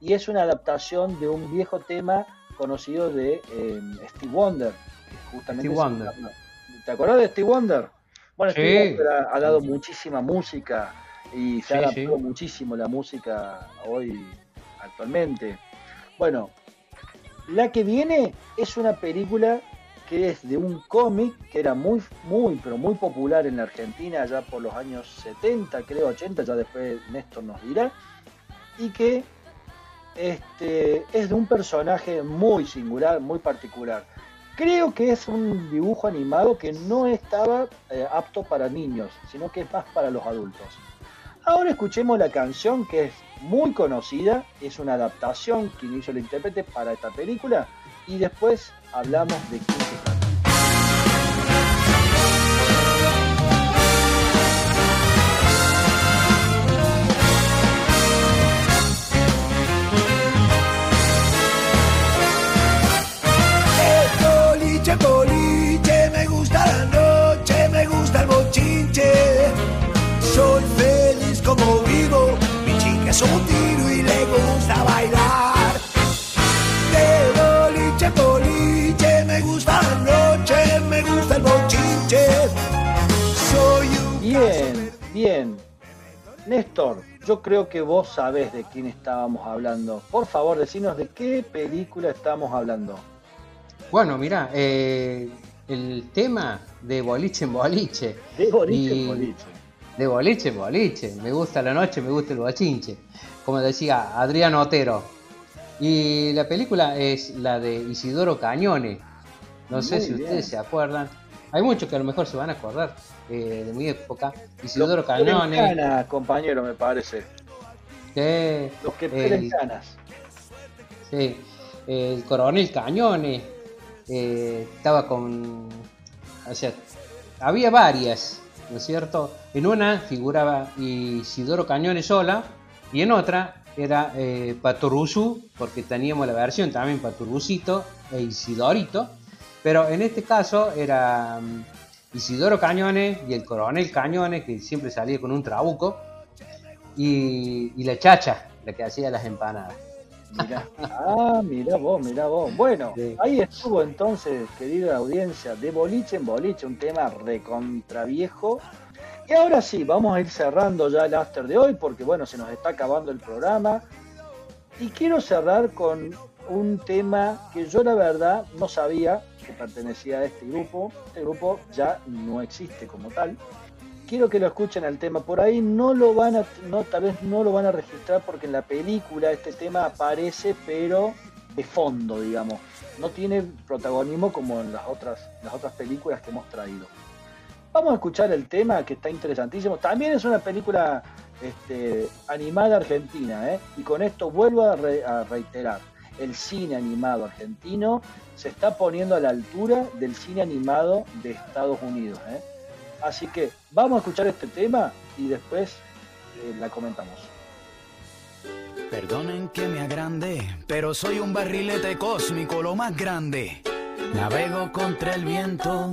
S2: y es una adaptación de un viejo tema conocido de eh, Steve Wonder. que justamente
S3: Steve Wonder.
S2: llama- ¿Te acordás de Steve Wonder? Bueno,
S3: Sí.
S2: Steve Wonder ha, ha dado muchísima música y se
S3: Sí,
S2: ha adaptado
S3: sí.
S2: muchísimo la música hoy actualmente. Bueno, la que viene es una película que es de un cómic que era muy, muy, pero muy popular en la Argentina ya por los años 70, creo 80, ya después Néstor nos dirá, y que este, es de un personaje muy singular, muy particular. Creo que es un dibujo animado que no estaba eh, apto para niños, sino que es más para los adultos. Ahora escuchemos la canción que es muy conocida, es una adaptación que hizo el intérprete para esta película y después hablamos de quién se trata.
S10: Es un tiro y le gusta bailar. De boliche en boliche, me gusta la noche, me gusta el bochinche. Soy un
S2: Bien, bien. Néstor, yo creo que vos sabés de quién estábamos hablando. Por favor, decinos de qué película estamos hablando.
S3: Bueno, mira, eh, el tema de boliche en boliche.
S2: De boliche
S3: Y-
S2: en boliche.
S3: De boliche boliche. Me gusta la noche, me gusta el bochinche. Como decía Adrián Otero. Y la película es la de Isidoro Cañone. No sé si
S2: bien.
S3: ustedes se acuerdan. Hay muchos que a lo mejor se van a acordar eh, de mi época. Isidoro
S2: Los
S3: Cañone.
S2: canas, compañero, me parece. Los que pelen
S3: eh,
S2: canas.
S3: Sí, el coronel Cañone eh, estaba con. O sea, había varias, ¿no es cierto? En una figuraba Isidoro Cañone sola y en otra era eh, porque teníamos la versión también Patoruzito e Isidorito, pero en este caso era mm, Isidoro Cañone y el coronel Cañone, que siempre salía con un trabuco, y la chacha, la que hacía las empanadas.
S2: Mirá. Ah, mirá vos, mirá vos. Bueno, ahí estuvo entonces, querida audiencia, de boliche en boliche, un tema recontra viejo. Y ahora sí, vamos a ir cerrando ya el after de hoy, porque bueno, se nos está acabando el programa. Y quiero cerrar con un tema que yo la verdad no sabía que pertenecía a este grupo. Este grupo ya no existe como tal. Quiero que lo escuchen al tema. Por ahí no lo van a, no, tal vez no lo van a registrar porque en la película este tema aparece, pero de fondo, digamos. No tiene protagonismo como en las otras, las otras películas que hemos traído. Vamos a escuchar el tema que está interesantísimo. También es una película este, animada argentina, ¿eh? y con esto vuelvo a, re- a reiterar. El cine animado argentino se está poniendo a la altura del cine animado de Estados Unidos. ¿eh? Así que vamos a escuchar este tema y después eh, la comentamos.
S10: Perdonen que me agrande, pero soy un barrilete cósmico, lo más grande. Navego contra el viento,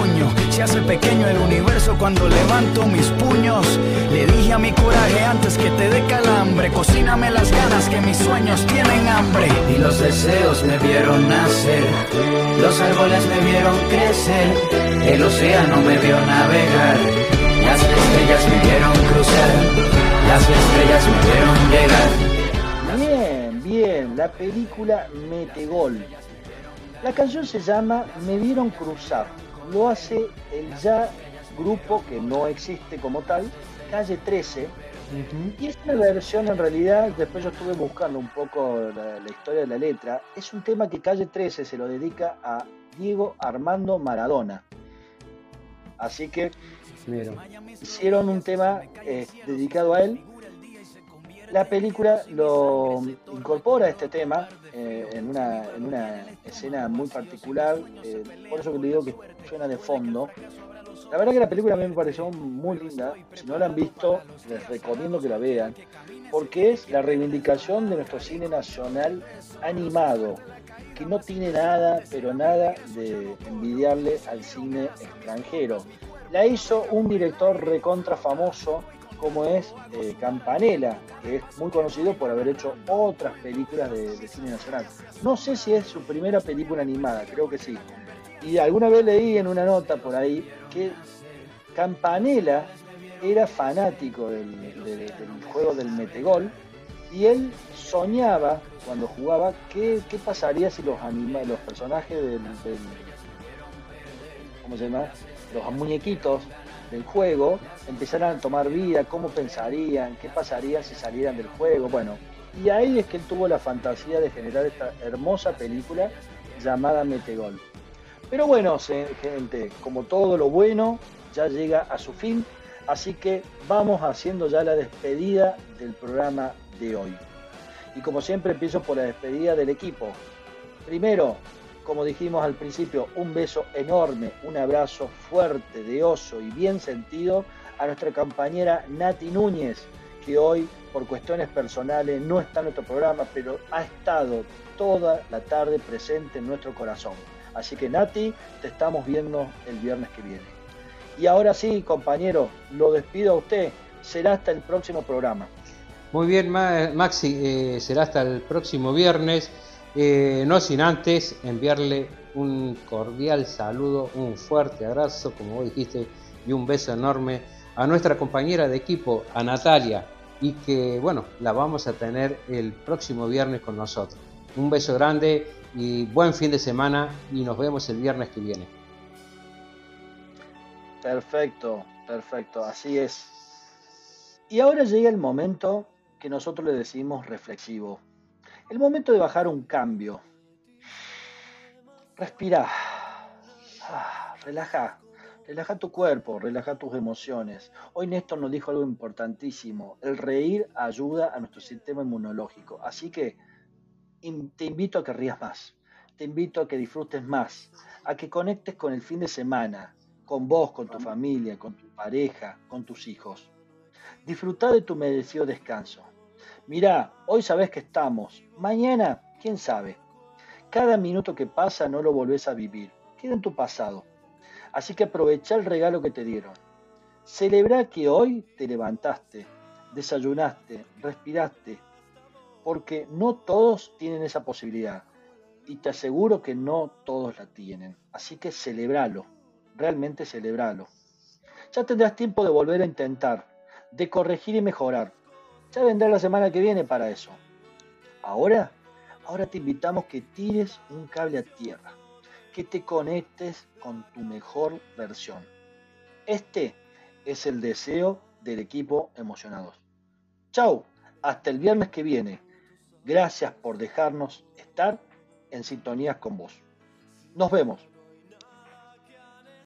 S10: se hace pequeño el universo cuando levanto mis puños. Le dije a mi coraje antes que te dé calambre. Cocíname las ganas que mis sueños tienen hambre. Y los deseos me vieron nacer. Los árboles me vieron crecer. El océano me vio navegar. Las estrellas me vieron cruzar. Las estrellas me vieron llegar.
S2: Bien, bien, la película Metegol. La canción se llama Me vieron cruzar. Lo hace el ya grupo que no existe como tal, Calle 13. Y es una versión en realidad, después yo estuve buscando un poco la, la historia de la letra, es un tema que Calle 13 se lo dedica a Diego Armando Maradona. Así que hicieron un tema eh, dedicado a él. La película lo incorpora este tema eh, en, una, en una escena muy particular, eh, por eso que le digo que suena de fondo. La verdad que la película a mí me pareció muy linda, si no la han visto les recomiendo que la vean, porque es la reivindicación de nuestro cine nacional animado, que no tiene nada, pero nada de envidiarle al cine extranjero. La hizo un director recontra famoso como es eh, Campanella, que es muy conocido por haber hecho otras películas de, cine nacional. No sé si es su primera película animada, creo que sí. Y alguna vez leí en una nota por ahí que Campanella era fanático del, del- del juego del Metegol y él soñaba cuando jugaba qué, qué pasaría si los anima- los personajes del, del- ¿cómo se llama? los muñequitos del juego empezaran a tomar vida, cómo pensarían, qué pasaría si salieran del juego, bueno, y ahí es que él tuvo la fantasía de generar esta hermosa película llamada Metegol. Pero bueno, gente, como todo lo bueno ya llega a su fin, así que vamos haciendo ya la despedida del programa de hoy. Y como siempre empiezo por la despedida del equipo. Primero, como dijimos al principio, un beso enorme, un abrazo fuerte de oso y bien sentido a nuestra compañera Nati Núñez, que hoy por cuestiones personales no está en nuestro programa, pero ha estado toda la tarde presente en nuestro corazón. Así que Nati, te estamos viendo el viernes que viene. Y ahora sí, compañero, lo despido a usted. Será hasta el próximo programa.
S3: Muy bien, Ma- Maxi, eh, será hasta el próximo viernes. Eh, no sin antes enviarle un cordial saludo, un fuerte abrazo, como vos dijiste, y un beso enorme a nuestra compañera de equipo, a Natalia, y que, bueno, la vamos a tener el próximo viernes con nosotros. Un beso grande y buen fin de semana y nos vemos el viernes que viene.
S2: Perfecto, perfecto, así es. Y ahora llega el momento que nosotros le decimos reflexivo. El momento de bajar un cambio. Respira. Ah, Relaja. Relaja tu cuerpo, relaja tus emociones. Hoy Néstor nos dijo algo importantísimo. El reír ayuda a nuestro sistema inmunológico. Así que te invito a que rías más. Te invito a que disfrutes más. A que conectes con el fin de semana. Con vos, con tu familia, con tu pareja, con tus hijos. Disfruta de tu merecido descanso. Mirá, hoy sabes que estamos. Mañana, quién sabe. Cada minuto que pasa no lo volvés a vivir. Queda en tu pasado. Así que aprovecha el regalo que te dieron. Celebra que hoy te levantaste, desayunaste, respiraste, porque no todos tienen esa posibilidad. Y te aseguro que no todos la tienen. Así que celebralo, realmente celebralo. Ya tendrás tiempo de volver a intentar, de corregir y mejorar. Ya vendrá la semana que viene para eso. Ahora, ahora te invitamos que tires un cable a tierra, que te conectes con tu mejor versión. Este es el deseo del equipo Emocionados. Chau, hasta el viernes que viene. Gracias por dejarnos estar en sintonía con vos. Nos vemos.